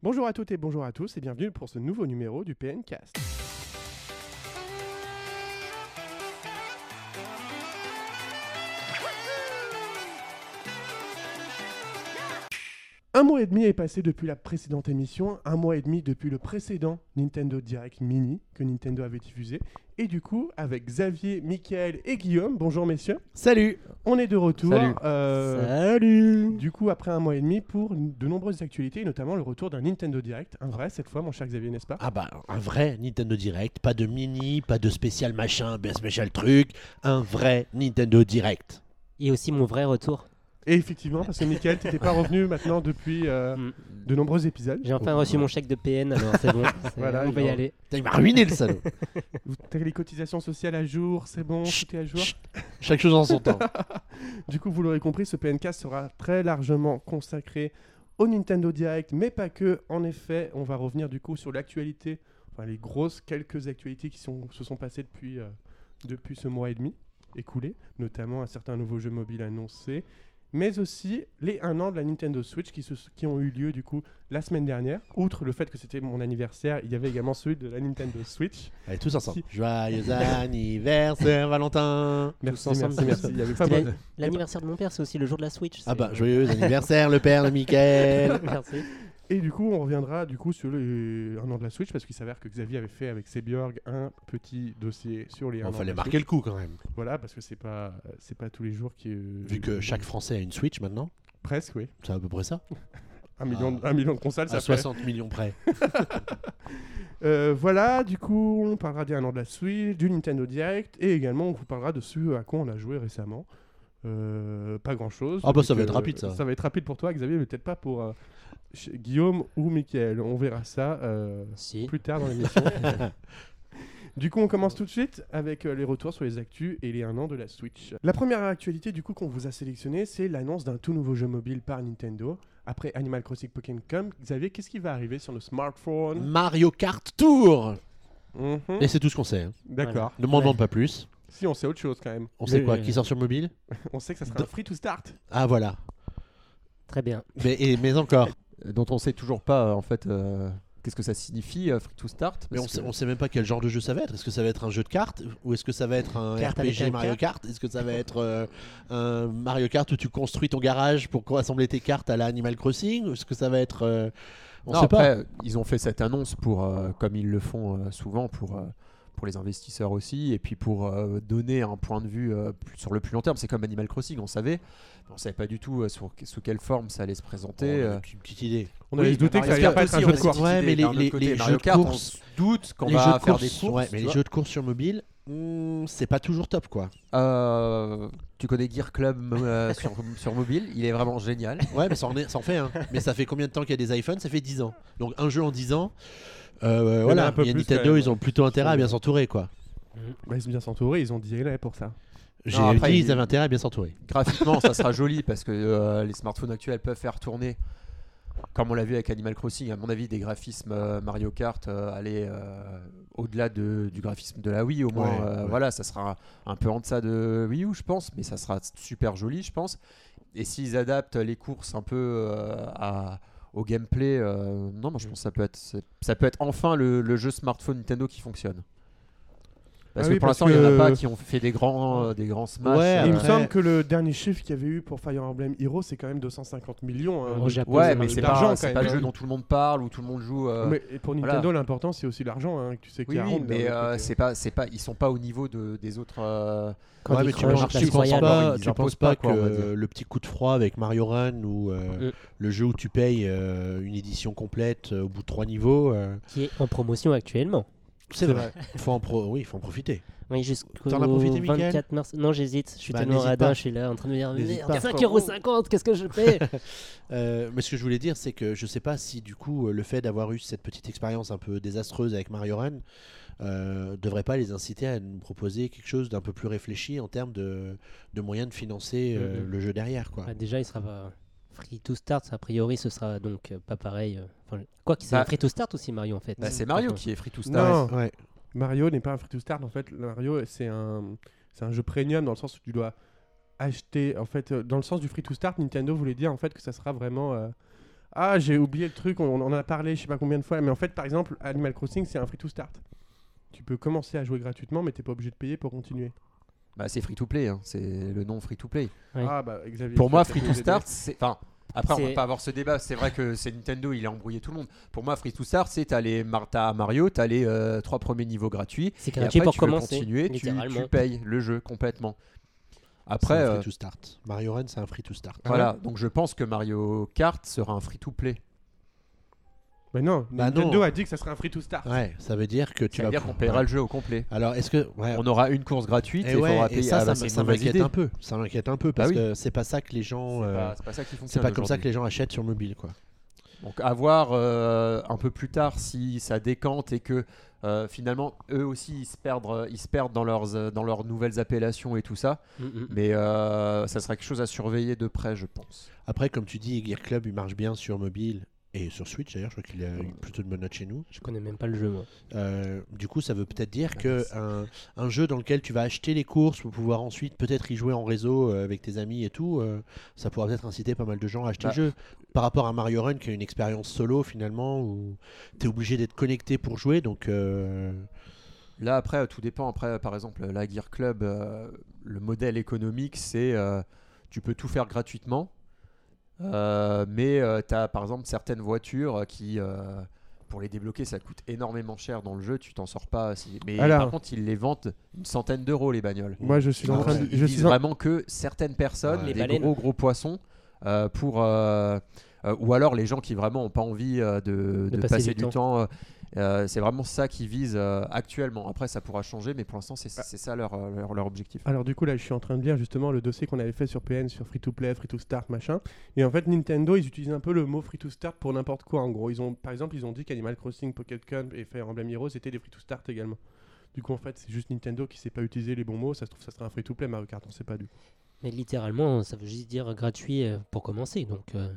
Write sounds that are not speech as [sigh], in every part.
Bonjour à toutes et bonjour à tous et bienvenue pour ce nouveau numéro du PNcast. Un mois et demi est passé depuis la précédente émission, un mois et demi depuis le précédent Nintendo Direct Mini que Nintendo avait diffusé. Et du coup, avec Xavier, Mickaël et Guillaume, bonjour messieurs, Salut on est de retour. Salut. euh, Salut du coup, après un mois et demi, pour de nombreuses actualités, et notamment le retour d'un Nintendo Direct, un vrai cette fois, mon cher Xavier, n'est-ce pas? Ah bah un vrai Nintendo Direct, pas de mini, pas de spécial machin, bien spécial truc, un vrai Nintendo Direct. Et aussi mon vrai retour. Et effectivement, parce que Michael, t'étais pas revenu maintenant depuis euh, Mm. de nombreux épisodes. J'ai enfin reçu mon chèque de PN, alors c'est bon. [laughs] Voilà, on va y aller. Putain, il m'a ruiné le salaud. Vous- T'as les cotisations sociales à jour, c'est bon, tout est à jour. chut. Chaque chose en son temps. [laughs] Du coup, vous l'aurez compris, ce PNK sera très largement consacré au Nintendo Direct, mais pas que. En effet, on va revenir du coup sur l'actualité, enfin les grosses quelques actualités qui sont, se sont passées depuis, euh, depuis ce mois et demi écoulé, notamment un certain nouveau jeu mobile annoncé, mais aussi les 1 an de la Nintendo Switch qui, se- qui ont eu lieu du coup la semaine dernière. Outre le fait que c'était mon anniversaire, il y avait également celui de la Nintendo Switch. Allez, tous ensemble. Joyeux [laughs] anniversaire, Valentin Merci, ensemble, merci, merci. L'anniversaire de mon père, c'est aussi le jour de la Switch. Ah bah, joyeux anniversaire, le père de [laughs] Michael Merci. Et du coup, on reviendra du coup sur les un an de la Switch parce qu'il s'avère que Xavier avait fait avec Seborg un petit dossier sur les. Il an fallait la marquer Switch. le coup quand même. Voilà, parce que c'est pas c'est pas tous les jours qui. Vu que chaque Français a une Switch maintenant, presque oui, c'est à peu près ça. [laughs] un million de- un million de consoles, ça À fait. 60 millions près. [laughs] Euh, voilà, du coup, on parlera des un an de la Switch, du Nintendo Direct et également on vous parlera de ce à quoi on a joué récemment. Euh, pas grand chose. Ah bah, ça va être rapide, ça. Ça va être rapide pour toi, Xavier, mais peut-être pas pour euh, Guillaume ou Mickaël. On verra ça. euh, Si. plus tard dans l'émission. [laughs] du coup, on commence tout de suite avec euh, les retours sur les actus et les 1 an de la Switch. La première actualité du coup qu'on vous a sélectionné, c'est l'annonce d'un tout nouveau jeu mobile par Nintendo. Après Animal Crossing Pokémon Xavier, qu'est-ce qui va arriver sur le smartphone? Mario Kart Tour Mhm. Et c'est tout ce qu'on sait. hein. D'accord. Ne m'en Ouais. demande pas plus. Si, on sait autre chose quand même. On sait quoi Qui sort sur mobile? [laughs] On sait que ça sera De- un free to start. Ah voilà. Très bien. Mais, et- mais encore. [laughs] dont on sait toujours pas en fait euh, qu'est-ce que ça signifie euh, free to start Mais on sait, que- on sait même pas quel genre de jeu ça va être. Est-ce que ça va être un jeu de cartes ou est-ce que ça va être un Carte RPG Mario Kart? Est-ce que ça va être euh, un Mario Kart où tu construis ton garage pour rassembler tes cartes à la Animal Crossing? Ou est-ce que ça va être euh, on Non, sait pas. après, ils ont fait cette annonce pour euh, comme ils le font euh, souvent pour euh, pour les investisseurs aussi et puis pour euh, donner un point de vue euh, sur le plus long terme c'est comme Animal Crossing on savait mais on savait pas du tout euh, sur- sous quelle forme ça allait se On présenter a euh. une petite idée. On avait Oui, douté que ça allait pas être un jeu de a course. Ouais, mais les- côté, jeux de Kart, course- on doute qu'on va jeux faire course, des courses ouais, mais les jeux de course sur mobile, hmm, c'est pas toujours top quoi. Euh, tu connais Gear Club euh, sur, [laughs] sur mobile? Il est vraiment génial Ouais, mais ça en, est- ça en fait un. Mais ça fait combien de temps qu'il y a des iPhones? Ça fait 10 ans. Donc un jeu en 10 ans. Euh, voilà, un peu il y a plus, Nintendo, ils ont plutôt intérêt à bien s'entourer quoi. Bah, ils sont bien s'entourer, ils ont dit là pour ça. J'ai Non, après, dit il- ils avaient intérêt à bien s'entourer. graphiquement ça sera joli parce que euh, les smartphones actuels peuvent faire tourner comme on l'a vu avec Animal Crossing à mon avis des graphismes euh, Mario Kart euh, aller euh, au-delà de- du graphisme de la Wii au moins Ouais, euh, ouais. voilà ça sera un peu en deçà de Wii U je pense mais ça sera super joli je pense et s'ils adaptent les courses un peu euh, à au gameplay euh, non moi je pense que ça peut être ça peut être enfin le, le jeu smartphone Nintendo qui fonctionne parce Ah que oui, pour l'instant il y en a pas qui ont fait des grands euh, des grands smash Ouais, Et il me euh, semble que le dernier chiffre qu'il y avait eu pour Fire Emblem Heroes, c'est quand même 250 millions. hein, Au Japon, Ouais, c'est mais pas- c'est pas, quand c'est même, pas le hein. jeu dont tout le monde parle, où tout le monde joue. euh, Mais pour voilà. Nintendo, l'important c'est aussi l'argent. hein, tu sais Oui, mais d'un euh, c'est pas, c'est pas, ils sont pas au niveau de, des autres. euh, Ouais, mais tu, penses- pas, tu penses pas, que le petit coup de froid avec Mario Run ou euh, le jeu où tu payes euh, une édition complète euh, au bout de trois niveaux, euh, Qui est en promotion actuellement. C'est vrai. Faut en pro... Oui, il faut en profiter. Oui, jusqu'au T'en as profité, Mickaël 24 mars. Non, j'hésite. Je suis Bah, tellement n'hésite radin, pas. je suis là en train de me dire N'hésite merde, pas. 5,50€, qu'est-ce que je fais [laughs] Euh, mais ce que je voulais dire, c'est que je sais pas si du coup euh, le fait d'avoir eu cette petite expérience un peu désastreuse avec Mario Run euh, devrait pas les inciter à nous proposer quelque chose d'un peu plus réfléchi en termes de, de moyens de financer euh, Mhm. le jeu derrière. Quoi. Bah, Déjà, il sera pas free to start. A priori, ce sera donc euh, pas pareil. euh, enfin, quoi qu'il c'est Bah, un free to start aussi, Mario en fait. bah, c'est Mario Enfin, qui est free to start. Non, Ouais. Mario n'est pas un free to start. En fait, Mario c'est un, c'est un jeu premium dans le sens où tu dois acheter. En fait, euh, dans le sens du free to start, Nintendo voulait dire en fait que ça sera vraiment euh, Ah, j'ai oublié le truc, on, on en a parlé je sais pas combien de fois, mais en fait, par exemple, Animal Crossing, c'est un free to start. Tu peux commencer à jouer gratuitement, mais t'es pas obligé de payer pour continuer. Bah, c'est free to play, hein. c'est le nom free to play. Ah, bah, Xavier. Pour moi, free to start, c'est. Enfin, après, on va pas avoir ce débat. C'est vrai que c'est Nintendo, il a embrouillé tout le monde. Pour moi, free to start, c'est t'as les Mar- t'as Mario, t'as les euh, trois premiers niveaux gratuits. C'est Et gratuit après, pour tu commencer. continuer, tu, payes le jeu complètement. Après, un euh, free to start. Mario Run, c'est un free to start. voilà. Donc, je pense que Mario Kart sera un free to play. Bah non, Bah Nintendo non. a dit que ça serait un free to start. Ouais, ça veut dire que tu Ça vas veut dire qu'on paiera le jeu au complet. Alors, est-ce que. ouais, On aura une course gratuite Et et il ouais, faudra et payer. ça, Ah bah, ça, mauvaise m'inquiète un peu. Ça m'inquiète un peu parce oui. que c'est pas ça que les gens. C'est euh, pas, pas ça qui C'est fonctionne. pas comme ça que les gens achètent sur mobile, quoi. Donc à voir euh, un peu plus tard si ça décante et que euh, finalement eux aussi ils se perdent, euh, ils se perdent dans, leurs, euh, dans leurs nouvelles appellations et tout ça. Mm, mm. Mais euh, ça sera quelque chose à surveiller de près, je pense. Après, comme tu dis, Gear Club, il marche bien sur mobile et sur Switch d'ailleurs. Je crois qu'il a eu plutôt de bonnes notes chez nous. Je connais même pas le jeu, moi. Euh, du coup, ça veut peut-être dire Ah, que un, un jeu dans lequel tu vas acheter les courses pour pouvoir ensuite peut-être y jouer en réseau euh, avec tes amis et tout, euh, ça pourra peut-être inciter pas mal de gens à acheter Bah. le jeu. Par rapport à Mario Run, qui est une expérience solo finalement, où tu es obligé d'être connecté pour jouer. Donc, euh, Là après, tout dépend. Après, par exemple, la Gear Club, euh, le modèle économique, c'est euh, tu peux tout faire gratuitement, euh, mais tu as par exemple certaines voitures qui, euh, pour les débloquer, ça coûte énormément cher dans le jeu. Tu t'en sors pas. si- Mais Alors. par contre, ils les vendent une centaine d'euros les bagnoles. Moi, je suis en train de. ils Je visent suis en- vraiment que certaines personnes, Ouais. Les baleines. gros gros poissons, euh, pour euh, euh, ou alors les gens qui vraiment n'ont pas envie euh, de, de passer, du temps. euh, euh, c'est vraiment ça qu'ils visent euh, actuellement. Après, ça pourra changer, mais pour l'instant, c'est c'est ça leur, euh, leur, leur objectif. Alors du coup là je suis en train de lire justement le dossier qu'on avait fait sur PN sur free to play, free to start, machin. Et en fait Nintendo ils utilisent un peu le mot free to start pour n'importe quoi en gros. Ils ont par exemple ils ont dit qu'Animal Crossing, Pocket Camp et Fire Emblem Heroes c'était des free to start également. Du coup en fait c'est juste Nintendo qui sait pas utiliser les bons mots. Ça se trouve ça serait un free to play Mario Kart on sait pas du coup. Mais littéralement, ça veut juste dire gratuit euh, pour commencer. Donc, euh,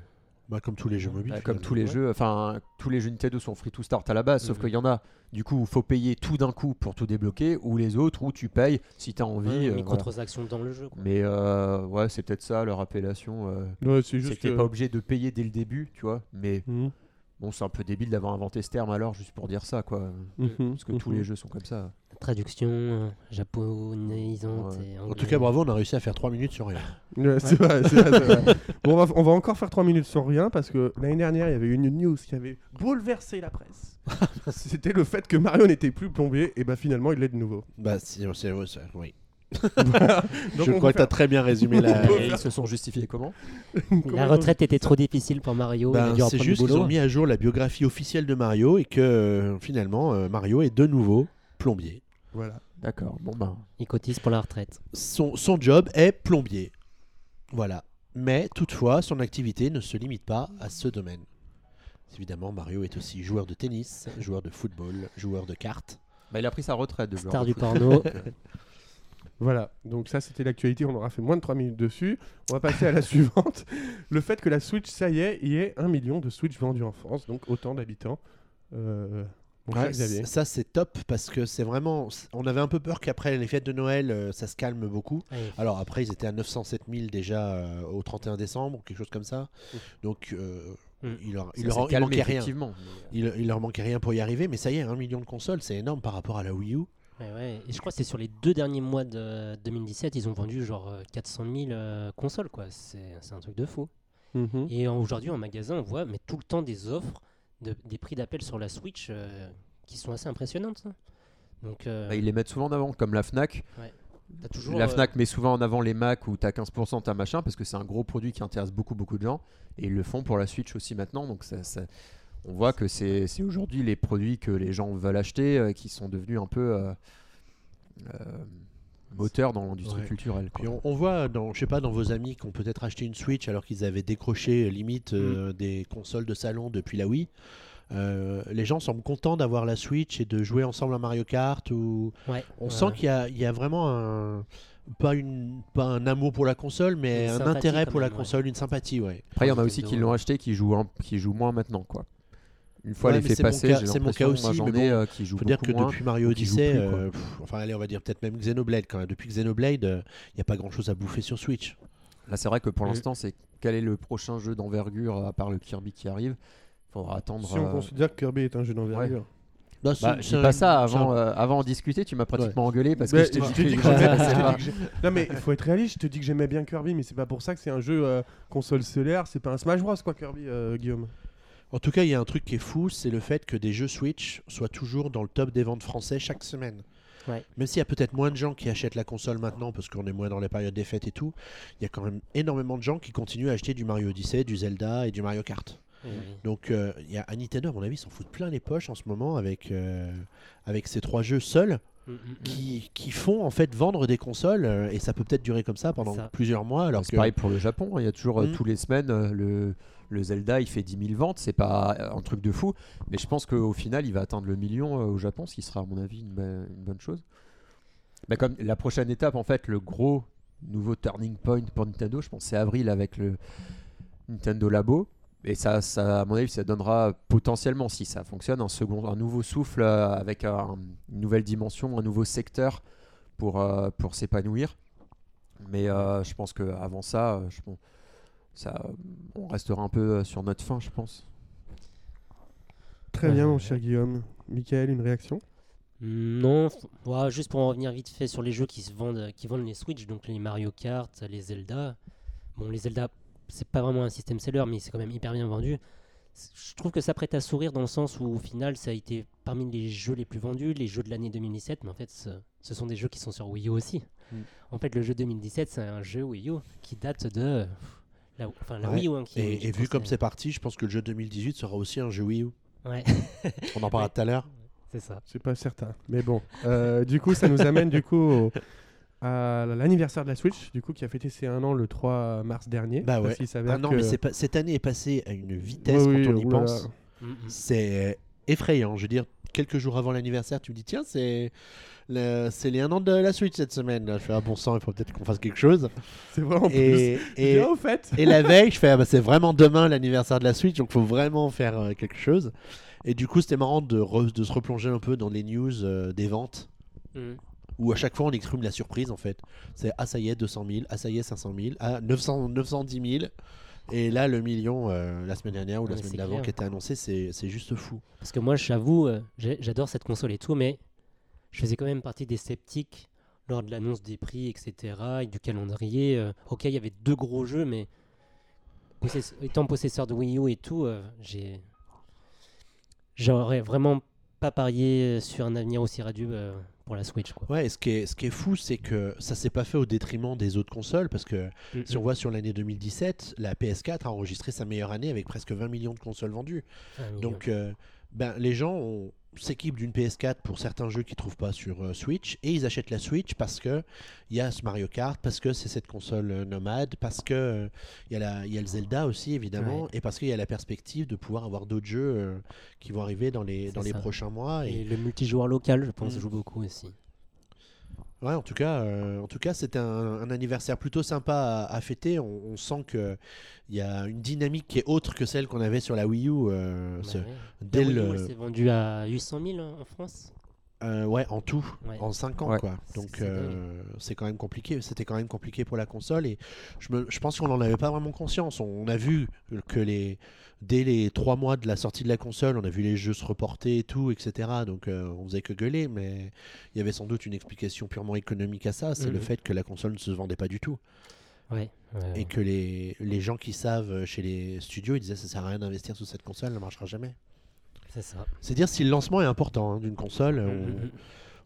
bah, comme tous les jeux mobiles. Bah, comme tous les ouais. jeux, enfin tous les jeux Nintendo sont free to start à la base, sauf Mhm. qu'il y en a. Du coup, il faut payer tout d'un coup pour tout débloquer, ou les autres où tu payes si tu as envie. ouais, euh, voilà. dans le jeu. quoi. Mais euh, ouais, c'est peut-être ça leur appellation. euh, Ouais, c'est que t'es pas obligé de payer dès le début, tu vois. Mais Mhm. bon, c'est un peu débile d'avoir inventé ce terme alors, juste pour dire ça, quoi. Mhm. Parce que tous les jeux sont comme ça. Traduction euh, japonisante Ouais. et En tout cas, bravo, on a réussi à faire 3 minutes sur rien. [laughs] Ouais, c'est vrai, c'est vrai, c'est vrai. [laughs] Bon, on, va, on va encore faire 3 minutes sur rien parce que l'année dernière, il y avait une news qui avait bouleversé la presse. [laughs] C'était le fait que Mario n'était plus plombier et bah finalement il l'est de nouveau. Bah, c'est, c'est- ouais, c'est- oui. Donc, je crois que tu as très bien résumé la. Ils se sont justifiés comment Comment La retraite était trop difficile pour Mario. Ben, c'est juste qu'ils ont mis à jour la biographie officielle de Mario et que euh, finalement euh, Mario est de nouveau plombier. Voilà. D'accord, bon ben. Il cotise pour la retraite. Son, son job est plombier. Voilà. Mais toutefois, son activité ne se limite pas à ce domaine. Évidemment, Mario est aussi joueur de tennis, joueur de football, joueur de cartes. Bah, il a pris sa retraite de joueur Star de du porno. [laughs] Voilà, donc ça c'était l'actualité, on aura fait moins de 3 minutes dessus. On va passer à la [laughs] suivante. Le fait que la Switch, ça y est, il y ait un million de Switch vendus en France, donc autant d'habitants. Euh, Ouais, Xavier. ça c'est top parce que c'est vraiment. On avait un peu peur qu'après les fêtes de Noël, euh, ça se calme beaucoup. Alors après, ils étaient à 907 000 déjà euh, au 31 décembre, quelque chose comme ça. Ouf. Donc euh, Mm. il, leur, il, leur, manquait rien. effectivement. Il, il leur manquait rien pour y arriver, mais ça y est, un million de consoles, c'est énorme par rapport à la Wii U. Ouais, ouais. Et je crois que c'est sur les deux derniers mois de 2017, ils ont vendu genre euh, 400 000 euh, consoles, quoi. C'est un truc de fou. Mhm. Et aujourd'hui, en magasin, on voit mais tout le temps des offres, de- des prix d'appel sur la Switch euh, qui sont assez impressionnantes. hein. Donc, euh, Bah, ils les mettent souvent en avant, comme la Fnac. t'as toujours. la euh, Fnac met souvent en avant les Mac où tu as 15%, t'as machin, parce que c'est un gros produit qui intéresse beaucoup, beaucoup de gens. Et ils le font pour la Switch aussi maintenant. Donc ça, ça- on voit que c'est c'est aujourd'hui les produits que les gens veulent acheter euh, qui sont devenus un peu euh, euh, moteurs dans l'industrie Ouais. culturelle. quoi. Puis on, on voit, dans, je sais pas, dans vos amis qui ont peut-être acheté une Switch alors qu'ils avaient décroché euh, limite euh, des consoles de salon depuis la Wii. euh, les gens semblent contents d'avoir la Switch et de jouer ensemble à Mario Kart. Ou... ouais, On ouais, sent qu'il y a, il y a vraiment un, pas, une, pas un amour pour la console, mais Une un intérêt pour la même, console, une sympathie. Ouais. Après, il y en a aussi qui l'ont acheté qui jouent, un- qui jouent moins maintenant. quoi. Une fois Ouais, passés, cas- j'ai c'est mon l'impression, cas aussi, j'en ai bon, euh, qui faut dire que moins. depuis Mario Odyssey, plus, euh, pff, enfin allez, on va dire peut-être même Xenoblade quand même. Depuis Xenoblade, il n'y a pas grand chose à bouffer sur Switch. Là, c'est vrai que pour Mm. l'instant, c'est quel est le prochain jeu d'envergure à part le Kirby qui arrive? Il faudra attendre. Si on euh, considère que Kirby est un jeu d'envergure. Non, Bah, je dis un- pas ça avant, euh, avant en discuter. Tu m'as pratiquement engueulé parce que Mais [laughs] je t'ai dit que Non mais il faut être réaliste, je te dis que j'aimais bien Kirby, mais c'est pas pour ça que c'est un jeu euh, console stellaire, c'est pas un Smash Bros quoi Kirby, euh, Guillaume. En tout cas, il y a un truc qui est fou, c'est le fait que des jeux Switch soient toujours dans le top des ventes français chaque semaine. Ouais. Même s'il y a peut-être moins de gens qui achètent la console maintenant parce qu'on est moins dans les périodes des fêtes et tout, il y a quand même énormément de gens qui continuent à acheter du Mario Odyssey, du Zelda et du Mario Kart. Oui. Donc euh, il y a un Nintendo, à mon avis, s'en fout plein les poches en ce moment avec, euh, avec ces trois jeux seuls Mm, mm, mm. qui, qui font en fait vendre des consoles euh, et ça peut peut-être durer comme ça pendant Ça. plusieurs mois. Alors C'est que pareil pour le Japon. hein. Il y a toujours euh, Mm. tous les semaines le, le Zelda, il fait 10 000 ventes. C'est pas euh, un truc de fou, mais je pense qu'au final, il va atteindre le million euh, au Japon, ce qui sera à mon avis une, bonne chose. Mais comme la prochaine étape, en fait, le gros nouveau turning point pour Nintendo, je pense, c'est avril avec le Nintendo Labo. Et ça, ça, à mon avis, ça donnera potentiellement, si ça fonctionne, un nouveau souffle euh, avec un- une nouvelle dimension, un nouveau secteur pour, euh, s'épanouir. Mais euh, je pense qu'avant ça, euh, je pense- ça, on restera un peu euh, sur notre fin, je pense. Très bien mon Euh, cher Guillaume. Michael, une réaction? Non, ouais, juste pour en revenir vite fait sur les jeux qui se vendent, qui vendent les Switch, donc les Mario Kart, les Zelda. Bon, les Zelda, c'est pas vraiment un système seller, mais c'est quand même hyper bien vendu. Je trouve que ça prête à sourire dans le sens où au final, ça a été parmi les jeux les plus vendus, les jeux de l'année 2017, mais en fait, ce, ce sont des jeux qui sont sur Wii U aussi. Mm. En fait, le jeu 2017, c'est un jeu Wii U qui date de la, enfin, la Ouais. Wii U. hein, qui- et, vu comme c'est parti, je pense que le jeu 2018 sera aussi un jeu Wii U. Ouais, [laughs] On en parlera Ouais. tout à l'heure. c'est ça. C'est pas certain. Mais bon, Euh, du coup, ça nous amène du coup au- à l'anniversaire de la Switch, du coup, qui a fêté ses un an le 3 mars dernier. Bah ouais. Ah non, que- mais c'est pas- cette année est passée à une vitesse Ouais, oui, quand on y pense. Mm, mm. C'est effrayant. Je veux dire, quelques jours avant l'anniversaire, tu me dis tiens, c'est le- c'est les un an de la Switch cette semaine. Je fais ah bon sang, il faut peut-être qu'on fasse quelque chose. C'est vrai en plus. Et, Et... et, au fait, et la veille, je fais ah bah, c'est vraiment demain l'anniversaire de la Switch, donc faut vraiment faire euh, quelque chose. Et du coup, c'était marrant de, re- de se replonger un peu dans les news euh, des ventes. Mm. Où à chaque fois on exprime la surprise en fait. C'est ah ça y est 200 000, ah ça y est 500 000, ah 900, 910 000. Et là le million euh, la semaine dernière ou la Ouais, semaine d'avant qui était annoncé, c'est juste fou. Parce que moi, j'avoue, euh, j'adore cette console et tout, mais je faisais quand même partie des sceptiques lors de l'annonce des prix, etc., et du calendrier. euh, ok, il y avait deux gros jeux, mais étant possesseur de Wii U et tout, j'ai, j'aurais vraiment pas parié sur un avenir aussi radieux pour la Switch. Quoi. Ouais, et ce qui est, ce qui est fou, c'est que ça s'est pas fait au détriment des autres consoles parce que Mm, si on voit sur l'année 2017, la PS4 a enregistré sa meilleure année avec presque 20 millions de consoles vendues. Million. Donc, euh, ben, les gens ont- s'équipent d'une PS4 pour certains jeux qu'ils trouvent pas sur euh, Switch et ils achètent la Switch parce que il y a ce Mario Kart, parce que c'est cette console euh, nomade, parce que euh, il y, y a le Zelda aussi évidemment Ouais. et parce qu'il y a la perspective de pouvoir avoir d'autres jeux qui vont arriver dans les, dans les prochains mois. Et Et, le multijoueur local, je pense, Mm. joue beaucoup aussi. Ouais, en tout cas, euh, en tout cas, c'était un, un anniversaire plutôt sympa à, à fêter. On, on sent que il y a une dynamique qui est autre que celle qu'on avait sur la Wii U. euh, Bah ce- ouais. dès La Wii U, s'est vendue à 800 000 en France. Euh, ouais, en tout, Ouais. en 5 ans, Ouais. quoi. Donc, c'est euh, c'est quand même compliqué. C'était quand même compliqué pour la console et je, me, je pense qu'on n'en avait pas vraiment conscience. On, on a vu que les, dès les 3 mois de la sortie de la console, on a vu les jeux se reporter et tout, etc. Donc, euh, on faisait que gueuler, mais il y avait sans doute une explication purement économique à ça. C'est le Mhm. fait que la console ne se vendait pas du tout Ouais. ouais, et que les, les gens qui savent chez les studios, ils disaient ça sert à rien d'investir sur cette console, elle ne marchera jamais. C'est ça. C'est dire si le lancement est important hein, d'une console. on- mm.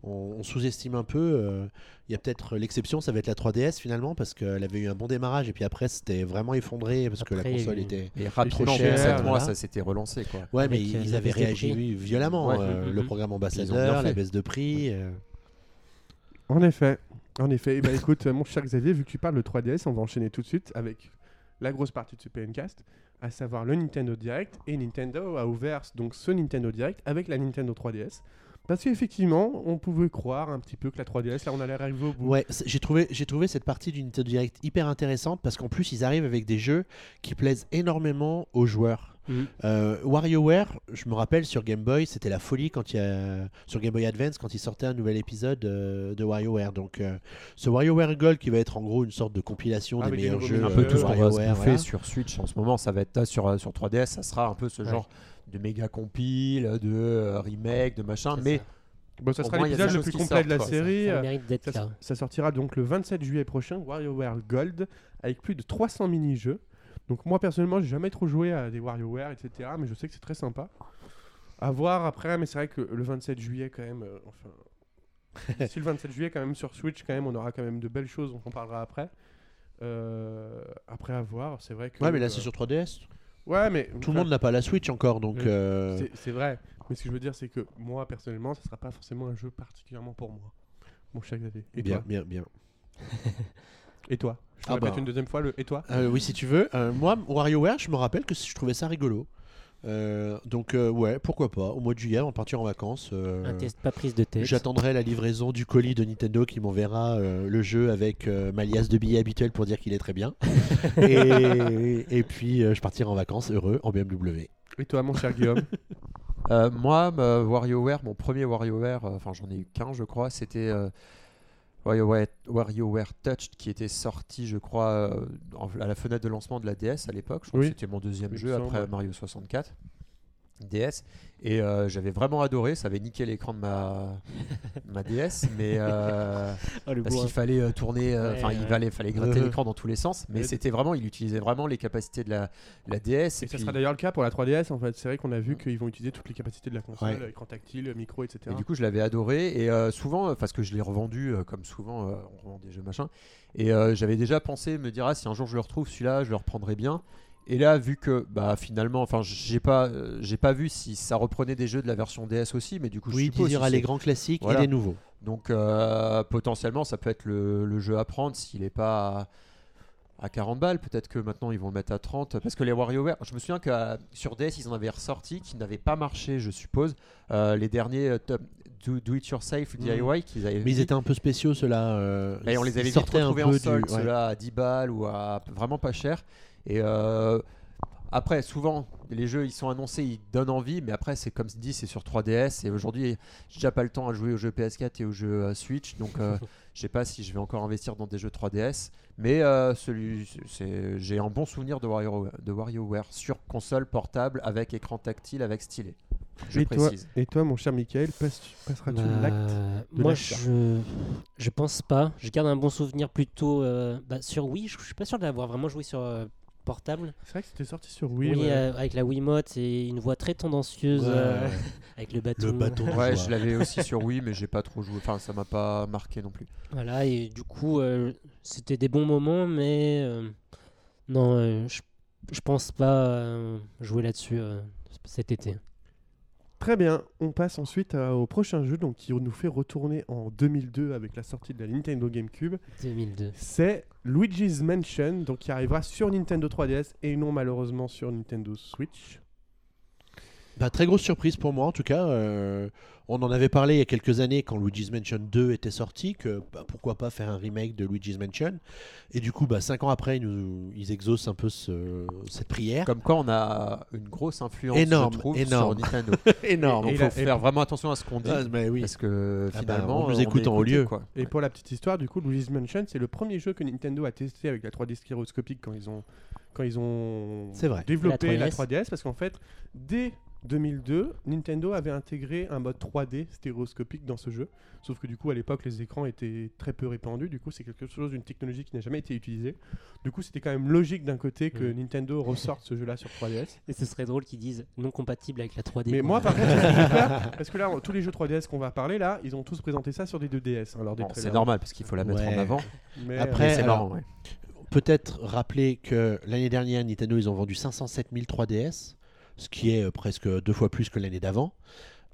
On, on sous-estime un peu. euh, Il y a peut-être l'exception, ça va être la 3DS finalement, parce qu'elle avait eu un bon démarrage et puis après c'était vraiment effondré parce que la console était. Et rapidement, trop cher, en 7 mois, voilà. ça s'était relancé. Quoi. Ouais, mais ils, euh, ils avaient réagi oui, violemment. Ouais. euh, Mm, mm, le mm. programme ambassadeur, la baisse de prix. euh. En effet, en effet. Ben, écoute, euh, mon cher Xavier, vu que tu parles de 3DS, on va enchaîner tout de suite avec la grosse partie de ce PNcast, à savoir le Nintendo Direct. Et Nintendo a ouvert donc ce Nintendo Direct avec la Nintendo 3DS. Parce qu'effectivement, on pouvait croire un petit peu que la 3DS, là, on allait arriver au bout. Ouais, c'est- j'ai trouvé, j'ai trouvé cette partie du Nintendo Direct hyper intéressante parce qu'en plus ils arrivent avec des jeux qui plaisent énormément aux joueurs. Euh, WarioWare, je me rappelle sur Game Boy, c'était la folie quand il y a sur Game Boy Advance quand il sortait un nouvel épisode euh, de WarioWare. Donc euh, ce WarioWare Gold qui va être en gros une sorte de compilation Avec des meilleurs jeux menus. un peu Euh, tout ce qu'on va se voilà. sur Switch en ce moment. Ça va être là sur, euh, sur 3DS, ça sera un peu ce Ouais. genre de méga compile, de euh, remake, de machin. Mais ça. Bon, ça Au sera l'épisode le plus complet de la quoi. série. Ça Euh, mérite d'être Ça, là. ça sortira donc le 27 juillet prochain, WarioWare Gold, avec plus de 300 mini-jeux. Donc moi personnellement, j'ai jamais trop joué à des WarioWare, etc. Mais je sais que c'est très sympa. À voir après, mais c'est vrai que le 27 juillet quand même, euh, enfin, [laughs] d'ici le 27 juillet quand même sur Switch quand même, on aura quand même de belles choses. On en parlera après. Euh, après à voir, c'est vrai que. Ouais, mais là euh, c'est sur 3DS. Ouais, mais Tout le monde n'a pas la Switch encore, donc. Euh, c'est- c'est vrai. Mais ce que je veux dire, c'est que moi personnellement, ça sera pas forcément un jeu particulièrement pour moi. Mon cher Xavier. Et bien, toi? bien, bien. Et toi? Je te Ah répète bah. une deuxième fois le et toi? Euh, oui, si tu veux. Euh, moi, WarioWare, je me rappelle que je trouvais ça rigolo. Euh, donc, euh, ouais, pourquoi pas. Au mois de juillet, on va partir en vacances. euh, Un test pas prise de tête. J'attendrai la livraison du colis de Nintendo qui m'enverra euh, le jeu avec euh, ma liasse de billets habituelle pour dire qu'il est très bien. [laughs] et, et puis, euh, je partirai en vacances heureux en BMW. Et toi, mon cher Guillaume? Euh, moi, ma WarioWare, mon premier WarioWare, euh, enfin j'en ai eu qu'un je crois, c'était euh, WarioWare, WarioWare Touch qui était sorti je crois euh, en- à la fenêtre de lancement de la DS à l'époque. Je crois Oui. que c'était mon deuxième Il me jeu semble, après ouais. Mario 64. DS et euh, j'avais vraiment adoré ça avait niqué l'écran de ma [laughs] ma DS mais euh, Oh, parce qu'il fallait euh, tourner euh, Ouais, enfin il fallait fallait gratter [laughs] l'écran dans tous les sens mais c'était vraiment il utilisait vraiment les capacités de la, la DS Et et, ça puis- sera d'ailleurs le cas pour la 3DS en fait. C'est vrai qu'on a vu qu'ils vont utiliser toutes les capacités de la console, Ouais. écran tactile, micro, etc. Et du coup, je l'avais adoré. Et euh, souvent, parce que je l'ai revendu, euh, comme souvent, euh, on revend des jeux machin. Et euh, j'avais déjà pensé me dire, ah, si un jour je le retrouve, celui-là, je le reprendrai bien. Et là, vu que, bah, finalement, enfin, j'ai pas, euh, j'ai pas vu si ça reprenait des jeux de la version DS aussi, mais du coup, je Oui, suppose il y aura les grands classiques Voilà. et les nouveaux. Donc, euh, potentiellement, ça peut être le, le jeu à prendre s'il est pas à, à 40 balles. Peut-être que maintenant, ils vont le mettre à 30. Parce que les WarioWare, je me souviens que euh, sur DS, ils en avaient ressorti qui n'avaient pas marché, je suppose. Les derniers top- do, do It Yourself DIY qu'ils avaient Mais ils étaient un peu spéciaux, ceux-là. Et on les avait vite retrouvés peu en du- solde, ouais. ceux-là à 10 balles ou à vraiment pas cher. Et euh, après, souvent, les jeux ils sont annoncés, ils donnent envie, mais après, c'est comme dit, c'est sur 3DS. Et aujourd'hui, j'ai déjà pas le temps à jouer aux jeux PS4 et aux jeux euh, Switch, donc euh, [laughs] je sais pas si je vais encore investir dans des jeux 3DS. Mais euh, celui, c'est, j'ai un bon souvenir de, Wario, de WarioWare sur console portable avec écran tactile, avec stylet. Je et, toi, précise. et toi, mon cher Michael, passeras-tu Bah, l'acte de Moi, je je pense pas. Je garde un bon souvenir plutôt euh, bah, sur Wii. Je je suis pas sûr d'avoir vraiment joué sur euh, portable. C'est vrai que c'était sorti sur Oui, Wii. ouais. euh, avec la Wiimote et une voix très tendancieuse Ouais, euh, [laughs] avec le bâton. Le bâton. Ouais, je l'avais aussi sur Wii, mais j'ai pas trop joué. Enfin, ça m'a pas marqué non plus. Voilà, et du coup, euh, c'était des bons moments, mais euh, non, euh, je, je pense pas euh, jouer là-dessus euh, cet été. Très bien, on passe ensuite à- au prochain jeu donc, qui nous fait retourner en 2002 avec la sortie de la Nintendo GameCube. 2002. C'est Luigi's Mansion, donc qui arrivera sur Nintendo 3DS et non malheureusement sur Nintendo Switch. Bah, très grosse surprise pour moi en tout cas. euh, on en avait parlé il y a quelques années quand Luigi's Mansion 2 était sorti, que bah, pourquoi pas faire un remake de Luigi's Mansion. Et du coup, bah, 5 ans après, ils, nous, ils exaucent un peu ce- cette prière. Comme quoi, on a une grosse influence, Énorme, je trouve, énorme. sur Nintendo. [laughs] Énorme. Et faut la- et- faire vraiment attention à ce qu'on dit. Ah, mais oui. Parce que Ah bah, finalement, on nous écoute en haut écouté, lieu. quoi. Et pour la petite histoire, du coup, Luigi's Mansion, c'est le premier jeu que Nintendo a testé avec la 3D stéréoscopique quand ils ont, quand ils ont C'est vrai. développé La la 3DS. 3DS, parce qu'en fait, dès 2002, Nintendo avait intégré un mode 3D stéréoscopique dans ce jeu. Sauf que du coup, à l'époque, les écrans étaient très peu répandus. Du coup, c'est quelque chose d'une technologie qui n'a jamais été utilisée. Du coup, c'était quand même logique d'un côté que Mm. Nintendo ressorte ce jeu-là sur 3DS. Et ce serait drôle qu'ils disent non compatible avec la 3D. Mais quoi. moi, par contre, parce que là, tous les jeux 3DS qu'on va parler, là, ils ont tous présenté ça sur des 2DS. hein, lors des Bon, c'est normal parce qu'il faut la mettre Ouais. en avant. Mais, Après, Mais c'est marrant, ouais. Peut-être rappeler que l'année dernière, Nintendo, ils ont vendu 507 000 3DS, ce qui est euh, presque deux fois plus que l'année d'avant.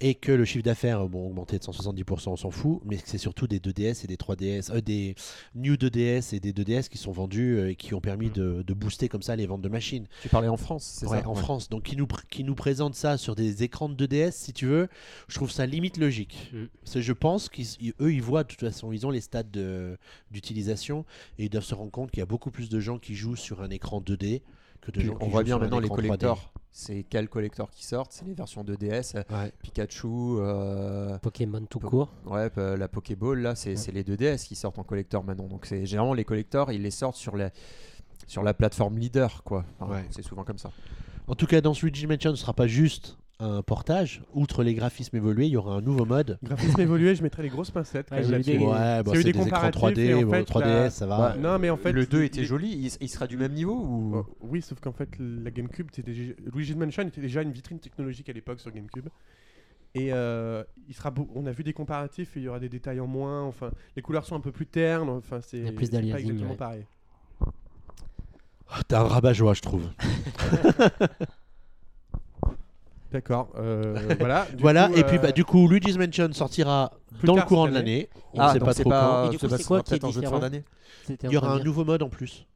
et que le chiffre d'affaires bon, augmenté de 170%, on s'en fout, mais que c'est surtout des 2DS et des 3DS, euh, des New 2DS et des 2DS qui sont vendus euh, et qui ont permis Mm. de, de booster comme ça les ventes de machines. Tu parlais en France, c'est Ouais, ça? en Ouais. France. Donc qui nous, qui nous présente ça sur des écrans de 2DS, si tu veux, je trouve ça limite logique. Mm. Je pense qu'eux, ils voient, de toute façon, ils ont les stats de- d'utilisation et ils doivent se rendre compte qu'il y a beaucoup plus de gens qui jouent sur un écran 2D que de Puis gens qui on voit bien maintenant les écran 3D. collectors. C'est quels collectors qui sortent? C'est les versions 2DS, euh, Ouais. Pikachu, euh, Pokémon tout Po- court. ouais, la Pokéball, là, c'est c'est les 2DS qui sortent en collector maintenant. Donc c'est généralement les collectors, ils les sortent sur la, sur la plateforme leader, quoi. Enfin, Ouais. C'est souvent comme ça. En tout cas, dans ce Luigi Mansion, ce ne sera pas juste un portage. Outre les graphismes évolués, il y aura un nouveau mode. Graphisme [laughs] évolué, je mettrais les grosses pincettes. Ouais, j'ai eu des- Ouais, bon, il y a eu c'est des des, écrans comparatifs 3D, et en bon, fait, 3DS, la- ça va. Bah, Non, mais en fait. le 2 il- était joli, il, il sera du même niveau ou Oh, oui, sauf qu'en fait, la GameCube, c'était déjà- Luigi's Mansion était déjà une vitrine technologique à l'époque sur GameCube. Et euh, il sera beau- on a vu des comparatifs et il y aura des détails en moins. Enfin, les couleurs sont un peu plus ternes. Enfin, c'est Il y a plus c'est pas exactement ouais. pareil. Oh, T'es un rabat-joie, je trouve. [laughs] [laughs] D'accord. euh, [laughs] voilà. Du voilà, coup, et puis euh, bah, du coup, Luigi's Mansion sortira plus dans le courant de année. l'année. On Ah, sait donc pas trop quand. C'est quoi qui est peut-être un jeu de fin différent d'année Il y aura en un nouveau mode en plus.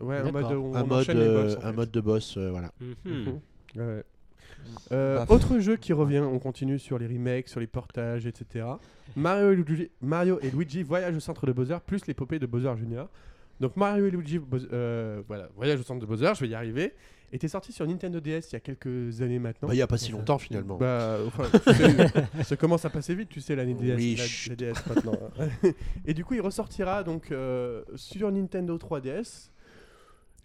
Ouais, un mode, D'accord. où un on mode, euh, boss, en un mode de boss, euh, voilà. Mhm. Ouais. Euh, Bah, autre jeu qui revient, on continue sur les remakes, sur les portages, etc. Mario et, Luigi, Mario et Luigi voyagent au centre de Bowser, plus l'épopée de Bowser Jr. Donc Mario et Luigi euh, voilà, voyage au centre de Bowser, je vais y arriver, était sorti sur Nintendo DS il y a quelques années maintenant. Bah, Il n'y a pas si longtemps finalement. Bah, enfin, tu sais, [laughs] ça commence à passer vite, tu sais, l'année DS, Oui, la, chut. la DS maintenant. Et du coup, il ressortira donc euh, sur Nintendo 3DS.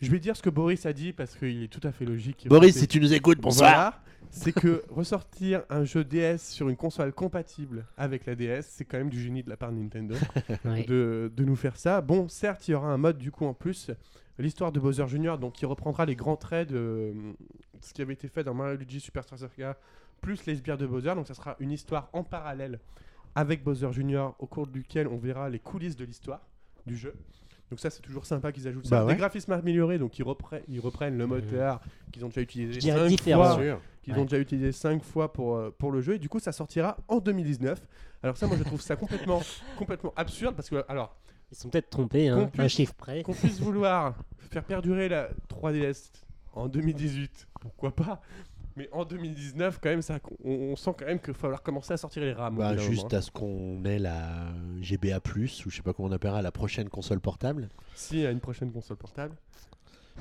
Je vais dire ce que Boris a dit parce qu'il est tout à fait logique. Boris, C'est- si tu nous écoutes, bonsoir. voilà, c'est que [laughs] ressortir un jeu DS sur une console compatible avec la DS, c'est quand même du génie de la part de Nintendo [laughs] Ouais. de, de nous faire ça. Bon, certes, il y aura un mode du coup en plus, l'histoire de Bowser Jr., donc qui reprendra les grands traits de ce qui avait été fait dans Mario Luigi Superstar Saga, plus les sbires de Bowser. Donc ça sera une histoire en parallèle avec Bowser Jr., au cours duquel on verra les coulisses de l'histoire du jeu. Donc ça, c'est toujours sympa qu'ils ajoutent ça. Bah ouais. Des graphismes améliorés, donc ils reprennent, ils reprennent le moteur qu'ils ont déjà utilisé Je dirais cinq différent. fois qu'ils Ouais. ont déjà utilisé 5 fois pour, euh, pour le jeu et du coup ça sortira en 2019. Alors ça moi je trouve ça complètement [laughs] complètement absurde parce que alors Ils sont peut-être trompés, hein, un chiffre près. qu'on puisse vouloir faire perdurer la 3DS en 2018, pourquoi pas? Mais en 2019 quand même ça on, on sent quand même qu'il va falloir commencer à sortir les rames. Bah, juste moment, hein. à ce qu'on ait la GBA+, ou je sais pas comment on appellera, la prochaine console portable. Si à une prochaine console portable.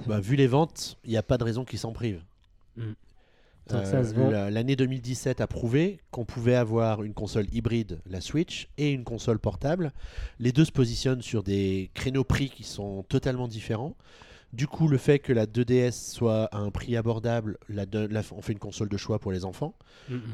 Bah, vu les ventes, il n'y a pas de raison qu'ils s'en privent. Mm. La- L'année 2017 a prouvé qu'on pouvait avoir une console hybride, la Switch, et une console portable. Les deux se positionnent sur des créneaux prix qui sont totalement différents. Du coup, le fait que la 2DS soit à un prix abordable, la de- la- on fait une console de choix pour les enfants.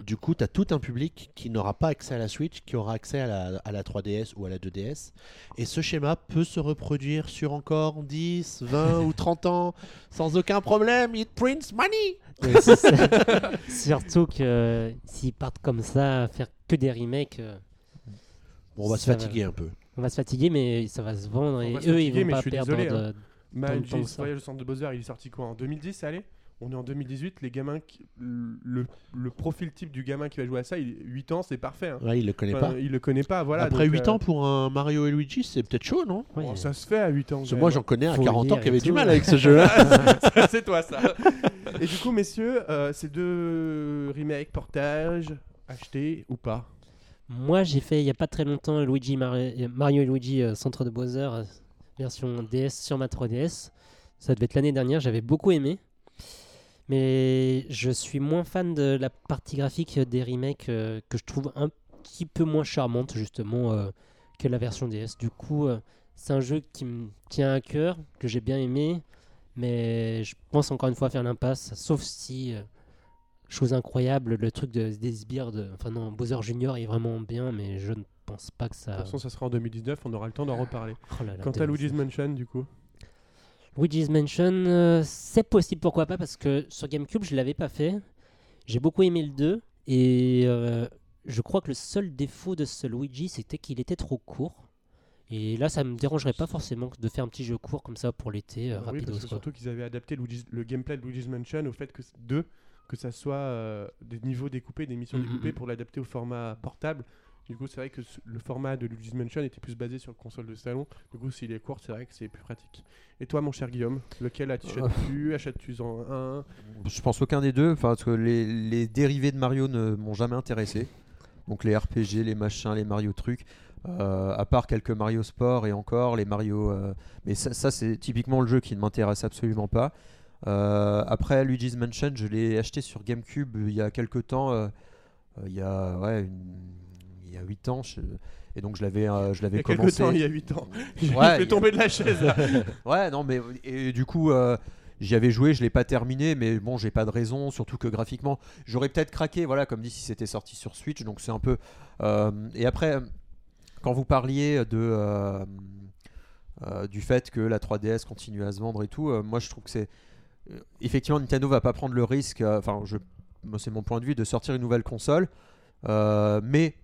Du coup, tu as tout un public qui n'aura pas accès à la Switch, qui aura accès à la, à la 3DS ou à la 2DS. Et ce schéma peut se reproduire sur encore 10, 20 [laughs] ou 30 ans sans aucun problème. It prints money! [laughs] Surtout que euh, s'ils partent comme ça à faire que des remakes, euh, Bon, on va se va. fatiguer un peu. on va se fatiguer, mais ça va se vendre On et va eux fatiguer, ils vont mais pas je suis perdre de- Ça. Voyage au centre de Bowser, il est sorti quoi en 2010 allez? On est en 2018, les gamins, qui- le, le profil type du gamin qui va jouer à ça, il, 8 ans, c'est parfait. hein. Ouais, il le connaît Enfin, pas. Il le connaît pas, voilà. Après donc, 8 euh, ans pour un Mario et Luigi, c'est peut-être chaud, non? Ouais, bon, ça se fait à 8 ans. Parce moi, j'en connais un à Faut 40 ans qui avait du mal avec ce [laughs] jeu-là. [laughs] c'est toi ça. Et du coup, messieurs, euh, ces deux remakes, portages, achetés ou pas? Moi, j'ai fait il n'y a pas très longtemps Luigi Mari- Mario et Luigi euh, Centre de Bowser euh, version DS sur ma 3DS. Ça devait être l'année dernière, j'avais beaucoup aimé. Mais je suis moins fan de la partie graphique des remakes euh, que je trouve un petit peu moins charmante justement euh, que la version DS. Du coup, euh, c'est un jeu qui me tient à cœur, que j'ai bien aimé, mais je pense encore une fois faire l'impasse, sauf si chose incroyable, le truc de, des sbires de. Enfin, non, Bowser Junior est vraiment bien, mais je ne pense pas que De ça. toute façon, ça sera en 2019, on aura le temps d'en reparler. Oh là là, Quant à 2000. Luigi's Mansion, du coup Luigi's Mansion, euh, c'est possible, pourquoi pas, parce que sur GameCube, je l'avais pas fait. J'ai beaucoup aimé le 2, et euh, je crois que le seul défaut de ce Luigi, c'était qu'il était trop court. Et là, ça me dérangerait pas forcément de faire un petit jeu court comme ça pour l'été, euh, Ah oui, surtout qu'ils avaient adapté Luigi's- le gameplay de Luigi's Mansion au fait que 2 que ça soit euh, des niveaux découpés, des missions Mhm, découpées mhm. pour l'adapter au format portable. Du coup, c'est vrai que le format de Luigi's Mansion était plus basé sur le console de salon. Du coup, s'il est court, c'est vrai que c'est plus pratique. Et toi, mon cher Guillaume, lequel achètes-tu Achètes-tu-en un? Je pense aucun des deux, parce que les, les dérivés de Mario ne m'ont jamais intéressé. Donc les RPG, les machins, les Mario trucs. euh, à part quelques Mario Sport et encore les Mario. euh, mais ça, ça, c'est typiquement le jeu qui ne m'intéresse absolument pas. Euh, après Luigi's Mansion, je l'ai acheté sur GameCube il y a quelques temps. euh, euh, il y a ouais, une- il y a 8 ans. je- et donc je l'avais euh, je Il y l'avais commencé. temps, il y a 8 ans. Je Ouais, [laughs] tomber de la chaise. là. [laughs] Ouais, non, mais et du coup, euh, j'y avais joué, je l'ai pas terminé, mais bon, j'ai pas de raison, surtout que graphiquement, j'aurais peut-être craqué, voilà, comme dit si c'était sorti sur Switch, donc c'est un peu. euh, et après, quand vous parliez de euh, du fait que la 3DS continue à se vendre et tout, moi je trouve que c'est effectivement Nintendo va pas prendre le risque, enfin, je, c'est mon point de vue, de sortir une nouvelle console, mais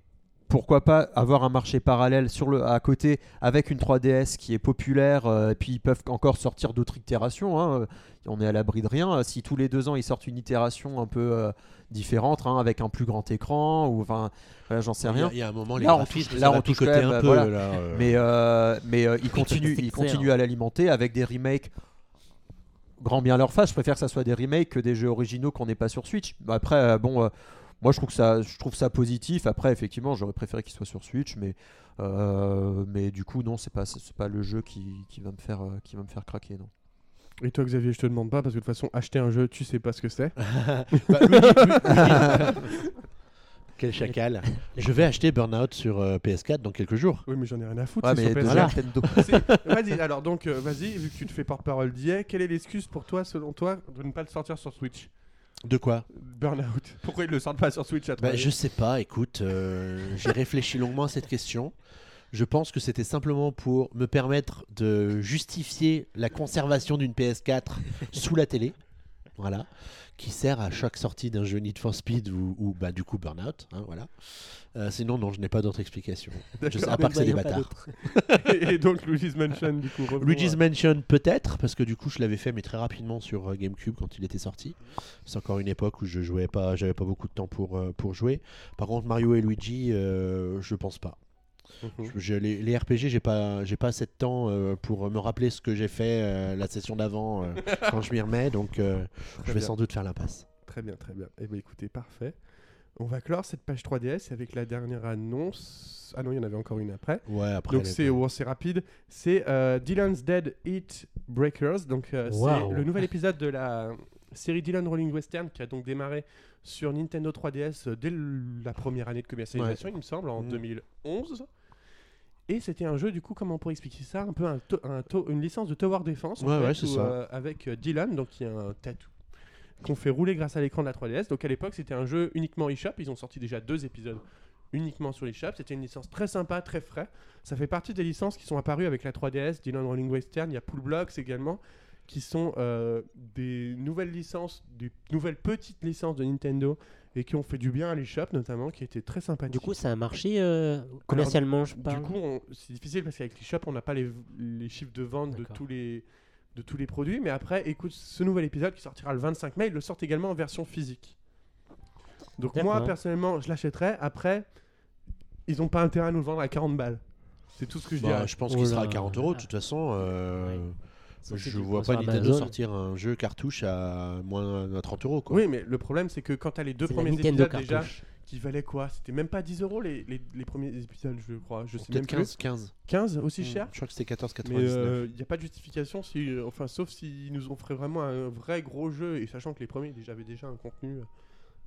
pourquoi pas avoir un marché parallèle sur le, à côté avec une 3DS qui est populaire euh, et puis ils peuvent encore sortir d'autres itérations. hein. On est à l'abri de rien. Si tous les deux ans ils sortent une itération un peu euh, différente hein, avec un plus grand écran ou enfin voilà, j'en sais rien. Il y a un moment, les Là, on touche- là, va on touche picoter quand même, un peu. voilà. là, euh. Mais, euh, mais euh, ils [laughs] continuent, ils à l'alimenter avec des remakes. Grand bien leur face, je préfère que ça soit des remakes que des jeux originaux qu'on n'ait pas sur Switch. Après, euh, bon, euh, moi je trouve, que ça, je trouve ça positif. Après, effectivement, j'aurais préféré qu'il soit sur Switch, mais, euh, mais du coup, non, c'est pas, c'est pas le jeu qui, qui va me faire, euh, qui va me faire craquer. Non. Et toi, Xavier, je te demande pas parce que de toute façon, acheter un jeu, tu sais pas ce que c'est. [laughs] Bah, [laughs] Quel chacal. Je vais acheter Burnout sur euh, PS4 dans quelques jours. Oui, mais j'en ai rien à foutre. Ouais, c'est mais sur de PS4. Voilà. Nintendo. C'est- Vas-y, alors donc, euh, vas-y, vu que tu te fais porte-parole d'IA, quelle est l'excuse pour toi, selon toi, de ne pas le sortir sur Switch? De quoi Burnout. [laughs] Pourquoi ils le sortent pas sur Switch à bah, Je sais pas, écoute, euh, j'ai réfléchi longuement à cette question. Je pense que c'était simplement pour me permettre de justifier la conservation d'une PS4 sous la télé. Voilà. Qui sert à chaque sortie d'un jeu Need for Speed ou, ou, bah, du coup Burnout. hein, voilà. Euh, sinon, non, je n'ai pas d'autre explication. [laughs] Je sais, à part que c'est des pas bâtards. [laughs] Et donc, Luigi's Mansion, du coup. Luigi's à- Mansion peut-être parce que du coup je l'avais fait mais très rapidement sur euh, GameCube quand il était sorti. C'est encore une époque où je jouais pas, j'avais pas beaucoup de temps pour euh, pour jouer. Par contre Mario et Luigi, euh, je pense pas. Mhm. Je- les, les RPG j'ai pas j'ai pas assez de temps euh, pour me rappeler ce que j'ai fait euh, la session d'avant euh, [laughs] quand je m'y remets donc je vais bien. sans doute faire l'impasse. Très bien, très bien. Eh bien, écoutez, parfait. On va clore cette page 3DS avec la dernière annonce. Ah non, il y en avait encore une après. Ouais après. Donc c'est oh, c'est rapide. C'est Dylan's Dead Eat Breakers. Donc Wow. c'est le nouvel épisode de la série Dylan Rolling Western qui a donc démarré sur Nintendo 3DS euh, dès la première année de commercialisation, il me semble, en Mm. 2011. Et c'était un jeu, du coup, comment on pourrait expliquer ça? Un peu un un une licence de Tower Defense, en Ouais, fait, ouais, c'est où, ça. euh, avec euh, Dylan, donc qui a un tatou qu'on fait rouler grâce à l'écran de la 3DS. Donc à l'époque, c'était un jeu uniquement eShop. Ils ont sorti déjà deux épisodes uniquement sur l'eShop. C'était une licence très sympa, très frais. Ça fait partie des licences qui sont apparues avec la 3DS, Dylan Rolling Western. Il y a Pool Blocks également, qui sont euh, des nouvelles licences, des nouvelles petites licences de Nintendo et qui ont fait du bien à l'eShop notamment, qui étaient très sympathiques. Du coup, ça a marché euh, commercialement, je Du parle. coup, on- c'est difficile parce qu'avec l'eShop, on n'a pas les, les chiffres de vente de tous les de tous les produits. Mais après, écoute, ce nouvel épisode qui sortira le 25 mai, ils le sortent également en version physique. Donc moi, personnellement, je l'achèterai. Après, ils n'ont pas intérêt à nous le vendre à 40 balles. C'est tout ce que je Bah, dirais. je pense Oh qu'il sera à là. 40 euros de toute façon. euh, Je le vois pas Nintendo Amazon. sortir un jeu cartouche à moins à 30 euros quoi. Oui, mais le problème, c'est que quand tu as les deux premiers épisodes déjà, qui valaient quoi? C'était même pas 10 euros les, les, les premiers épisodes, je crois. Je sais même Peut-être plus. 15, 15. 15 aussi Hmm, cher? Je crois que c'était 14,99. Mais il n'y a pas de justification, si, euh, enfin, sauf s'ils nous offraient vraiment un vrai gros jeu, et sachant que les premiers déjà avaient déjà un contenu euh,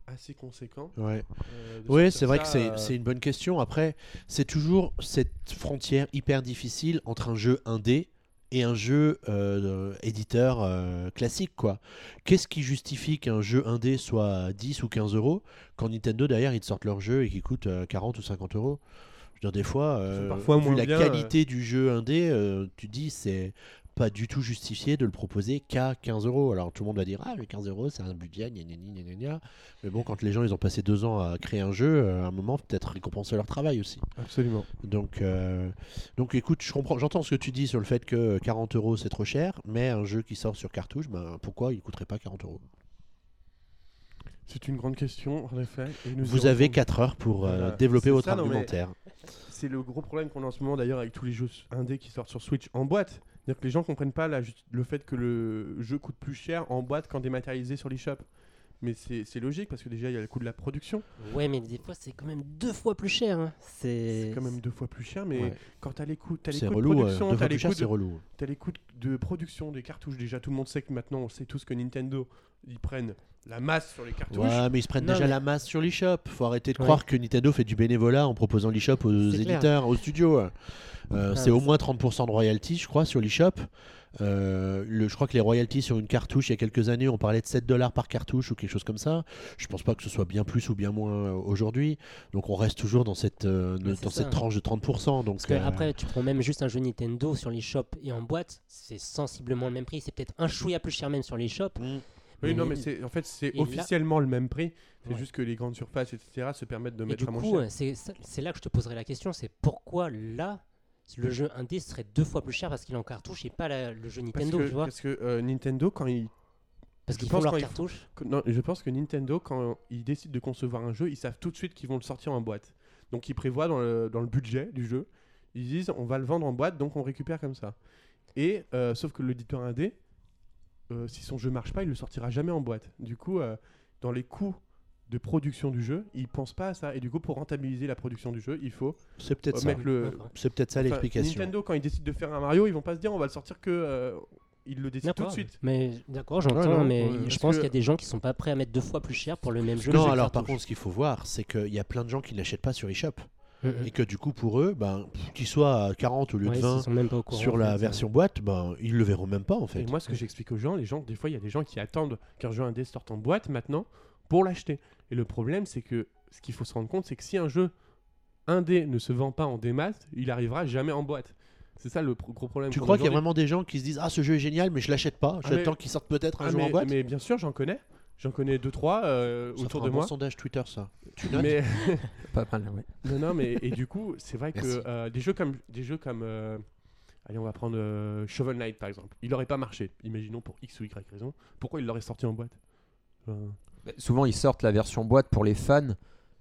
assez conséquent. Ouais. euh, Oui, c'est vrai ça, que c'est euh, c'est une bonne question. Après, c'est toujours cette frontière hyper difficile entre un jeu indé et un jeu euh, éditeur euh, classique. quoi. Qu'est-ce qui justifie qu'un jeu indé soit à 10 ou 15 euros quand Nintendo derrière ils te sortent leur jeu et qui coûte euh, 40 ou 50 euros? Je veux dire, des fois, euh, parfois vu la bien, qualité du jeu indé, euh, tu dis c'est pas du tout justifié de le proposer qu'à 15 euros. Alors tout le monde va dire ah mais 15 euros c'est un budget, gna gna gna gna gna. Mais bon quand les gens ils ont passé deux ans à créer un jeu, euh, à un moment peut-être récompenser leur travail aussi. Absolument. Donc euh, donc écoute je comprends, j'entends ce que tu dis sur le fait que 40 euros c'est trop cher, mais un jeu qui sort sur cartouche, ben pourquoi il coûterait pas 40 euros? C'est une grande question, en effet. et nous Vous avez répondons. 4 heures pour euh, Voilà. développer votre ça, argumentaire. C'est le gros problème qu'on a en ce moment d'ailleurs avec tous les jeux indés qui sortent sur Switch en boîte. C'est-à-dire que les gens comprennent pas la le fait que le jeu coûte plus cher en boîte qu'en dématérialisé sur l'eShop. Mais c'est c'est logique parce que déjà il y a le coût de la production. Ouais, mais des fois, c'est quand même deux fois plus cher. hein. C'est C'est quand même deux fois plus cher, mais Ouais. quand tu as les coûts, t'as les C'est coûts de relou. production, t'as les coûts c'est de relou. T'as les coûts de production des cartouches. Déjà, tout le monde sait que maintenant, on sait tous que Nintendo, ils prennent la masse sur les cartouches. Ouais, mais ils se prennent Non, déjà mais- la masse sur l'eShop. Faut arrêter de Ouais. croire que Nintendo fait du bénévolat en proposant l'eShop aux clair. éditeurs, aux studios. Euh, Ah, c'est au moins 30% de royalties, je crois, sur l'eShop. Euh, le, je crois que les royalties sur une cartouche, il y a quelques années, on parlait de 7 dollars par cartouche ou quelque chose comme ça. Je pense pas que ce soit bien plus ou bien moins euh, aujourd'hui. Donc on reste toujours dans cette, euh, dans cette tranche de 30%. Donc, Parce que euh, après, tu prends même juste un jeu Nintendo sur les shops et en boîte, c'est sensiblement le même prix. C'est peut-être un chouïa plus cher même sur les shops. mm, Oui, non, Mais- c'est en fait, c'est là- officiellement le même prix. C'est Ouais. juste que les grandes surfaces, etc., se permettent de Et mettre du à moins coup, cher. euh, c'est là que je te poserai la question c'est pourquoi là, le jeu indé serait deux fois plus cher parce qu'il est en cartouche et pas la- le jeu Parce Nintendo, que, tu vois? parce que euh, Nintendo, quand ils Parce qu'ils font leur cartouche? Non, je pense que Nintendo, quand ils décident de concevoir un jeu, ils savent tout de suite qu'ils vont le sortir en boîte. Donc ils prévoient dans le, dans le budget du jeu, ils disent on va le vendre en boîte, donc on récupère comme ça. Et euh, sauf que l'éditeur indé, euh, si son jeu marche pas, il le sortira jamais en boîte. Du coup, euh, dans les coûts de production du jeu, ils pensent pas à ça. Et du coup, pour rentabiliser la production du jeu, il faut c'est peut-être euh, ça. le. C'est peut-être ça Enfin, l'explication. Nintendo, quand ils décident de faire un Mario, ils vont pas se dire on va le sortir que. euh, ils le décident tout de suite. Mais d'accord, j'entends, mais ouais, je pense que- qu'il y a des gens qui sont pas prêts à mettre deux fois plus cher pour le même jeu. Non, que alors par contre, ce qu'il faut voir, c'est qu'il y a plein de gens qui ne l'achètent pas sur eShop. Mm, mm. Et que du coup, pour eux, ben, qu'ils soient à 40 au lieu Ouais, de s'ils 20 sont même pas au courant, sur en la fait, version boîte, ben, ils le verront même pas en fait. Et moi, ce que j'explique aux gens, les gens, des fois, il y a des gens qui attendent qu'un jeu indé sorte en boîte maintenant pour l'acheter. Et le problème, c'est que ce qu'il faut se rendre compte, c'est que si un jeu indé ne se vend pas en démat, il arrivera jamais en boîte. C'est ça le pro- gros problème. Tu crois qu'il y a vraiment des gens qui se disent Ah, ce jeu est génial, mais je l'achète pas. Ah, J'attends mais- qu'il sorte peut-être un Ah, jour en boîte? mais bien sûr, j'en connais. J'en connais deux, trois euh, autour de un bon moi. sondage Twitter, ça. Tu [laughs] notes Mais [laughs] Pas mal, ouais. non, non, mais et du coup, c'est vrai Merci. que euh, des jeux comme des jeux comme euh, allez, on va prendre euh, Shovel Knight par exemple. Il aurait pas marché. Imaginons pour X ou Y raison. Pourquoi il l'aurait sorti en boîte? Enfin, Bah, Souvent, ils sortent la version boîte pour les fans.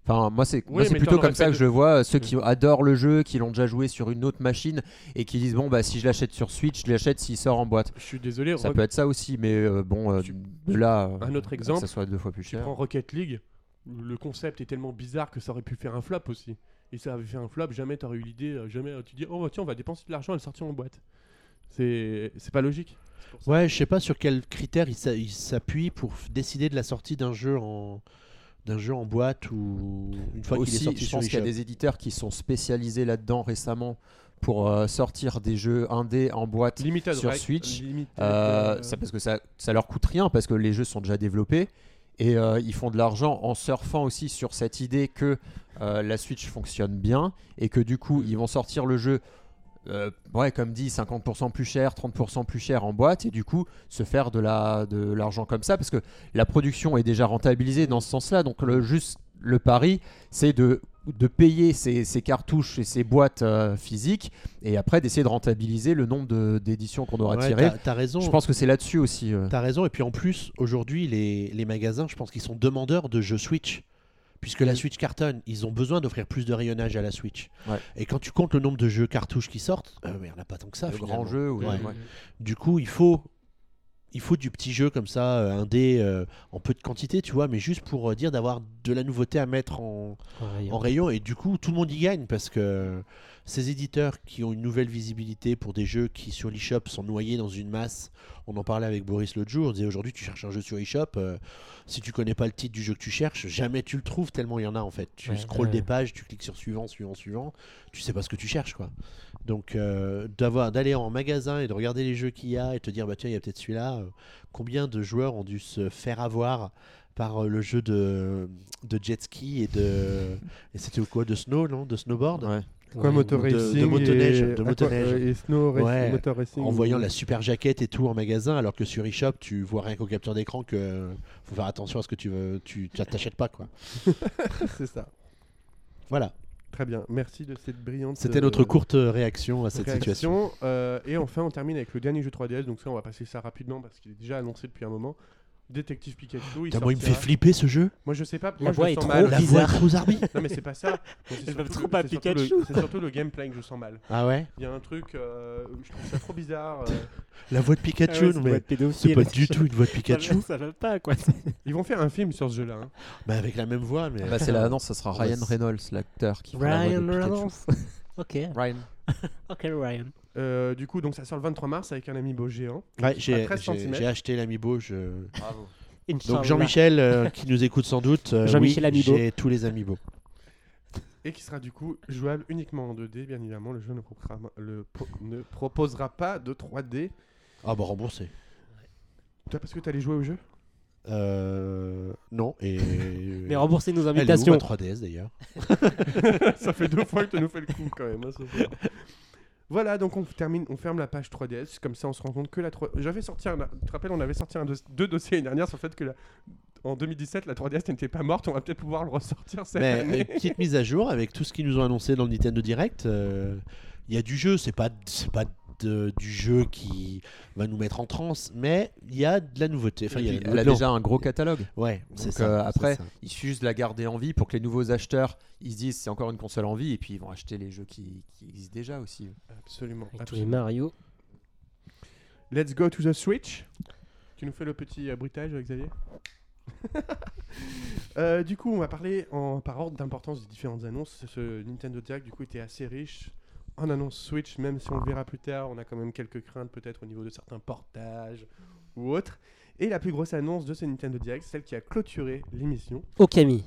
Enfin, moi, c'est Oui, plutôt comme ça que de- je vois euh, ceux qui adorent le jeu, qui l'ont déjà joué sur une autre machine et qui disent bon bah si je l'achète sur Switch, je l'achète s'il sort en boîte. Je suis désolé. Ça peut être ça aussi, mais euh, bon, euh, Tu- de là Un autre que exemple, ça soit deux fois plus Tu cher. prends Rocket League, le concept est tellement bizarre que ça aurait pu faire un flop aussi. Et ça avait fait un flop, jamais t'aurais eu l'idée, jamais tu dis oh bah, tiens on va dépenser de l'argent et le sortir en boîte. C'est c'est pas logique. Ouais, je sais pas sur quels critères il s'a- il s'appuie pour décider de la sortie d'un jeu en d'un jeu en boîte ou une fois qu'il est Aussi, sorti je sur pense qu'il y a des éditeurs qui sont spécialisés là-dedans récemment pour euh, sortir des jeux indés en boîte. Limited sur Rec- Switch, Limited, Euh, euh, ça parce que ça, ça leur coûte rien parce que les jeux sont déjà développés et euh, ils font de l'argent en surfant aussi sur cette idée que euh, la Switch fonctionne bien et que du coup ils vont sortir le jeu euh, ouais comme dit 50% plus cher 30% plus cher en boîte et du coup se faire de la de l'argent comme ça parce que la production est déjà rentabilisée dans ce sens là donc le juste le pari c'est de de payer ces, ces cartouches et ces boîtes euh, physiques et après d'essayer de rentabiliser le nombre d'éditions qu'on aura Ouais, tirées t'as- T'as raison. je pense que c'est là-dessus aussi. euh. T'as raison. Et puis en plus, aujourd'hui, les, les magasins, je pense qu'ils sont demandeurs de jeux Switch. Puisque la Switch cartonne, ils ont besoin d'offrir plus de rayonnage à la Switch. Ouais. Et quand tu comptes le nombre de jeux cartouches qui sortent, euh, mais il n'y en a pas tant que ça. Le finalement. grand jeu. ouais. Du coup, il faut, il faut du petit jeu comme ça, euh, un dé euh, en peu de quantité, tu vois, mais juste pour euh, dire d'avoir de la nouveauté à mettre en, rayon. Et du coup, tout le monde y gagne parce que ces éditeurs qui ont une nouvelle visibilité pour des jeux qui sur l'eShop sont noyés dans une masse. On en parlait avec Boris l'autre jour. On disait aujourd'hui, tu cherches un jeu sur eShop. euh, si tu connais pas le titre du jeu que tu cherches, jamais tu le trouves tellement il y en a en fait. Tu Ouais, scrolles ouais. des pages, tu cliques sur suivant, suivant, suivant. Tu sais pas ce que tu cherches quoi. Donc euh, d'avoir d'aller en magasin et de regarder les jeux qu'il y a et te dire bah tiens il y a peut-être celui-là. euh, combien de joueurs ont dû se faire avoir par euh, le jeu de, de jet ski et de [laughs] et c'était quoi de snow non de snowboard? Ouais. Quoi, Ouais, moto de- de racing motoneige, et, de motoneige. euh, et snow Ouais, motor racing. en voyant la super jaquette et tout en magasin alors que sur eShop tu vois rien qu'au capture d'écran que faut faire attention à ce que tu veux tu tu t'achètes pas quoi [laughs] c'est ça. voilà Très bien. Merci de cette brillante. c'était euh, notre courte réaction à cette situation. Euh, et enfin, on termine avec le dernier jeu 3DS. Donc ça, on va passer ça rapidement parce qu'il est déjà annoncé depuis un moment. Détective Pikachu. il Putain, moi, il me fait flipper ce jeu. Moi, je sais pas. La moi, voix je est sens trop mal. La bizarre. voix zarbi. [laughs] Non, mais c'est pas ça. [laughs] Moi, c'est surtout pas Pikachu. C'est surtout le gameplay que je sens mal. Ah ouais Il y a un truc, euh, je trouve ça trop bizarre. euh. [laughs] La voix de Pikachu, non, mais c'est pas du tout une voix de Pikachu. Ça va pas quoi. Ils vont faire un film sur ce jeu-là. hein. Bah, avec la même voix, mais. Ah bah, c'est la non, ça sera Ryan Reynolds, l'acteur qui fera la voix Ryan de Pikachu. Reynolds. ok, Ryan. ok Ryan. Euh, du coup, donc ça sort le 23 mars avec un amiibo géant. Ouais, j'ai 13 j'ai- centimètres. j'ai acheté l'amiibo. Je... Bravo. Donc Jean-Michel, euh, qui nous écoute sans doute, euh, Jean-Michel oui, Amiibo. j'ai tous les amiibo. Et qui sera du coup jouable uniquement en 2D, bien évidemment. Le jeu ne proposera, le pro- ne proposera pas de 3D. Ah bah remboursé. Toi, parce que t'allais jouer au jeu? Euh, non, et... [laughs] Mais remboursez nos Elle est où, invitations. ma 3DS d'ailleurs? [laughs] Ça fait deux fois que tu nous fais le coup quand même. hein, ce soir. Voilà, donc on termine, on ferme la page 3DS. Comme ça, on se rend compte que la 3 J'avais sorti un. Tu te rappelles, on avait sorti un deux dossiers l'année dernière sur le fait que la- en 2017, la 3DS n'était pas morte. On va peut-être pouvoir le ressortir cette Mais année. petite mise à jour avec tout ce qu'ils nous ont annoncé dans le Nintendo Direct. euh, Il y a du jeu, c'est pas, c'est pas de- du jeu qui va nous mettre en transe, mais il y a de la nouveauté. Enfin, il y a déjà un gros catalogue. Ouais, c'est Donc, ça. euh, c'est après, ça. il suffit juste de la garder en vie pour que les nouveaux acheteurs ils se disent c'est encore une console en vie et puis ils vont acheter les jeux qui, qui existent déjà aussi. Absolument. Avec tous les. Mario. Let's go to the Switch. Tu nous fais le petit euh, bruitage, Xavier [laughs] Euh, Du coup, on va parler en, par ordre d'importance des différentes annonces. Ce Nintendo Direct, du coup, était assez riche en annonce Switch, même si on le verra plus tard. On a quand même quelques craintes, peut-être au niveau de certains portages ou autres. Et la plus grosse annonce de ce Nintendo Direct, celle qui a clôturé l'émission, Okami.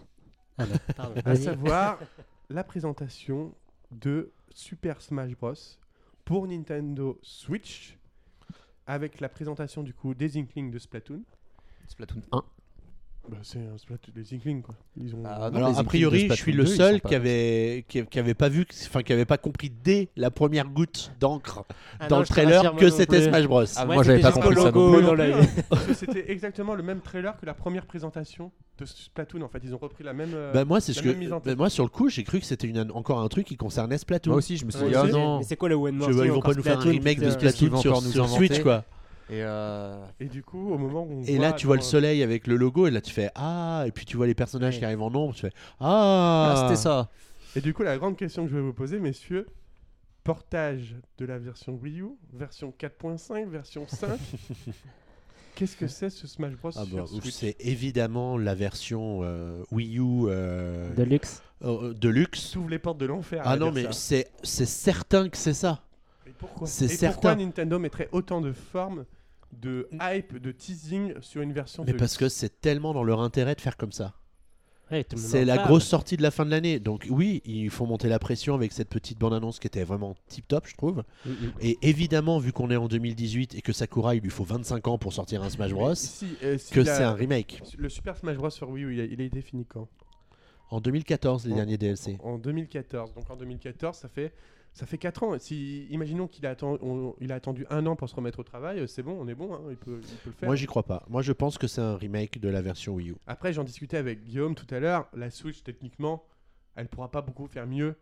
Ah non, [laughs] pardon. à savoir [laughs] la présentation de Super Smash Bros. pour Nintendo Switch, avec la présentation du coup des Inklings de Splatoon. Splatoon 1. Bah, c'est un Splatoon des Inklings quoi. Ils ont. Ah, non, Alors a priori, je suis le 2, ils seul qui avait qui, qui avait pas vu, enfin qui avait pas compris dès la première goutte d'encre Ah dans non, le trailer que c'était. Smash Bros. Ah, Ouais, moi j'avais c'était pas compris le ça non plus. plus, [laughs] c'était exactement le même trailer que la première présentation de Splatoon. En fait, ils ont repris la même. euh, Bah, moi c'est ce que même mise en bah, moi sur le coup j'ai cru que c'était une- encore un truc qui concernait Splatoon. Moi aussi je me suis dit ah non. Mais c'est quoi le One More ils vont pas nous faire un remake de Splatoon sur, Switch quoi. Et euh, Et du coup, au moment où on Et voit là tu vois le soleil avec le logo et là tu fais ah et puis tu vois les personnages Ouais. qui arrivent en nombre tu fais ah, ah, c'était ça. Et du coup, la grande question que je vais vous poser, messieurs, portage de la version Wii U, version 4.5, version 5. [laughs] Qu'est-ce que c'est ce Smash Bros Ah bah, c'est évidemment la version euh, Wii U euh, Deluxe. euh, Deluxe. S'ouvre les portes de l'enfer. Ah non mais c'est c'est certain que c'est ça. Et pourquoi c'est Et certain. pourquoi Nintendo mettrait autant de formes, de hype, de teasing sur une version Mais de parce que c'est tellement dans leur intérêt de faire comme ça. Ouais, C'est la parle. grosse sortie de la fin de l'année. Donc oui, il faut monter la pression avec cette petite bande-annonce qui était vraiment tip-top, je trouve. Mm, mm. Et évidemment, vu qu'on est en 2018 et que Sakura, il lui faut 25 ans pour sortir un Smash Bros, Si, euh, si que la- c'est un remake. Le Super Smash Bros sur Wii U, il a, il a été fini quand? En 2014, les En- derniers DLC. En 2014. Donc en 2014, ça fait ça fait 4 ans. Si imaginons qu'il a, attendu, on- il a attendu un an pour se remettre au travail, c'est bon, on est bon, hein, il, peut, il peut le faire. Moi, j'y crois pas. Moi, je pense que c'est un remake de la version Wii U. Après, j'en discutais avec Guillaume tout à l'heure. La Switch, techniquement, elle pourra pas beaucoup faire mieux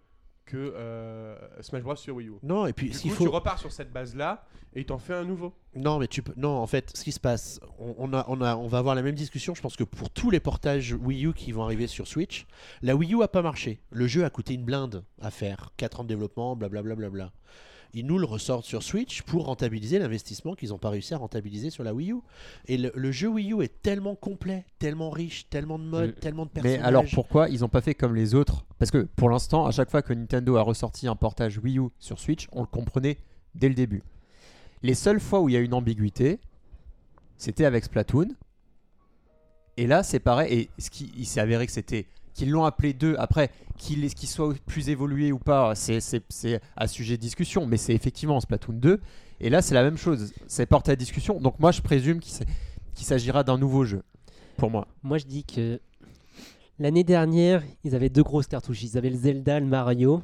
que euh, Smash Bros sur Wii U. Non, et puis coup, faut. tu repars sur cette base-là et il t'en fait un nouveau. Non, mais tu peux. Non, en fait, ce qui se passe, on, on a, on, a, on va avoir la même discussion. Je pense que pour tous les portages Wii U qui vont arriver sur Switch, la Wii U a pas marché. Le jeu a coûté une blinde à faire, 4 ans de développement, blablabla. Bla, bla, bla. Ils nous le ressortent sur Switch pour rentabiliser l'investissement qu'ils n'ont pas réussi à rentabiliser sur la Wii U. Et le, le jeu Wii U est tellement complet, tellement riche, tellement de modes, tellement de Mais personnages. alors pourquoi ils ont pas fait comme les autres? Parce que pour l'instant, à chaque fois que Nintendo a ressorti un portage Wii U sur Switch, on le comprenait dès le début. Les seules fois où il y a une ambiguïté, c'était avec Splatoon. Et là, c'est pareil. Et ce qui, il s'est avéré que c'était qu'ils l'ont appelé 2. Après, qu'il qu'il soit plus évolué ou pas, c'est à sujet de discussion. Mais c'est effectivement Splatoon 2. Et là, c'est la même chose. C'est porté à discussion. Donc moi, je présume qu'il s'agira d'un nouveau jeu. Pour moi. Moi, je dis que l'année dernière, ils avaient deux grosses cartouches. Ils avaient le Zelda, le Mario.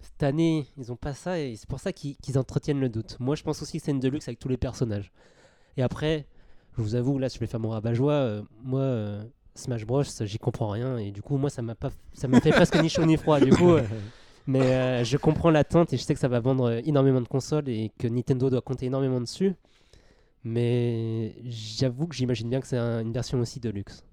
Cette année, ils ont pas ça et c'est pour ça qu'ils qu'ils entretiennent le doute. Moi, je pense aussi que c'est une deluxe avec tous les personnages. Et après, je vous avoue, là, je vais faire mon rabat-joie. euh, moi, euh, Smash Bros, j'y comprends rien et du coup, moi, ça m'a pas, ça m'a fait presque ni chaud ni froid. Du coup, euh, [laughs] mais euh, je comprends l'attente et je sais que ça va vendre euh, énormément de consoles et que Nintendo doit compter énormément dessus. Mais j'avoue que j'imagine bien que c'est un- une version aussi de luxe.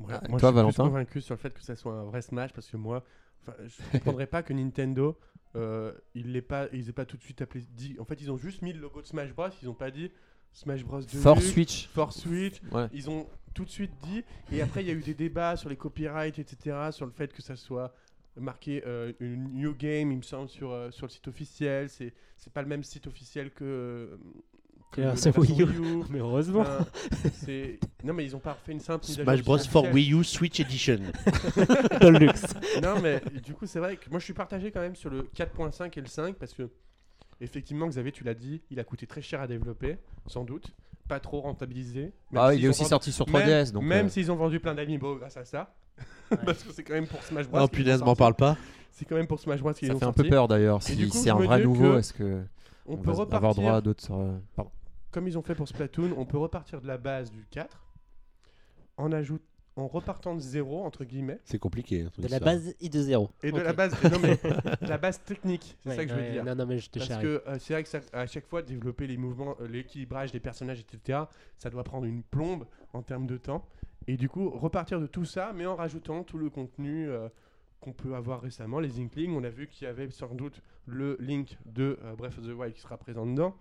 Ouais, Ah, moi, toi, je suis Valentin plus convaincu sur le fait que ça soit un vrai Smash parce que moi, je ne comprendrais pas que Nintendo, euh, ils l'aient pas, ils aient pas tout de suite appelé. Dit, en fait, ils ont juste mis le logo de Smash Bros. Ils ont pas dit Smash Bros. Deluxe, Force Switch. Force Switch. Ouais. Ils ont tout de suite dit. Et après, il y a eu des débats sur les copyrights, etc., sur le fait que ça soit marqué euh, une new game, il me semble, sur, euh, sur le site officiel. C'est c'est pas le même site officiel que. euh, que version Wii U. Wii U. [laughs] Mais heureusement. Enfin, c'est- non mais ils ont pas fait une simple Smash Bros for. Wii U Switch Edition. [laughs] de luxe. Non, mais du coup, c'est vrai que moi je suis partagé quand même sur le 4.5 et le 5 parce que, effectivement, Xavier, tu l'as dit, il a coûté très cher à développer, sans doute, pas trop rentabilisé. même Ah, il est ont aussi vendu- sorti sur même- 3DS. Donc, Même euh, s'ils ont vendu plein d'amiibo grâce à ça, [laughs] parce que c'est quand même pour Smash Bros. Oh qu'ils punaise, m'en sorti. parle pas. C'est quand même pour Smash Bros. qu'ils ça l'ont fait un peu sorti. peur d'ailleurs. Si c'est un vrai nouveau, que est-ce que On, on peut va avoir repartir, droit à d'autres euh, Pardon. comme ils ont fait pour Splatoon, on peut repartir de la base du 4 en ajoute, en repartant de zéro entre guillemets C'est compliqué. De la ça. base et de zéro. et de Ok. la base, non mais de [laughs] la base technique, c'est Ouais, ça que je veux ouais, dire. Non, non, mais je te Parce charrie. que euh, c'est vrai que ça- à chaque fois, développer les mouvements, euh, l'équilibrage des personnages, etc., ça doit prendre une plombe en termes de temps. Et du coup, repartir de tout ça, mais en rajoutant tout le contenu euh, qu'on peut avoir récemment, les Inklings. On a vu qu'il y avait sans doute le Link de euh, Breath of the Wild qui sera présent dedans.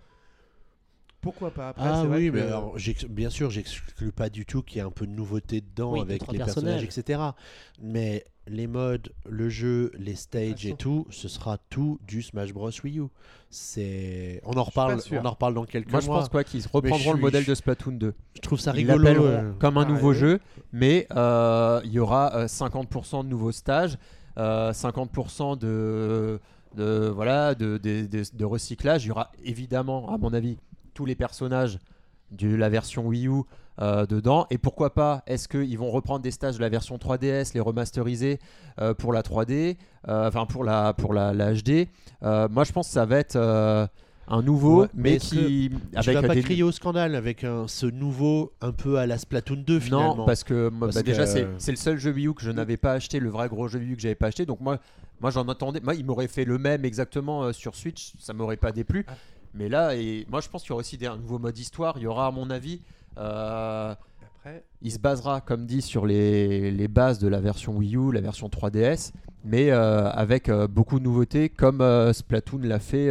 Pourquoi pas Après, Ah oui, que- mais alors, bien sûr, j'exclus pas du tout qu'il y ait un peu de nouveauté dedans Oui, avec les personnages, personnages. etc. Mais les modes, le jeu, les stages et tout, ce sera tout du Smash Bros Wii U. C'est, on en reparle, on en reparle dans quelques Moi, je mois. pense quoi qu'ils reprendront le modèle de Splatoon 2. Je trouve ça rigolo. euh. comme un Ah, nouveau jeu, mais euh, il y aura euh, 50% de nouveaux stages, euh, 50% de, de, voilà, de, de- de- de recyclage. Il y aura évidemment, à mon avis, tous les personnages de la version Wii U euh, dedans. Et pourquoi pas, est-ce qu'ils vont reprendre des stages de la version 3DS, les remasteriser euh, pour la 3D, euh, enfin pour la, pour la, la HD Euh, Moi, je pense que ça va être euh, un nouveau, Ouais, mais mais qui. Tu vas pas des- crier au scandale avec un, ce nouveau un peu à la Splatoon 2 finalement? Non, parce que moi, Parce bah, déjà, que- c'est c'est le seul jeu Wii U que je n'avais pas acheté, le vrai gros jeu Wii U que j'avais pas acheté. Donc, moi, moi j'en attendais. Moi, il m'aurait fait le même exactement euh, sur Switch, ça m'aurait pas déplu. Mais là, et moi, je pense qu'il y aura aussi des, un nouveau mode histoire. Il y aura, à mon avis, euh, Après, il se basera, comme dit, sur les, les bases de la version Wii U, la version 3DS, mais euh, avec euh, beaucoup de nouveautés, comme Splatoon l'a fait,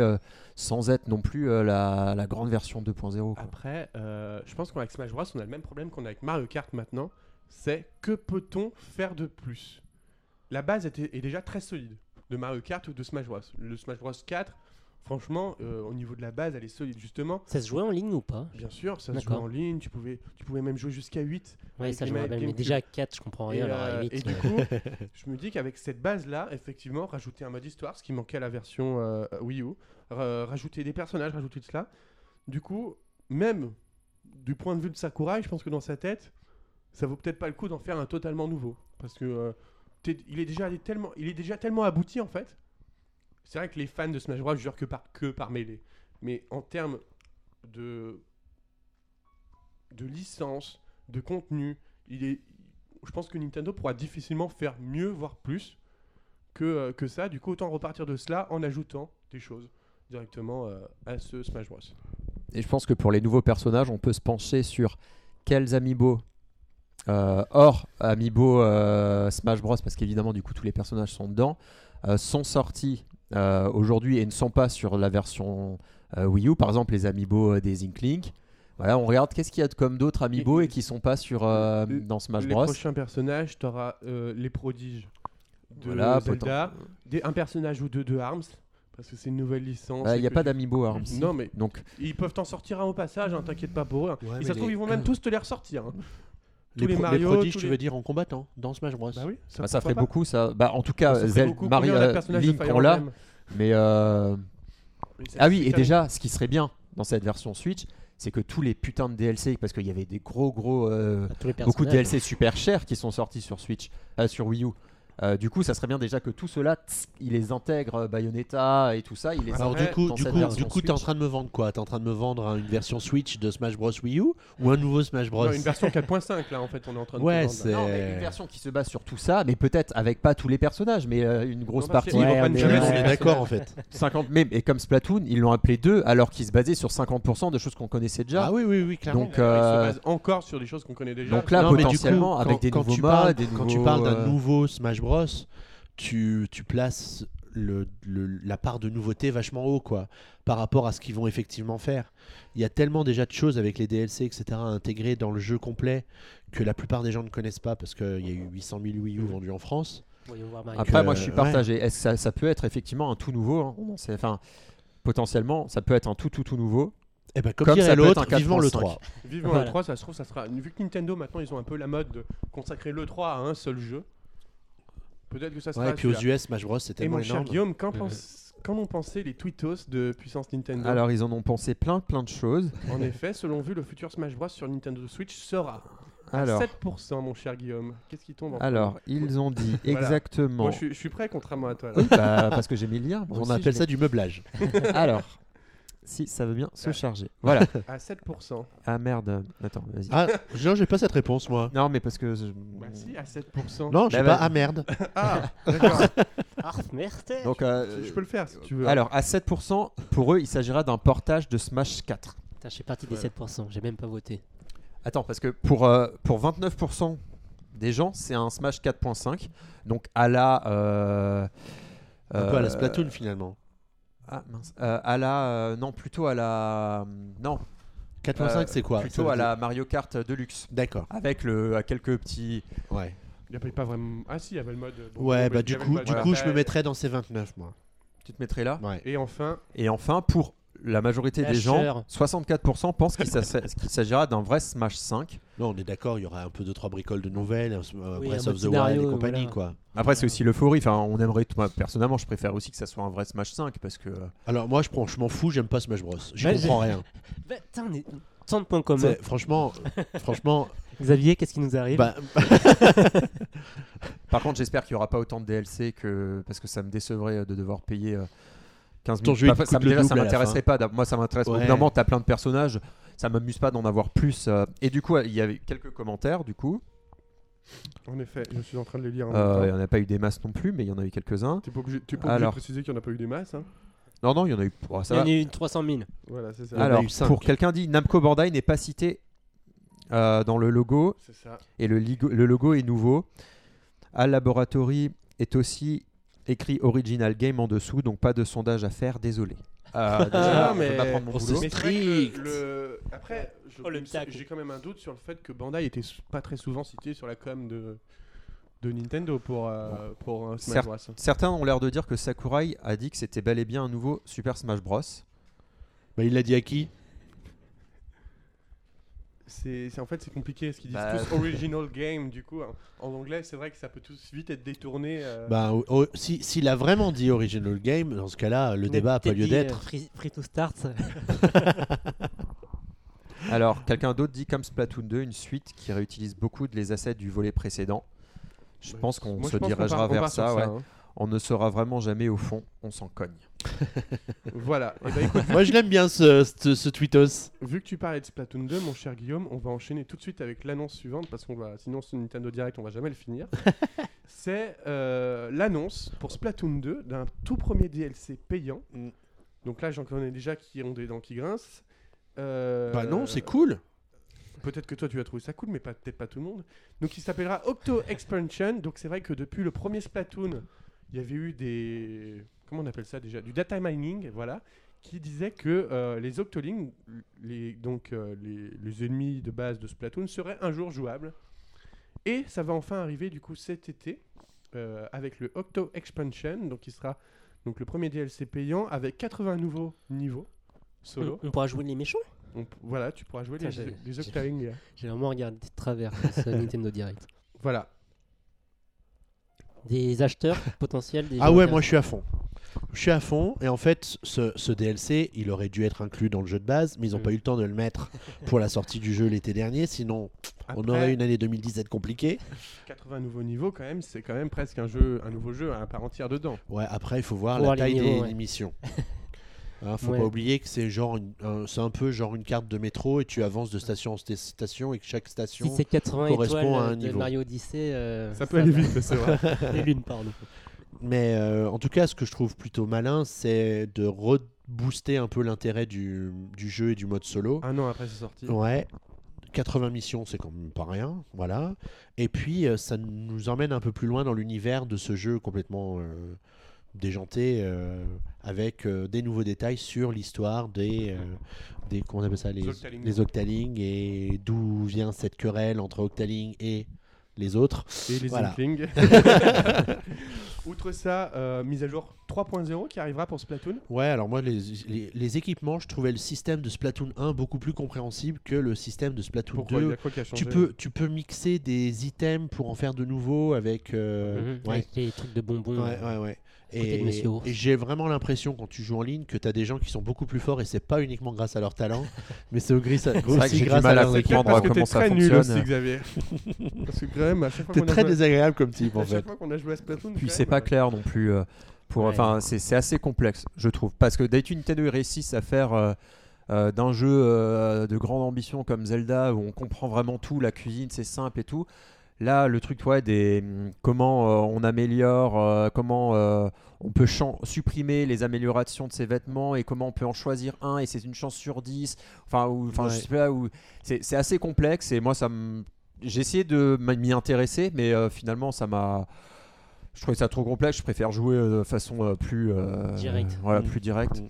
sans être non plus la, la grande version 2.0. quoi. après je pense qu'avec Smash Bros, on a le même problème qu'on a avec Mario Kart maintenant. C'est que peut-on faire de plus? La base était, est déjà très solide de Mario Kart ou de Smash Bros. Le Smash Bros 4, franchement, euh, au niveau de la base, elle est solide justement. Ça se jouait en ligne ou pas? Bien sûr, ça se D'accord. en ligne, tu pouvais, tu pouvais même jouer jusqu'à 8. Ouais, ça je me rappelle. Mais déjà 4, je comprends Et, rien. alors à euh, et du euh, coup, [laughs] je me dis qu'avec cette base-là, effectivement, rajouter un mode histoire, ce qui manquait à la version euh, Wii U, ra- rajouter des personnages, rajouter de cela. Du coup, même du point de vue de Sakurai, je pense que dans sa tête, ça vaut peut-être pas le coup d'en faire un totalement nouveau. Parce que il, est déjà tellement, il est déjà tellement abouti en fait. C'est vrai que les fans de Smash Bros. jurent que par, que par mêlée. Mais en termes de, de licence, de contenu, je pense que Nintendo pourra difficilement faire mieux, voire plus que, euh, que ça. Du coup, autant repartir de cela en ajoutant des choses directement euh, à ce Smash Bros. Et je pense que pour les nouveaux personnages, on peut se pencher sur quels amiibo, euh, hors amiibo Smash Bros, parce qu'évidemment, du coup, tous les personnages sont dedans, sont sortis euh, aujourd'hui et ne sont pas sur la version euh, Wii U. Par exemple, les amiibo euh, des Inklink. Voilà, on regarde qu'est-ce qu'il y a de comme d'autres amiibo et qui sont pas sur euh, Le- dans Smash les Bros. prochains personnages, tu auras les prodiges de Voilà, Zelda, des, un personnage ou deux de Arms, parce que c'est une nouvelle licence. Bah, et Il n'y a pas tu- d'amiibo Arms. Non, mais Donc, ils peuvent t'en sortir un au passage, hein, t'inquiète pas pour eux. hein. Ouais, et ça se trouve, les- ils vont même tous te les ressortir. hein. Les, tous les Mario, prodiges, tous tu les- veux dire en combattant dans Smash Bros. Bah oui, bah, ça pourquoi ferait pas. beaucoup. Ça... Bah, en tout cas, Ça Zelda, beaucoup. Mario, euh, Link, on l'a. Mais euh, Ah oui, et déjà, ce qui serait bien dans cette version Switch, c'est que tous les putains de DLC, parce qu'il y avait des gros gros, euh, beaucoup de. DLC super chers qui sont sortis sur Switch, euh, sur Wii U. Euh, du coup, ça serait bien déjà que tout cela, tss, il les intègre, euh, Bayonetta et tout ça, il les Alors du coup, du coup, du coup, t'es en train de me vendre quoi? T'es en train de me vendre hein, une version Switch de Smash Bros Wii U ou un nouveau Smash Bros? Non, une version 4.5 là en fait, on est en train de Ouais, c'est- Non, mais une version qui se base sur tout ça, mais peut-être avec pas tous les personnages, mais euh, une grosse Non, partie. Ouais, On est d'accord en fait. 50 mais, et comme Splatoon, ils l'ont appelé 2 alors qu'ils se basaient sur 50% de choses qu'on connaissait déjà. Ah oui, oui, oui, clairement. Donc, euh, Ils se basent encore sur des choses qu'on connaît déjà. donc là, Non, potentiellement, coup, avec quand- des nouveaux tu modes, Quand tu nouveaux, parles d'un nouveau Smash Bros, tu, tu places le, le- la part de nouveauté vachement haut, quoi, par rapport à ce qu'ils vont effectivement faire. Il y a tellement déjà de choses avec les DLC, etc., à intégrer dans le jeu complet que la plupart des gens ne connaissent pas parce qu'il y a eu 800 000 Wii U vendus en France. Après, moi, je suis ouais. partagé. Est-ce que ça, ça peut être effectivement un tout nouveau hein? Enfin, potentiellement, ça peut être un tout, tout, tout nouveau. Et ben comme, Comme dirait ça peut être l'autre, un vivement le 4.5. 3. [laughs] Vivement Voilà. le 3, ça se trouve, ça sera. Vu que Nintendo maintenant ils ont un peu la mode de consacrer le 3 à un seul jeu, peut-être que ça sera. Ouais, et puis aux. US, Smash Bros, Et tellement mon cher énorme. Guillaume, qu'en pense- qu'en ont pensé les tweetos de puissance Nintendo? Alors, ils en ont pensé plein, plein de choses. En effet, selon vu, le futur Smash Bros sur Nintendo Switch sera à Alors, 7%, mon cher Guillaume. Qu'est-ce qui tombe en alors ils ont dit Voilà. exactement. Moi, je suis, je suis prêt, contrairement à toi. là. Oui, bah, parce que j'ai mis le lien. On aussi, appelle ça du meublage. [laughs] Alors, si ça veut bien se charger. Voilà. [laughs] À 7%. Ah merde. Attends, vas-y. Ah, non, j'ai pas cette réponse, moi. Non, mais parce que. je- Bah si, à 7%. Non, j'ai Bah, pas. bah- Ah merde. [laughs] Ah, d'accord. [laughs] Ah, merde. Donc, euh, je peux le faire si tu veux. alors, à 7%, pour eux, il s'agira d'un portage de Smash 4. Putain, je suis parti des Ouais. 7%, j'ai même pas voté. Attends, parce que pour, euh, pour 29% des gens, c'est un Smash 4.5. Donc à la. euh, Un peu à la euh, Splatoon finalement. Ah mince. Euh, à la. euh, non, plutôt à la. Non. 4.5 euh, c'est quoi Ça Plutôt veut à la Mario Kart Deluxe. D'accord. Avec le, à quelques petits. Ouais. Il n'y avait pas vraiment. Ah si, il y avait le mode. bon, Ouais, bon, bah il y du avait le coup, mode du coup, je me bataille. mettrais dans ces 29 moi. Tu te mettrais là? Ouais. Et enfin, Et enfin, pour la majorité des gens, Lâcheur. 64% pensent [laughs] qu'il s'agira d'un vrai Smash 5. Non, on est d'accord, il y aura un peu de trois bricoles de nouvelles, euh, Oui, Breath un of the Wild et compagnie voilà. quoi. Après, c'est aussi l'euphorie. Enfin, on aimerait. Moi, personnellement, je préfère aussi que ça soit un vrai Smash 5 parce que. Alors moi, je prends, je m'en fous, j'aime pas Smash Bros. Je Bah, comprends rien. [laughs] Bah, tant de points communs. Franchement, [laughs] franchement, Xavier, qu'est-ce qui nous arrive? bah, Par contre, j'espère qu'il n'y aura pas autant de DLC que parce que ça me décevrait euh, de devoir payer euh, 15 Ton 000. jeu, Pas- te ça déjà, ça m'intéresserait pas. Moi, ça m'intéresse. Ouais. moment, t'as plein de personnages. Ça m'amuse pas d'en avoir plus. euh, Et du coup, il y avait quelques commentaires. Du coup, en effet, je suis en train de les lire. en Euh, même il n'y en a pas eu des masses non plus, mais il y en a eu quelques-uns. Obligé, t'es pas obligé de Alors. préciser qu'il n'y en a pas eu des masses. hein. Non, non, il y en a eu. oh, ça Il y en a eu 300 000. Voilà, c'est ça. Alors, pour quelqu'un dit, Namco Bandai n'est pas cité euh, dans le logo C'est ça. et le, le logo est nouveau. Al Laboratory est aussi écrit Original Game en dessous, donc pas de sondage à faire, désolé. Euh, déjà, Ah, je mais- strict. le, le- Après, je- Oh, j'ai quand même un doute sur le fait que Bandai était pas très souvent cité sur la com de, de Nintendo pour, euh, pour un Smash. Bros. Certains ont l'air de dire que Sakurai a dit que c'était bel et bien un nouveau Super Smash Bros. bah, il l'a dit à qui? C'est en fait c'est compliqué ce qu'ils disent Bah, tous [laughs] original game du coup hein. en anglais c'est vrai que ça peut tous vite être détourné euh, Bah, oh, si- s'il a vraiment dit original game, dans ce cas-là, le débat a pas lieu euh, d'être. Free, free to start. [laughs] Alors, quelqu'un d'autre dit comme Splatoon 2, une suite qui réutilise beaucoup de les assets du volet précédent. Je Ouais. pense qu'on se dirigera on vers ça. ouais. hein. On ne saura vraiment jamais au fond, on s'en cogne. [laughs] voilà bah écoute Moi, je l'aime bien ce, ce, ce tweetos. vu que tu parlais de Splatoon 2 mon cher Guillaume on va enchaîner tout de suite avec l'annonce suivante parce qu'on va sinon ce Nintendo Direct on va jamais le finir [laughs] c'est euh, l'annonce pour Splatoon 2 d'un tout premier DLC payant Mm. donc là j'en connais déjà qui ont des dents qui grincent Euh, Bah non, c'est cool. Peut-être que toi tu as trouvé ça cool, mais pas- peut-être pas tout le monde. Donc il s'appellera Octo Expansion. Donc c'est vrai que depuis le premier Splatoon, il y avait eu des. Comment on appelle ça déjà Du data mining, voilà. Qui disait que euh, les Octolings, les, donc euh, les, les ennemis de base de Splatoon, seraient un jour jouables. Et ça va enfin arriver du coup cet été euh, avec le Octo Expansion. Donc qui sera donc, le premier DLC payant avec 80 nouveaux niveaux solo. On pourra jouer les méchants On voilà, tu pourras jouer les, Putain, les Octolings. J'ai vraiment regardé de travers ce [laughs] Nintendo Direct. Voilà. Des acheteurs potentiels des Ah ouais, moi, je suis à fond. Je suis à fond et en fait ce, ce DLC il aurait dû être inclus dans le jeu de base mais ils n'ont Mm. pas eu le temps de le mettre pour la sortie du jeu l'été dernier sinon on aurait une année 2017 compliquée. 80 nouveaux niveaux quand même, c'est quand même presque un jeu, un nouveau jeu à part entière dedans. Ouais après il faut voir Faut la voir taille niveaux, des, ouais. missions. [laughs] Hein, faut Ouais. pas oublier que c'est genre une- un- c'est un peu genre une carte de métro et tu avances de station en sta- station et que chaque station Si c'est 80 correspond à un euh, de niveau. Mario Odyssey, euh, Ça peut aller vite, c'est vrai. [laughs] Les lunes, pardon. Mais euh, en tout cas, ce que je trouve plutôt malin, c'est de rebooster un peu l'intérêt du, du jeu et du mode solo. Un an après sa sortie. Ouais. 80 missions, c'est quand même pas rien, voilà. Et puis, euh, ça nous emmène un peu plus loin dans l'univers de ce jeu complètement euh, déjanté, avec des nouveaux détails sur l'histoire des, des, comment on appelle ça, les, Octalings. les Octalings et d'où vient cette querelle entre Octaling et les autres. Et les Voilà. Inklings. [laughs] Outre ça, euh, mise à jour 3.0 qui arrivera pour Splatoon. Ouais, alors moi, les, les, les équipements, je trouvais le système de Splatoon 1 beaucoup plus compréhensible que le système de Splatoon Pourquoi Il y 2. a quoi qui a changé Tu peux, tu peux mixer des items pour en faire de nouveaux avec. euh, Mhm, ouais. Avec les trucs de bonbons. Ouais, ouais, ouais. Et, j'ai vraiment l'impression quand tu joues en ligne que tu as des gens qui sont beaucoup plus forts et c'est pas uniquement grâce à leur talent, [laughs] mais c'est aussi, grâce mal à équipements. peut-être parce que comprendre t'es comment ça très nul fonctionne. aussi, Xavier. [laughs] parce que quand même, à chaque fois T'es très joué- désagréable comme type en à chaque fait. fois qu'on a joué à Splatoon, Puis c'est pas clair non plus. euh, pour, Ouais. enfin, c'est c'est assez complexe, je trouve. Parce que d'habitude, Nintendo ils réussissent à faire euh, euh, d'un jeu euh, de grande ambition comme Zelda où on comprend vraiment tout, la cuisine c'est simple et tout. Là, le truc, ouais, des hum, comment euh, on améliore, euh, comment euh, on peut supprimer les améliorations de ses vêtements et comment on peut en choisir un et c'est une chance sur 10. Enfin, ou, enfin, je Ouais. sais pas, où c'est assez complexe et moi, ça. J'ai essayé de m'y intéresser, mais finalement, ça m'a. Je trouvais ça trop complexe. Je préfère jouer de façon plus Directe. voilà, Mm. plus directe. Mm.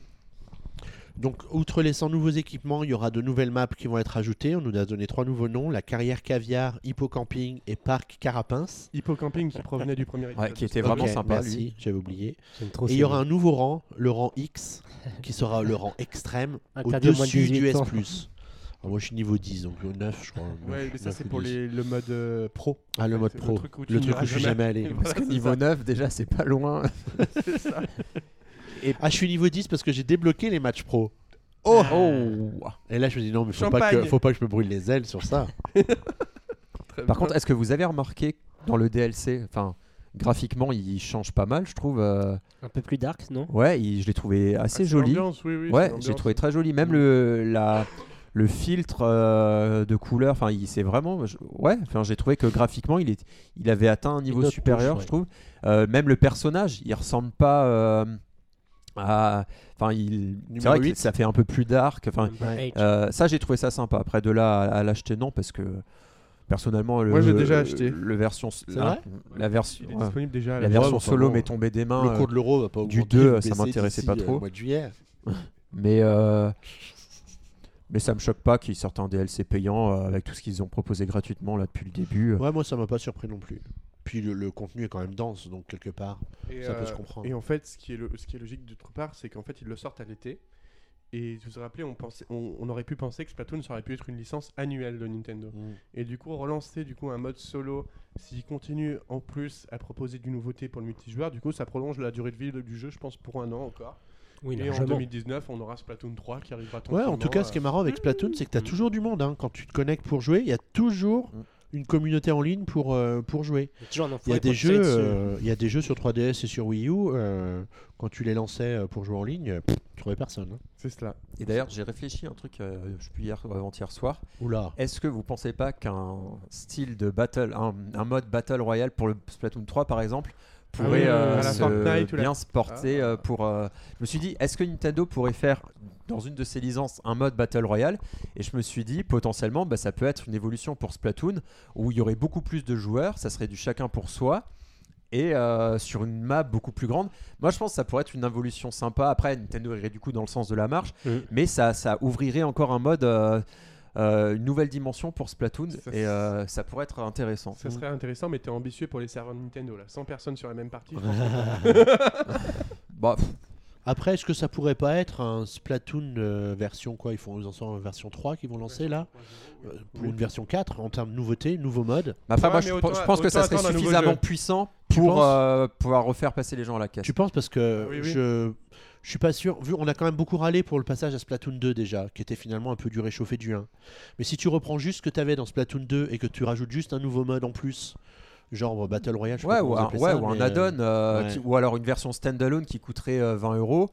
Donc, outre les 100 nouveaux équipements, il y aura de nouvelles maps qui vont être ajoutées. On nous a donné trois nouveaux noms la carrière caviar, hippocamping et parc carapince. Hippocamping qui provenait du premier épisode. Ouais, qui était vraiment Ok, sympa, Merci, j'avais oublié. Et il y aura un nouveau rang, le rang X, qui sera le rang extrême, de au-dessus du 18 S+. ans. Alors moi je suis niveau 10, donc au 9 je crois. Ouais, 9, mais ça 9 c'est ou pour 10. les- le mode euh, pro. Ah le mode pro, le truc où le truc où je suis jamais. allé. [laughs] Parce que niveau ça. 9, déjà, c'est pas loin. [laughs] C'est ça. [laughs] Ah je suis niveau 10 parce que j'ai débloqué les matchs pro. Oh, Et là je me dis non mais faut pas, que, faut pas que je me brûle les ailes sur ça. [laughs] Par bien. contre, est-ce que vous avez remarqué dans le DLC, enfin, graphiquement, il change pas mal, je trouve. euh, Un peu plus dark, non? Ouais, il- je l'ai trouvé Ah, assez joli. oui, oui, Ouais, j'ai trouvé très joli. Même le, la, le filtre euh, de couleur, enfin, il c'est vraiment. je- ouais, enfin, j'ai trouvé que graphiquement, il, est, il avait atteint un niveau supérieur, touche, je trouve. Euh, même le personnage, il ressemble pas euh. Enfin, il. C'est Numéro vrai que 8. ça fait un peu plus dark. Enfin, Ouais. euh, ça, j'ai trouvé ça sympa. Après, de là à, à l'acheter, non, parce que personnellement, le, Moi, j'ai déjà acheté. Le version, la, vrai la version, Il est ouais. disponible déjà. à la la- version solo bon, m'est tombée des mains. le euh, cours de l'euro va pas du augmenter, 2, va ça m'intéressait pas euh, trop. le mois de juillet. Mais, euh, mais ça me choque pas qu'ils sortent un DLC payant euh, avec tout ce qu'ils ont proposé gratuitement là depuis le début. Ouais moi ça m'a pas surpris non plus. Puis le, le contenu est quand même dense donc quelque part Et, ça peut euh, se comprendre. Et en fait, ce qui est, le, ce qui est logique d'autre part, c'est qu'en fait, ils le sortent à l'été. Et vous vous rappelez, on, pensait, on, on aurait pu penser que Splatoon ça aurait pu être une licence annuelle de Nintendo. Mm. Et du coup, relancer du coup un mode solo, s'il continue en plus à proposer du nouveauté pour le multijoueur, du coup, ça prolonge la durée de vie du jeu, je pense, pour un an encore. Oui, et en largement. 2019, on aura Splatoon 3 qui arrivera Ouais, en tout cas, ce qui est marrant avec Splatoon, c'est que tu as toujours du monde. hein. Quand tu te connectes pour jouer, il y a toujours Mm. Une communauté en ligne pour, euh, pour jouer. Il y a des jeux, dessus. euh, il y a des jeux sur 3DS et sur Wii U. euh, quand tu les lançais euh, pour jouer en ligne, euh, pff, tu trouvais personne. hein. C'est cela. Et d'ailleurs, j'ai réfléchi à un truc, euh, je plus hier avant-hier soir. Oula. Est-ce que vous pensez pas qu'un style de battle, un, un mode battle royale pour le Splatoon 3 par exemple, pourrait oui, euh, se la- bien se porter Ah. euh, pour. euh, Je me suis dit, est-ce que Nintendo pourrait faire dans une de ses licences un mode battle royale Et je me suis dit, potentiellement, bah, ça peut être une évolution pour Splatoon où il y aurait beaucoup plus de joueurs, ça serait du chacun pour soi. Et euh, sur une map beaucoup plus grande, moi je pense que ça pourrait être une évolution sympa. Après, Nintendo irait du coup dans le sens de la marche, mais ça, ça ouvrirait encore un mode, euh, euh, une nouvelle dimension pour Splatoon, Ça, et ça pourrait être intéressant. Ça serait intéressant, mais t'es ambitieux pour les serveurs Nintendo là. 100 personnes sur la même partie. [laughs] [laughs] Bah, pff, Après, est-ce que ça pourrait pas être un Splatoon euh, version quoi Ils font ils en sont en version 3 qu'ils vont lancer là Euh, Pour une version 4 en termes de nouveauté, nouveau mode enfin, Ouais, moi, mais je, autant- je pense que ça autant serait attendre un nouveau suffisamment jeu. puissant Tu pour penses euh, pouvoir refaire passer les gens à la caisse. Tu penses parce que Oui, oui. je je suis pas sûr. Vu on a quand même beaucoup râlé pour le passage à Splatoon 2 déjà, qui était finalement un peu du réchauffé du 1. Mais si tu reprends juste ce que tu avais dans Splatoon 2 et que tu rajoutes juste un nouveau mode en plus, genre Battle Royale, je Ouais, ou un, vous appelez ouais, ça, ou un add-on, euh, ouais. ou alors une version standalone qui coûterait euh, 20 euros.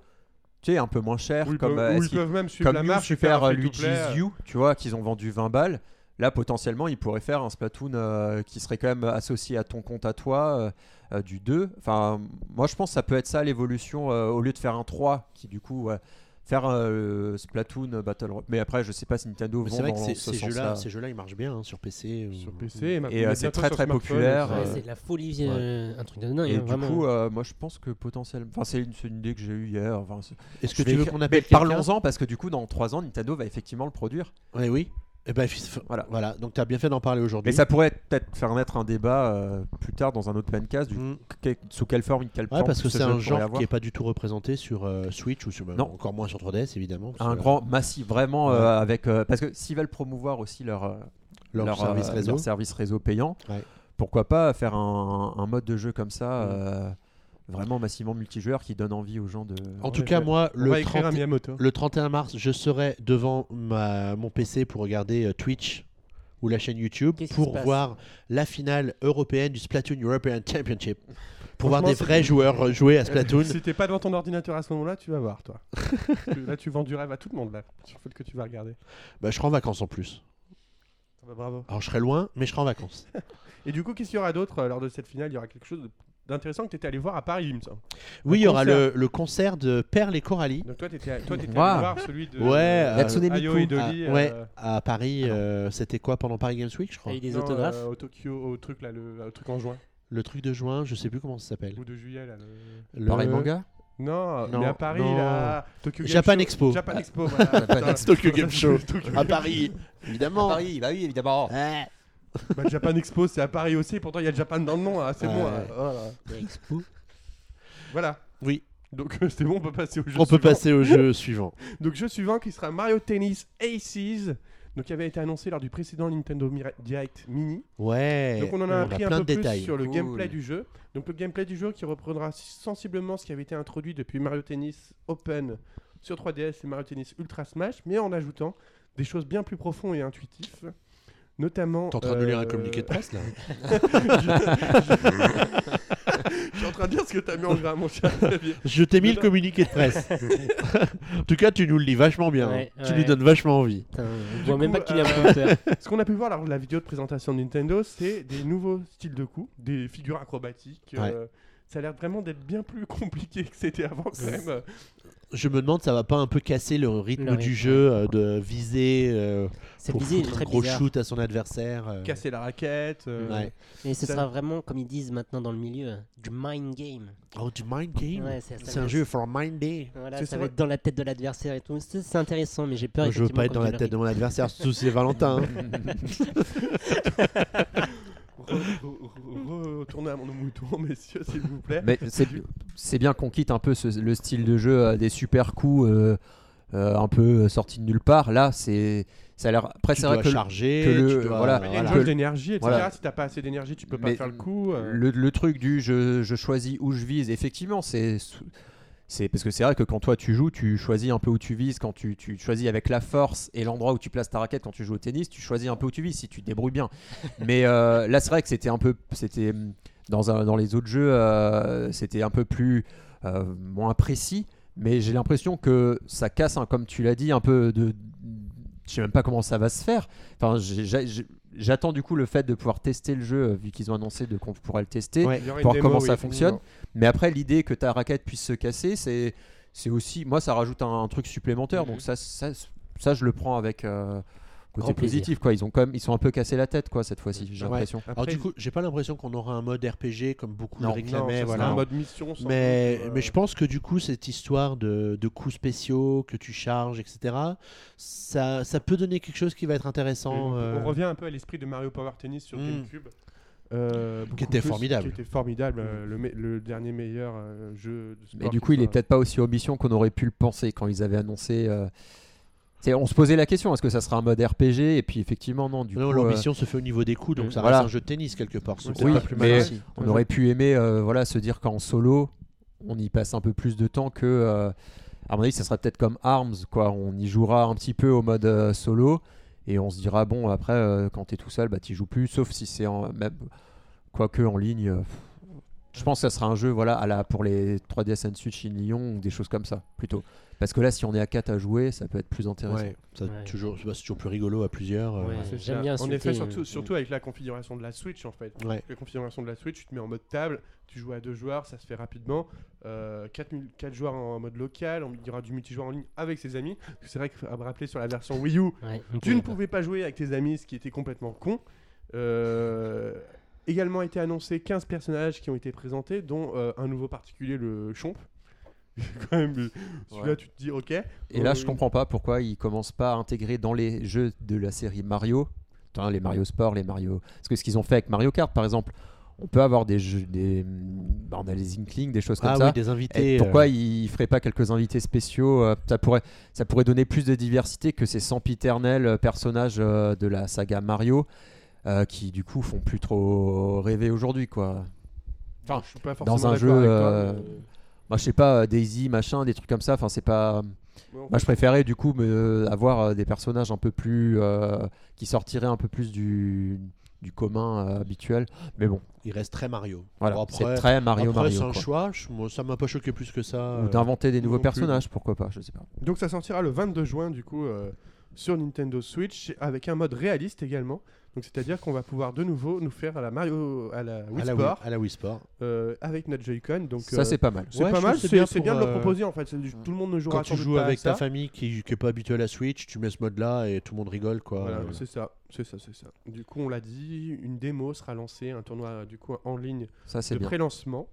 Tu sais, un peu moins cher. Comme peuvent- euh, est-ce ils peuvent même suivre comme la faire Super euh, Luigi's euh, You, tu vois, qu'ils ont vendu 20 balles. Là, potentiellement, ils pourraient faire un Splatoon euh, qui serait quand même associé à ton compte à toi, euh, euh, du 2. Enfin, moi, je pense que ça peut être ça l'évolution, euh, au lieu de faire un 3, qui du coup, ouais, faire euh, Splatoon Battle Royale. Mais après, je sais pas si Nintendo vont c'est vrai que dans ces, ce ces jeux-là, ces jeux-là, ils marchent bien hein, sur PC. ou- Sur PC et, maintenant, Et, euh, mais c'est très, très populaire, euh, Ouais, euh, c'est de la folie, euh, un truc de dingue. Et hein, du vraiment. coup, euh, moi je pense que potentiellement. Enfin, c'est une, idée que j'ai eue hier. Enfin, Est-ce que tu veux qu'on appelle Parlons-en parce que du coup, dans 3 ans, Nintendo va effectivement le produire. Ouais, oui. Eh ben, Voilà. voilà. Donc tu as bien fait d'en parler aujourd'hui. Mais ça pourrait peut-être faire naître un débat euh, plus tard dans un autre pancast du Mm. que- sous quelle forme, quelle Ouais, forme parce que ce c'est un genre qui est pas du tout représenté sur euh, Switch ou sur bah, Non. encore moins sur 3DS évidemment. un grand massif vraiment euh, Ouais. avec euh, parce que s'ils veulent promouvoir aussi leur leur, service euh, réseau. leur service réseau payant, Ouais. pourquoi pas faire un, un mode de jeu comme ça Mm. euh, vraiment massivement multijoueur qui donne envie aux gens de En tout cas, moi, le, va écrire 30 un Miyamoto. le 31 mars, je serai devant ma, mon PC pour regarder euh, Twitch ou la chaîne YouTube pour voir la finale européenne du Splatoon European Championship. Pour voir des vrais joueurs jouer à Splatoon. [laughs] Si t'es pas devant ton ordinateur à ce moment-là, tu vas voir, toi. [laughs] Là, tu vends du rêve à tout le monde, là, sur le fait que tu vas regarder. bah, je serai en vacances en plus. Ah bah, bravo. Alors je serai loin, mais je serai en vacances. [laughs] Et du coup, qu'est-ce qu'il y aura d'autre euh, lors de cette finale? Il y aura quelque chose de- d'intéressant que tu étais allé voir à Paris, il me semble. Oui, il y aura concert. le, le concert de Perle et Coralie. Donc toi, t'étais toi, t'étais Wow. allé voir celui de Ouais, euh, Natsune Ayo Miku. et Dolly. Ah, ouais, euh, à Paris, euh, c'était quoi pendant Paris Games Week, je crois Il y a eu des non, autographes. euh, au Tokyo, au truc là, le, au truc en juin Le truc de juin, je sais plus comment ça s'appelle. ou de juillet là. le- Le- Pareil manga Non, Non, mais à Paris non. là, Tokyo Game Japan Show. Expo. Japan Expo. voilà. [laughs] Putain, Tokyo Game [laughs] Show. Tokyo À Paris, évidemment. Paris, bah oui évidemment. Ouais. Bah, Japan Expo, c'est à Paris aussi. Pourtant, il y a Japan dans le nom. hein, c'est bon. hein, voilà. Expo. Voilà. Oui. Donc euh, c'est bon, on peut passer au jeu. On peut suivant. passer au jeu [laughs] suivant. Donc jeu suivant qui sera Mario Tennis Aces. Donc qui avait été annoncé lors du précédent Nintendo Mira- Direct Mini. Ouais. Donc on en a appris un plein peu de plus détails. sur le Cool. gameplay du jeu. Donc le gameplay du jeu qui reprendra sensiblement ce qui avait été introduit depuis Mario Tennis Open sur 3DS et Mario Tennis Ultra Smash, mais en ajoutant des choses bien plus profondes et intuitives. Notamment. T'es en train de lire un euh, communiqué de presse là [laughs] Je suis en train de dire ce que t'as mis en gras, mon cher. [laughs] Je t'ai mis le communiqué de presse. [laughs] en tout cas, tu nous le lis vachement bien. Ouais, hein. Tu lui donnes vachement envie. Putain, Du voit même pas qu'il a euh, un. Ce qu'on a pu voir lors de la vidéo de présentation de Nintendo, c'est des nouveaux styles de coups, des figures acrobatiques. euh, ça a l'air vraiment d'être bien plus [laughs] compliqué que c'était avant quand même. Je me demande, ça va pas un peu casser le rythme Le du jeu euh, de viser euh, pour visée foutre un très gros bizarre. shoot à son adversaire. euh. Casser la raquette. euh, Ouais. Et ce Ça- sera vraiment, comme ils disent maintenant dans le milieu, du mind game. Oh, du mind game? Ouais, c'est- ça C'est va- un jeu for mind day. Voilà, C'est ça ça. va être dans la tête de l'adversaire et tout. C'est c'est intéressant, mais j'ai peur. Moi, je veux pas être dans comme la tu tête de mon adversaire, surtout si c'est Valentin. hein. [laughs] [laughs] re- re- re- Retournez à mon mouton, [laughs] messieurs, s'il vous plaît. Mais c'est c'est bien qu'on quitte un peu ce- le style de jeu euh, des super coups euh, euh, un peu sortis de nulle part. Là, c'est ça a l'air. Après, tu c'est vrai que le- charger. que le- tu dois- voilà. Mais il y a une voilà. jauge d'énergie, etc. Voilà. Si t'as pas assez d'énergie, tu peux pas Mais faire le coup. euh. le, le truc du je, je choisis où je vise, effectivement, c'est. C'est parce que c'est vrai que quand toi tu joues, tu choisis un peu où tu vises. Quand tu, tu choisis avec la force et l'endroit où tu places ta raquette quand tu joues au tennis, tu choisis un peu où tu vises si tu te débrouilles bien. [laughs] Mais euh, là, c'est vrai que c'était un peu, c'était hum, dans, un, dans les autres jeux, euh, c'était un peu plus euh, moins précis. Mais j'ai l'impression que ça casse, hein, comme tu l'as dit, un peu de. Je sais même pas comment ça va se faire. Enfin, j'ai- j'attends du coup le fait de pouvoir tester le jeu, euh, vu qu'ils ont annoncé de qu'on pourrait le tester Ouais. Pour voir comment ça fonctionne. Mais après, l'idée que ta raquette puisse se casser, c'est c'est aussi. Moi, ça rajoute un, un truc supplémentaire. Mhm. Donc, ça, ça, ça, je le prends avec. euh, côté Grand plaisir. positif quoi ils ont quand même ils sont un peu cassé la tête quoi cette fois-ci j'ai Ouais. l'impression Alors du coup, j'ai pas l'impression qu'on aura un mode RPG comme beaucoup Non, le non, réclamaient. voilà. un mode mission. sans Mais, doute, euh, mais je pense que du coup, cette histoire de, de coups spéciaux que tu charges, etc., ça, ça peut donner quelque chose qui va être intéressant. Euh, On revient un peu à l'esprit de Mario Power Tennis sur Mm. GameCube. Euh, beaucoup était plus, formidable. Qui était formidable, euh, le, me- le dernier meilleur euh, jeu de sport. Mais du qui coup, il est soit- peut-être pas aussi ambition qu'on aurait pu le penser quand ils avaient annoncé. C'est- On se posait la question est-ce que ça sera un mode RPG Et puis effectivement, non. Du Non, coup, euh, l'ambition se fait au niveau des coups, donc euh, ça voilà. reste un jeu de tennis quelque part. Oui, pas plus mal mais- on aurait pu aimer euh, voilà, se dire qu'en solo, on y passe un peu plus de temps que. euh, à mon avis, ça sera peut-être comme Arms, quoi. On y jouera un petit peu au mode euh, solo et on se dira, bon, après, euh, quand t'es tout seul, bah, t'y joues plus, sauf si c'est en. Même, quoique en ligne. euh, je pense que ça sera un jeu voilà, à la, pour les 3DS and Switch in Lyon ou des choses comme ça, plutôt. Parce que là, si on est à 4 à jouer, ça peut être plus intéressant. Ouais, ça, Ouais. Toujours, c'est toujours plus rigolo à plusieurs. euh, Ouais. J'aime ça. bien En insulter, effet, euh, surtout, surtout avec la configuration de la Switch en fait. Ouais. La configuration de la Switch, tu te mets en mode table, tu joues à deux joueurs, ça se fait rapidement. 4, joueurs en mode local, on- il y aura du multijoueur en ligne avec ses amis. C'est vrai qu'à me rappeler sur la version Wii U, tu ne pouvais pas jouer avec tes amis, ce qui était complètement con. Euh, également été annoncé 15 personnages qui ont été présentés, dont euh, un nouveau particulier, le Chomp. [laughs] Quand même, celui-là, Ouais. tu te dis ok. Et là, Euh, je comprends pas pourquoi ils commencent pas à intégrer dans les jeux de la série Mario, les Mario Sport, les Mario. Parce que ce qu'ils ont fait avec Mario Kart, par exemple, on peut avoir des jeux, des, bah, on a les Inklings, des choses comme Ah ça. oui, des invités. Et pourquoi euh, ils feraient pas quelques invités spéciaux euh, ça, pourrait, ça pourrait donner plus de diversité que ces sempiternels euh, personnages euh, de la saga Mario euh, qui, du coup, font plus trop rêver aujourd'hui, quoi. Enfin, je suis pas dans un jeu, avec toi, euh, mais- Moi, je sais pas, euh, Daisy, machin, des trucs comme ça. Enfin, c'est pas. Bon, Moi, je préférais du coup me, avoir euh, des personnages un peu plus. euh, qui sortiraient un peu plus du, du commun euh, habituel. Mais bon, Il reste très Mario. voilà. Bon, c'est très Mario Après, Mario. c'est un quoi. choix. je- moi, ça m'a pas choqué plus que ça. Ou euh, d'inventer des nouveaux plus. personnages, pourquoi pas, je sais pas. Donc ça sortira le 22 juin du coup euh, sur Nintendo Switch avec un mode réaliste également. Donc c'est-à-dire qu'on va pouvoir de nouveau nous faire à la Mario à la Wii à la Wii, Sport à la Wii Sport. euh, avec notre Joy-Con. Donc Ça, euh, c'est pas mal. c'est Ouais, pas mal, c'est bien de le euh, proposer en fait. Tout le monde ne jouera Quand tu joues pas avec ta famille qui n'est pas habituée à la Switch, tu mets ce mode-là et tout le monde rigole. quoi. Voilà, Euh, c'est ça, c'est ça, c'est ça. Du coup, on l'a dit, une démo sera lancée, un tournoi du coup en ligne Ça, c'est de pré-lancement.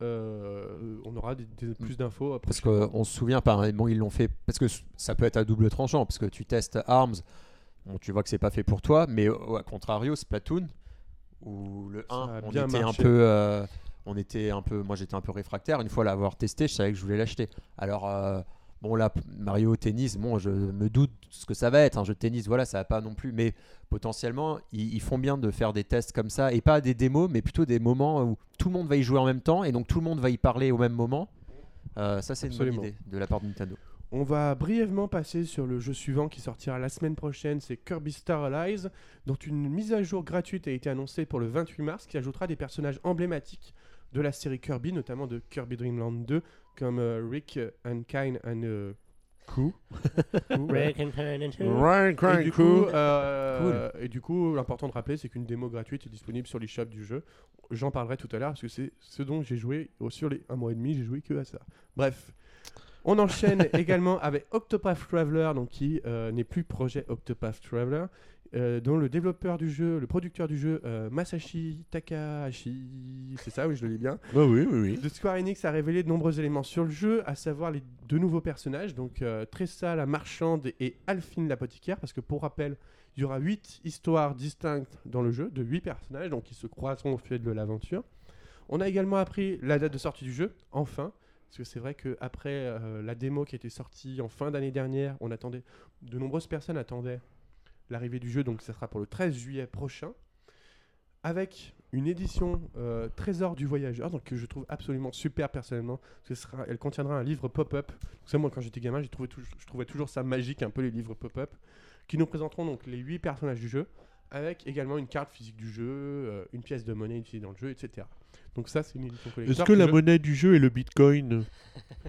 Euh, on aura des, des- plus d'infos après. Parce qu'on se souvient pas, bon, ils l'ont fait. Parce que ça peut être à double tranchant, parce que tu testes Arms, bon, tu vois que c'est pas fait pour toi, mais au à contrario, Splatoon, où le Ça 1, a on était marché. un peu. euh, on était un peu, moi j'étais un peu réfractaire. Une fois l'avoir testé, je savais que je voulais l'acheter. Alors, euh, bon, là, Mario Tennis, bon, je me doute ce que ça va être. Un jeu de tennis, voilà, ça va pas non plus. Mais potentiellement, ils, ils font bien de faire des tests comme ça, et pas des démos, mais plutôt des moments où tout le monde va y jouer en même temps, et donc tout le monde va y parler au même moment. Euh, ça, c'est une bonne idée de la part de Nintendo. On va brièvement passer sur le jeu suivant qui sortira la semaine prochaine, c'est Kirby Star Allies, dont une mise à jour gratuite a été annoncée pour le 28 mars qui ajoutera des personnages emblématiques de la série Kirby, notamment de Kirby Dream Land 2, comme euh, Rick, Unkind and euh. [laughs] Rick and. Et du, coup, euh, et du coup, l'important de rappeler, c'est qu'une démo gratuite est disponible sur l'eShop du jeu. J'en parlerai tout à l'heure parce que c'est ce dont j'ai joué oh, sur les un mois et demi, j'ai joué que à ça. Bref, on enchaîne [laughs] également avec Octopath Traveler, donc qui euh, n'est plus projet Octopath Traveler, euh, dont le développeur du jeu, le producteur du jeu, euh, Masashi Takahashi, c'est ça, oui, je le lis bien, Bah oui, oui, oui. de Square Enix a révélé de nombreux éléments sur le jeu, à savoir les deux nouveaux personnages, donc Tressa la marchande et Alphine l'apothicaire, parce que pour rappel, il y aura 8 histoires distinctes dans le jeu, de 8 personnages, donc qui se croiseront au fil de l'aventure. On a également appris la date de sortie du jeu, enfin, parce que c'est vrai qu'après euh, la démo qui était sortie en fin d'année dernière, on attendait, de nombreuses personnes attendaient l'arrivée du jeu, donc ça sera pour le 13 juillet prochain, avec une édition euh, Trésor du Voyageur, donc que je trouve absolument super personnellement. Ce sera, elle contiendra un livre pop-up. Vous moi quand j'étais gamin, je trouvais toujours ça magique, un peu les livres pop-up, qui nous présenteront donc les 8 personnages du jeu, avec également une carte physique du jeu, euh, une pièce de monnaie utilisée dans le jeu, etc. Donc ça, c'est une édition collector. Est-ce que la je- monnaie du jeu est le bitcoin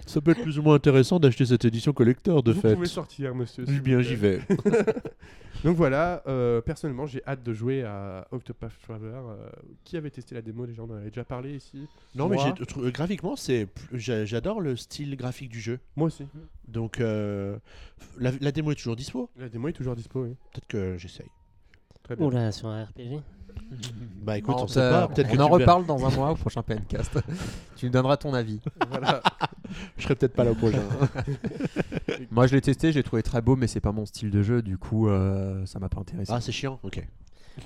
Ça peut être plus ou moins intéressant d'acheter cette édition collector de Vous fait. pouvez sortir, monsieur. Eh bien, vous j'y vais. [laughs] Donc voilà, euh, personnellement, j'ai hâte de jouer à Octopath Traveler. euh, qui avait testé la démo déjà On en avait déjà parlé ici. Non, mais j'ai- tr- graphiquement, c'est j'adore le style graphique du jeu. Moi aussi. Donc, euh, la, la démo est toujours dispo. La démo est toujours dispo, oui. Peut-être que j'essaye. Très bien. Oula, sur un RPG. [laughs] Bah écoute, Non, on sait pas. Peut-être on que en reparle dans un mois au prochain PNcast. [laughs] tu nous donneras ton avis. Voilà. [laughs] Je serai peut-être pas là au prochain. Moi, je l'ai testé, j'ai trouvé très beau, mais c'est pas mon style de jeu, du coup, euh, ça m'a pas intéressé. ah, c'est chiant. Ok.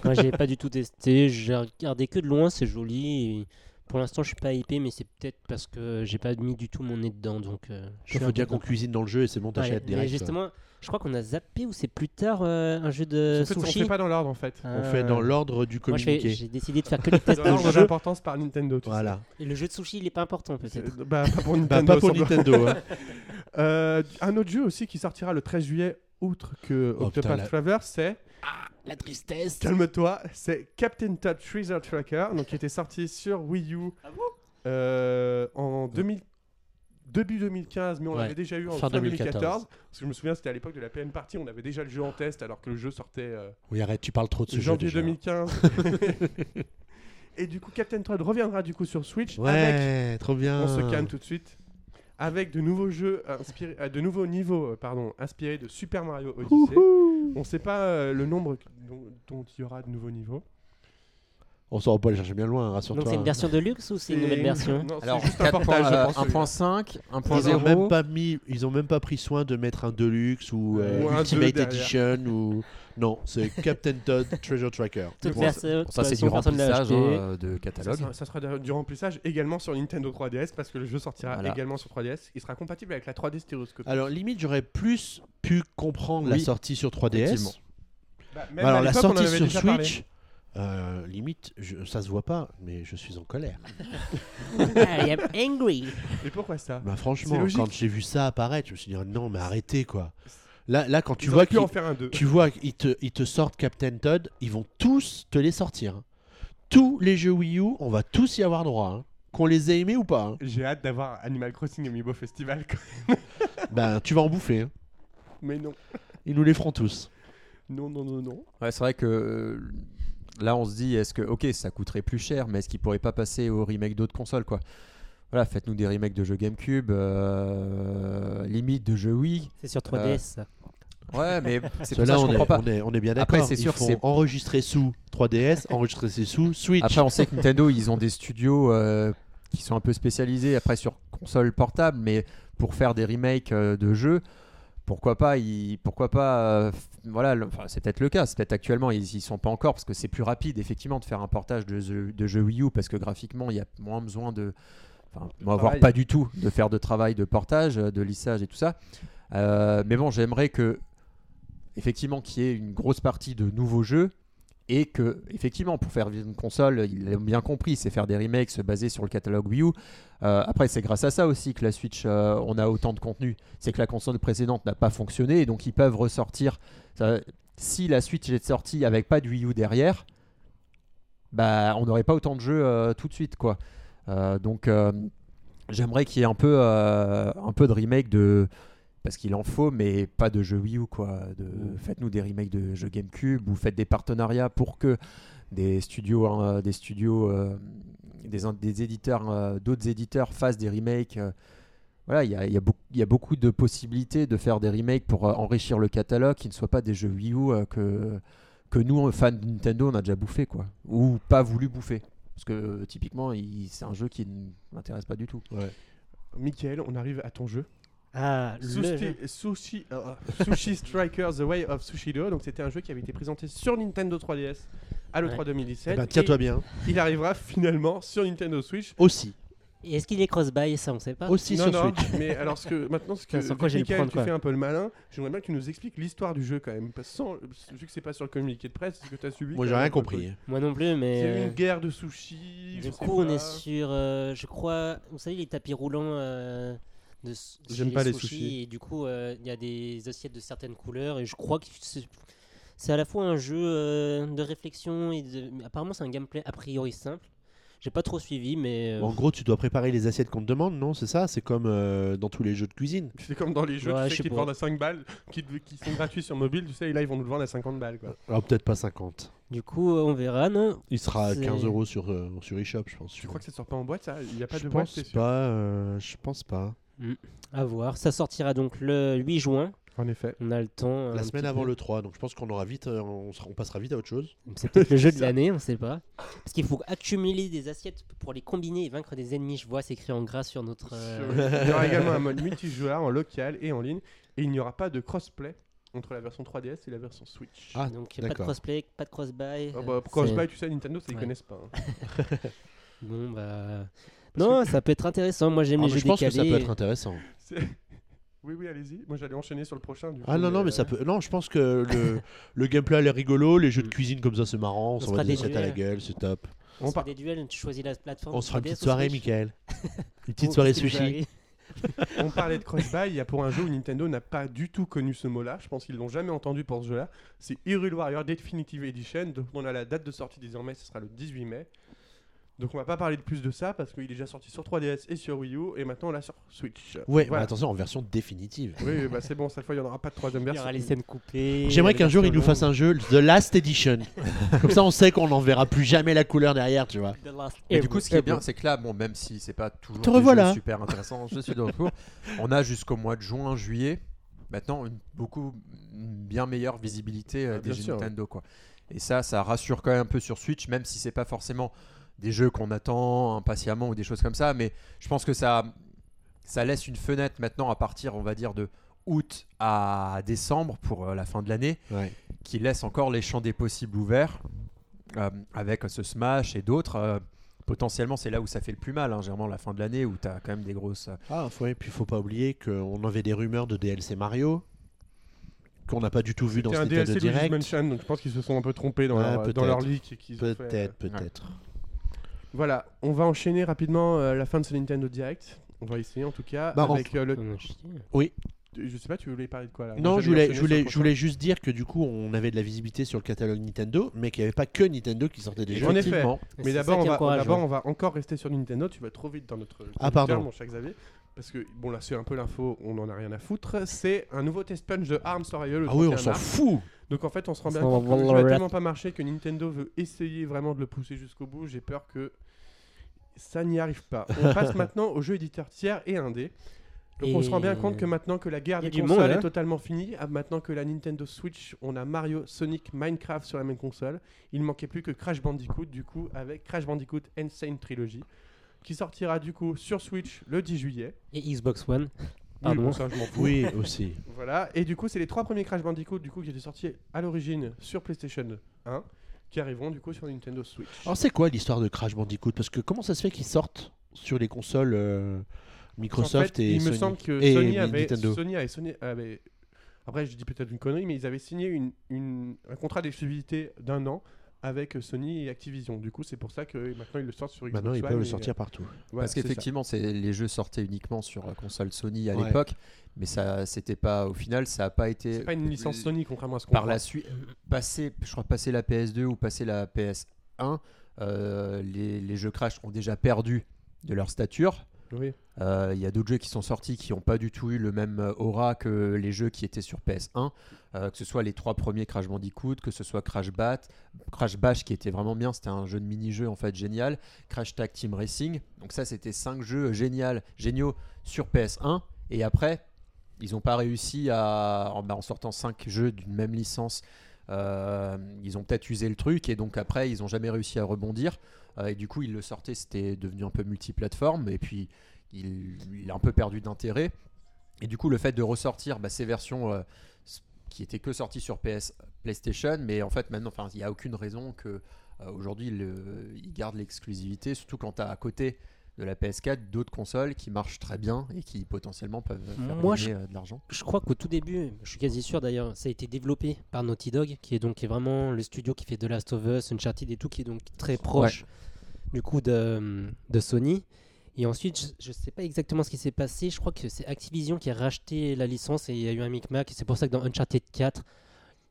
Moi, j'ai pas du tout testé. J'ai regardé que de loin, c'est joli. et pour l'instant, je suis pas hypé, mais c'est peut-être parce que j'ai pas mis du tout mon nez dedans. Donc, euh, je Il suis faut peu qu'on cuisine dans le jeu et c'est bon, Ouais, t'achètes mais direct. justement, je crois qu'on a zappé ou c'est plus tard euh, un jeu de En fait, on sushi. fait pas dans l'ordre en fait. On fait dans l'ordre du communiqué. j'ai décidé de faire que les [laughs] tests Dans de l'ordre jeu. d'importance par Nintendo. tu Voilà. Et le jeu de sushi, il est pas important peut-être. Euh, Bah, pas pour Bah, Nintendo. pas pour semble- Nintendo. hein. [laughs] Euh, un autre jeu aussi qui sortira le 13 juillet, outre que Oh, Octopath la- Traveler, c'est. La tristesse. Calme-toi, c'est Captain Todd Treasure Tracker, donc qui était sorti sur Wii U Ah euh, en 2000 début 2015, mais on Ouais, l'avait déjà eu en fin fin 2014. 2014. Parce que je me souviens, c'était à l'époque de la PN Party, on avait déjà le jeu en test alors que le jeu sortait euh, Oui, arrête, tu parles trop de ce jeu. janvier déjà. 2015. [laughs] Et du coup, Captain Todd reviendra du coup sur Switch avec Ouais, trop bien. on se calme tout de suite. Avec de nouveaux jeux inspirés, euh, de nouveaux niveaux, euh, pardon, inspirés de Super Mario Odyssey. On ne sait pas euh, le nombre dont, dont il y aura de nouveaux niveaux. On s'en va pas aller chercher bien loin, rassure-toi. Donc c'est une version de luxe ou c'est une nouvelle version Non, c'est Alors, juste un 4 portage, je pense, 1.5, Ils ont 1.0. même pas mis, ils ont même pas pris soin de mettre un deluxe ou, euh, Ou un Ultimate. Edition ou non, c'est Captain Todd Treasure Tracker. Toute Bon, version- Ça, c'est du remplissage hein, de Ça catalogue. sera, ça sera du remplissage également sur Nintendo 3DS parce que le jeu sortira Voilà. également sur 3DS. Il sera compatible avec la 3D stéréoscopique. Alors limite, j'aurais plus pu comprendre la sortie sur 3DS. effectivement. Bah, même Alors à la l'époque, on en sortie avait sur déjà parlé. Euh, limite, je- ça se voit pas, mais je suis en colère. [laughs] I am angry. Et pourquoi ça? Bah franchement, quand j'ai vu ça apparaître, je me suis dit oh non, mais arrêtez quoi. Là, là quand tu Ils vois qu'ils en faire un 2. tu vois qu'ils te, ils te sortent Captain Todd, ils vont tous te les sortir. hein. Tous les jeux Wii U, on va tous y avoir droit. hein. Qu'on les ait aimés ou pas. hein. J'ai hâte d'avoir Animal Crossing Amiibo Festival. quoi. [laughs] Ben, tu vas en bouffer. hein. Mais non. Ils nous les feront tous. Non, non, non, non. Ouais, c'est vrai que euh, là, on se dit, est-ce que, ok, ça coûterait plus cher, mais est-ce qu'ils pourraient pas passer au remake d'autres consoles, quoi? Voilà, faites-nous des remakes de jeux GameCube, euh, limite de jeux Wii. C'est sur 3DS. ça. Ouais, mais [laughs] c'est pour Ceux-là, ça que je on, est, pas. on, est, on est bien Après, d'accord. c'est sûr Ils que font c'est- enregistrer sous 3DS, [laughs] enregistrer sous Switch. Après, on sait que Nintendo, ils ont des studios euh, qui sont un peu spécialisés après sur console portable, mais pour faire des remakes euh, de jeux, pourquoi pas ils, Pourquoi pas euh, Voilà, le- enfin, c'est peut-être le cas. C'est peut-être actuellement ils y sont pas encore parce que c'est plus rapide effectivement de faire un portage de, jeux- de jeux Wii U parce que graphiquement il y a moins besoin de, enfin, voire pas du tout de faire de travail de portage, de lissage et tout ça. Euh, mais bon, j'aimerais que effectivement qu'il y ait une grosse partie de nouveaux jeux et que effectivement pour faire une console il l'a bien compris c'est faire des remakes se baser sur le catalogue Wii U Euh, après c'est grâce à ça aussi que la Switch euh, on a autant de contenu c'est que la console précédente n'a pas fonctionné et donc ils peuvent ressortir si la Switch est sortie avec pas de Wii U derrière bah on n'aurait pas autant de jeux euh, tout de suite quoi donc j'aimerais qu'il y ait un peu un peu de remake de parce qu'il en faut, mais pas de jeux Wii U quoi. Faites-nous des remakes de jeux GameCube ou faites des partenariats pour que des studios, hein, des studios, des, éditeurs, euh, d'autres éditeurs fassent des remakes. euh. voilà, il y a, y y a beaucoup de possibilités de faire des remakes pour euh, enrichir le catalogue, qui ne soient pas des jeux Wii U que que nous fans de Nintendo on a déjà bouffé quoi, ou pas voulu bouffer. Parce que typiquement, c'est un jeu qui ne m'intéresse pas du tout. Michael, on arrive à ton jeu. Ah, le Sushi, jeu. Sushi, euh, Sushi Striker The Way of Sushido. Donc c'était un jeu qui avait été présenté sur Nintendo 3DS à l'E3 Ouais. 2017. Eh ben, Et Tiens-toi bien. Il arrivera finalement sur Nintendo Switch. Aussi. Et Est-ce qu'il est cross-buy Ça, on sait pas. Aussi non, sur non, Switch. mais alors ce que maintenant ce que quoi j'ai le Michael, prendre, tu quoi fais un peu le malin, j'aimerais bien que tu nous expliques l'histoire du jeu quand même. Parce que sans- vu que c'est pas sur le communiqué de presse, ce que tu as subi. Moi, j'ai rien compris. Moi non plus, mais. C'est euh, une guerre de sushis. je Du coup, on est sur, euh, je crois, vous savez, les tapis roulants euh, de J'aime pas les sushis. sushis. Et du coup, euh, il y a des assiettes de certaines couleurs. Et je crois que c'est à la fois un jeu euh, de réflexion et de... apparemment, c'est un gameplay a priori simple. J'ai pas trop suivi, mais. euh, En gros, tu dois préparer les assiettes qu'on te demande, non C'est ça? C'est comme euh, dans tous les jeux de cuisine. [laughs] C'est comme dans les jeux Ouais, tu je sais, sais qui te vendent à 5 balles, qui, sont gratuits sur mobile, tu sais, et là ils vont nous le vendre à 50 balles. Quoi. Alors peut-être pas 50. Du coup, on verra, non? Il sera à C'est- 15 euros sur, euh, sur eShop, je pense. Tu crois que ça sort pas en boîte ça? Il n'y a pas je de boîte, pense c'est sûr. pas. euh, je pense pas. À voir. Ça sortira donc le 8 juin. En effet. On a le temps. La semaine avant peu. le 3, donc je pense qu'on aura vite, euh, on, sera- on passera vite à autre chose. [laughs] C'est peut-être le jeu de l'année, on sait pas. Parce qu'il faut accumuler des assiettes pour les combiner et vaincre des ennemis. Je vois, c'est écrit en gras sur notre. euh, [laughs] Il y aura également un mode multijoueur en local et en ligne, et il n'y aura pas de crossplay entre la version 3DS et la version Switch. Ah, Donc pas de crossplay, pas de cross-buy. Ah bah, Crossbuy, tu sais, Nintendo, ça ils Ouais. connaissent pas. hein. [laughs] Bon bah. Non, ça peut être intéressant. Moi j'aime Ah, les jeux je pense que ça peut être intéressant. [laughs] Oui, oui, allez-y. Moi, j'allais enchaîner sur le prochain. Du Ah coup, non, non, mais ça peut. Non, je pense que le, [laughs] le gameplay a l'air rigolo, les jeux de Mm. cuisine comme ça, c'est marrant, on On s'en fera va des à la duels. gueule, c'est top. On On se des duels, tu choisis la plateforme. On se fera une 3DS petite soirée, Michael. [laughs] Une petite soirée sushi. On parlait de cross-buy, il y a pour un jeu où Nintendo n'a pas du tout connu ce mot-là. Je pense qu'ils l'ont jamais entendu pour ce jeu-là. C'est Hyrule Warrior Definitive Edition. Donc on a la date de sortie désormais, ce sera le 18 mai. Donc on va pas parler de plus de ça parce qu'il est déjà sorti sur 3DS et sur Wii U et maintenant on l'a sur Switch. Ouais, mais attention, en version définitive. Oui, bah c'est bon, cette fois il n'y en aura pas de troisième Il y version. aura les scènes coupées. J'aimerais qu'un jour il nous fasse un jeu, The Last Edition. [laughs] Comme ça, on sait qu'on n'en verra plus jamais la couleur derrière, tu vois. Et du coup, ce qui est bien, c'est que là, bon, même si c'est pas toujours des jeux super intéressant, je suis de retour. [laughs] On a jusqu'au mois de juin, juillet, maintenant une beaucoup une bien meilleure visibilité euh, Ah, des bien jeux sûr. Nintendo, quoi. Et ça, ça rassure quand même un peu sur Switch, même si c'est pas forcément des jeux qu'on attend impatiemment ou des choses comme ça, mais je pense que ça, ça laisse une fenêtre maintenant à partir, on va dire, de août à décembre pour euh, la fin de l'année Ouais. qui laisse encore les champs des possibles ouverts euh, avec ce Smash et d'autres. euh, potentiellement, c'est là où ça fait le plus mal, hein, généralement la fin de l'année où tu as quand même des grosses. Ah, ouais, et puis faut pas oublier qu'on avait des rumeurs de DLC Mario qu'on n'a pas du tout vu dans un DLC Luigi's Direct. Mansion, donc je pense qu'ils se sont un peu trompés dans, Ouais, leur, dans peut-être. leur leak. et qu'ils ont fait, Peut-être, peut-être. Voilà, on va enchaîner rapidement euh, la fin de ce Nintendo Direct. On va essayer en tout cas Bah, avec euh, le. Chié. Je sais pas, tu voulais parler de quoi là? Non, je voulais, enchaîner je, sur voulais, le je voulais juste dire que du coup, on avait de la visibilité sur le catalogue Nintendo, mais qu'il n'y avait pas que Nintendo qui sortait des jeux. En effet. Mais d'abord, on va, encourage, d'abord, ouais. on va encore rester sur Nintendo. Tu vas trop vite dans notre. Ah, pardon. Mon cher Xavier. Parce que, bon, là, c'est un peu l'info, on en a rien à foutre. C'est un nouveau test punch de Arms Survival. Ah oui, on 31 s'en fout Donc, en fait, on se rend bien compte que le jeu a valoir- tellement pas marché que Nintendo veut essayer vraiment de le pousser jusqu'au bout. J'ai peur que ça n'y arrive pas. On [laughs] passe maintenant aux jeux éditeurs tiers et indés. Donc, on se rend bien compte que maintenant que la guerre des consoles monde, est hein. totalement finie, ah, maintenant que la Nintendo Switch, on a Mario, Sonic, Minecraft sur la même console, il ne manquait plus que Crash Bandicoot, du coup, avec Crash Bandicoot Insane Trilogy, qui sortira du coup sur Switch le 10 juillet. Et Xbox One. Oui, bon, ça, je m'en fous. Oui, aussi. [laughs] Voilà, et du coup, c'est les trois premiers Crash Bandicoot du coup qui étaient sortis à l'origine sur PlayStation 1, qui arriveront du coup sur Nintendo Switch. Alors, c'est quoi l'histoire de Crash Bandicoot? Parce que comment ça se fait qu'ils sortent sur les consoles euh, Microsoft En fait, et il me Sony semble que et Sony avait, Nintendo Sony avait, Sony avait- après je dis peut-être une connerie, mais ils avaient signé une, une- un contrat d'exclusivité d'un an avec Sony et Activision. Du coup, c'est pour ça que maintenant ils le sortent sur Xbox Maintenant, ils peuvent le sortir partout. euh, voilà, Parce qu'effectivement, c'est les jeux sortaient uniquement sur euh, console Sony à Ouais. l'époque, mais ça, c'était pas au final, ça a pas été c'est pas une licence Sony contrairement à ce qu'on par croit. la suite passer, je crois passer la PS2 ou passer la PS1, euh, les, les jeux Crash ont déjà perdu de leur stature. Oui. Euh, Il y a d'autres jeux qui sont sortis qui n'ont pas du tout eu le même euh, aura que les jeux qui étaient sur PS1, euh, que ce soit les trois premiers Crash Bandicoot, que ce soit Crash Bat, Crash Bash qui était vraiment bien, c'était un jeu de mini-jeu en fait génial, Crash Tag Team Racing. Donc ça c'était cinq jeux génial, géniaux sur PS1 et après ils n'ont pas réussi à en, bah, sortant cinq jeux d'une même licence. ils ont peut-être usé le truc et donc après ils n'ont jamais réussi à rebondir et du coup ils le sortaient c'était devenu un peu multiplateforme et puis il, il a un peu perdu d'intérêt. Et du coup, le fait de ressortir bah, ces versions euh, qui étaient que sorties sur PS, PlayStation, mais en fait maintenant, il n'y a aucune raison que euh, aujourd'hui le- ils gardent l'exclusivité, surtout quand tu as à côté de la PS4 d'autres consoles qui marchent très bien et qui potentiellement peuvent faire Moi, gagner euh, de l'argent. Je crois qu'au tout début, je suis quasi sûr d'ailleurs, ça a été développé par Naughty Dog, qui est donc qui est vraiment le studio qui fait The Last of Us, Uncharted et tout, qui est donc très proche du coup de, de Sony. Et ensuite, je ne sais pas exactement ce qui s'est passé. Je crois que c'est Activision qui a racheté la licence et il y a eu un micmac. Et c'est pour ça que dans Uncharted 4,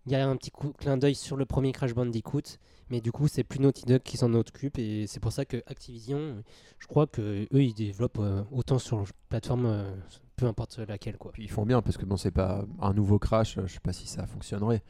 il y a un petit coup, clin d'œil sur le premier Crash Bandicoot. Mais du coup, c'est plus Naughty Dog qui s'en occupe. Et c'est pour ça que Activision, je crois que eux, ils développent euh, autant sur plateforme, euh, peu importe laquelle. Quoi. Ils font bien parce que bon, c'est pas un nouveau Crash, je sais pas si ça fonctionnerait.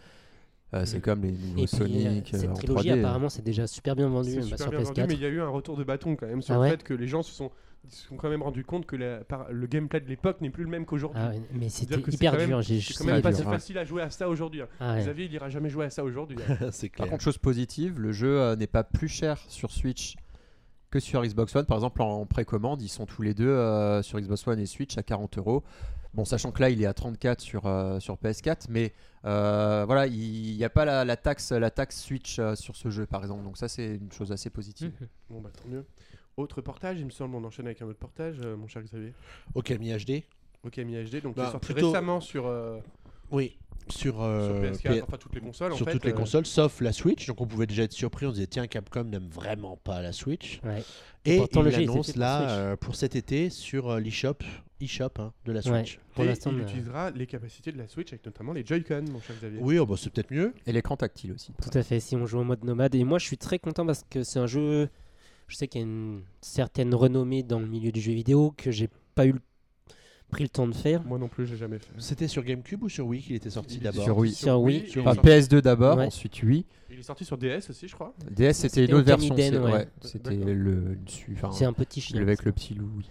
Euh, c'est Mm. comme les nouveaux Et puis, euh, Sonic euh, cette en trilogie, 3D. apparemment, c'est déjà super bien vendu bah, super sur bien vendu, PS4. mais il y a eu un retour de bâton quand même sur Ah le fait que les gens se sont, se sont quand même rendus compte que la- par- le gameplay de l'époque n'est plus le même qu'aujourd'hui. Ah ouais, mais c'était hyper dur. J'ai juste quand même pas dur, si ouais. facile à jouer à ça aujourd'hui. hein. Ah ouais. Xavier, il ira jamais jouer à ça aujourd'hui. hein. [laughs] Par contre, chose positive, le jeu euh, n'est pas plus cher sur Switch que sur Xbox One. Par exemple, en précommande, ils sont tous les deux euh, sur Xbox One et Switch à 40 euros. Bon, sachant que là, il est à 34 sur, euh, sur PS4, mais euh, voilà, il n'y a pas la, la taxe, la taxe Switch euh, sur ce jeu, par exemple. Donc ça, c'est une chose assez positive. Mhm. Bon, bah tant mieux. Autre portage, il me semble, on enchaîne avec un autre portage, euh, mon cher Xavier. Okami HD. Ok, Mi HD, donc Bah, sorti plutôt- récemment sur, euh, Oui. Sur, euh, sur PS4, P- enfin toutes les consoles. en sur fait, toutes les consoles, sauf la Switch. Donc on pouvait déjà être surpris. On disait tiens, Capcom n'aime vraiment pas la Switch. Ouais. Et pourtant, il le jeu, il était annonce fait pour là Switch. euh, pour cet été sur euh, l'eShop, eShop hein, de la Ouais. Switch. Pour l'instant, il euh, utilisera les capacités de la Switch avec notamment les Joy-Con, mon cher Xavier. Oui, oh, bah, c'est peut-être mieux. Et l'écran tactile aussi. Tout à fait, si on joue en mode nomade. Et moi, je suis très content parce que c'est un jeu. Je sais qu'il y a une certaine renommée dans le milieu du jeu vidéo que j'ai pas eu le- pris le temps de faire. Moi non plus, j'ai jamais fait. C'était sur GameCube ou sur Wii qu'il était sorti d'abord Sur Wii. Sur Wii. Sur Enfin, sorti- PS2 d'abord, Ouais. ensuite Wii. Il est sorti sur DS aussi, je crois. DS, c'était C'était une autre version. C'est- ouais. ouais, C'était le, enfin, C'est un petit chien. avec le petit loup.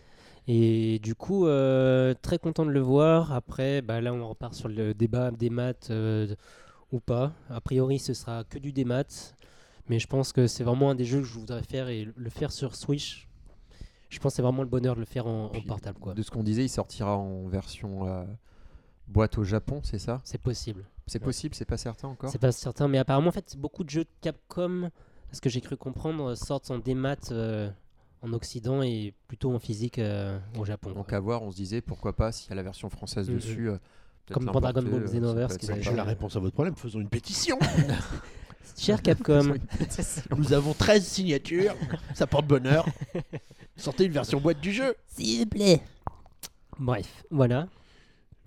Et du coup, euh, très content de le voir. Après, bah, là, on repart sur le débat des maths euh, ou pas. A priori, ce sera que du démat. Mais je pense que c'est vraiment un des jeux que je voudrais faire et le faire sur Switch. Je pense que c'est vraiment le bonheur de le faire en, en Puis, portable. quoi. De ce qu'on disait, il sortira en version euh, boîte au Japon, c'est ça? C'est possible. C'est possible, c'est pas certain encore? C'est pas certain, mais apparemment, en fait, beaucoup de jeux de Capcom, ce que j'ai cru comprendre, sortent en démat en Occident et plutôt en physique euh, au Japon. Donc quoi. à voir, on se disait pourquoi pas s'il y a la version française Mhm. dessus. euh, Comme dans Dragon Ball euh, ça Xenoverse, avaient J'ai la réponse à votre problème. Faisons une pétition. [laughs] Cher Capcom, Nous avons 13 signatures. Ça porte bonheur. [laughs] Sortez une version boîte du jeu. s'il vous plaît. Bref, voilà.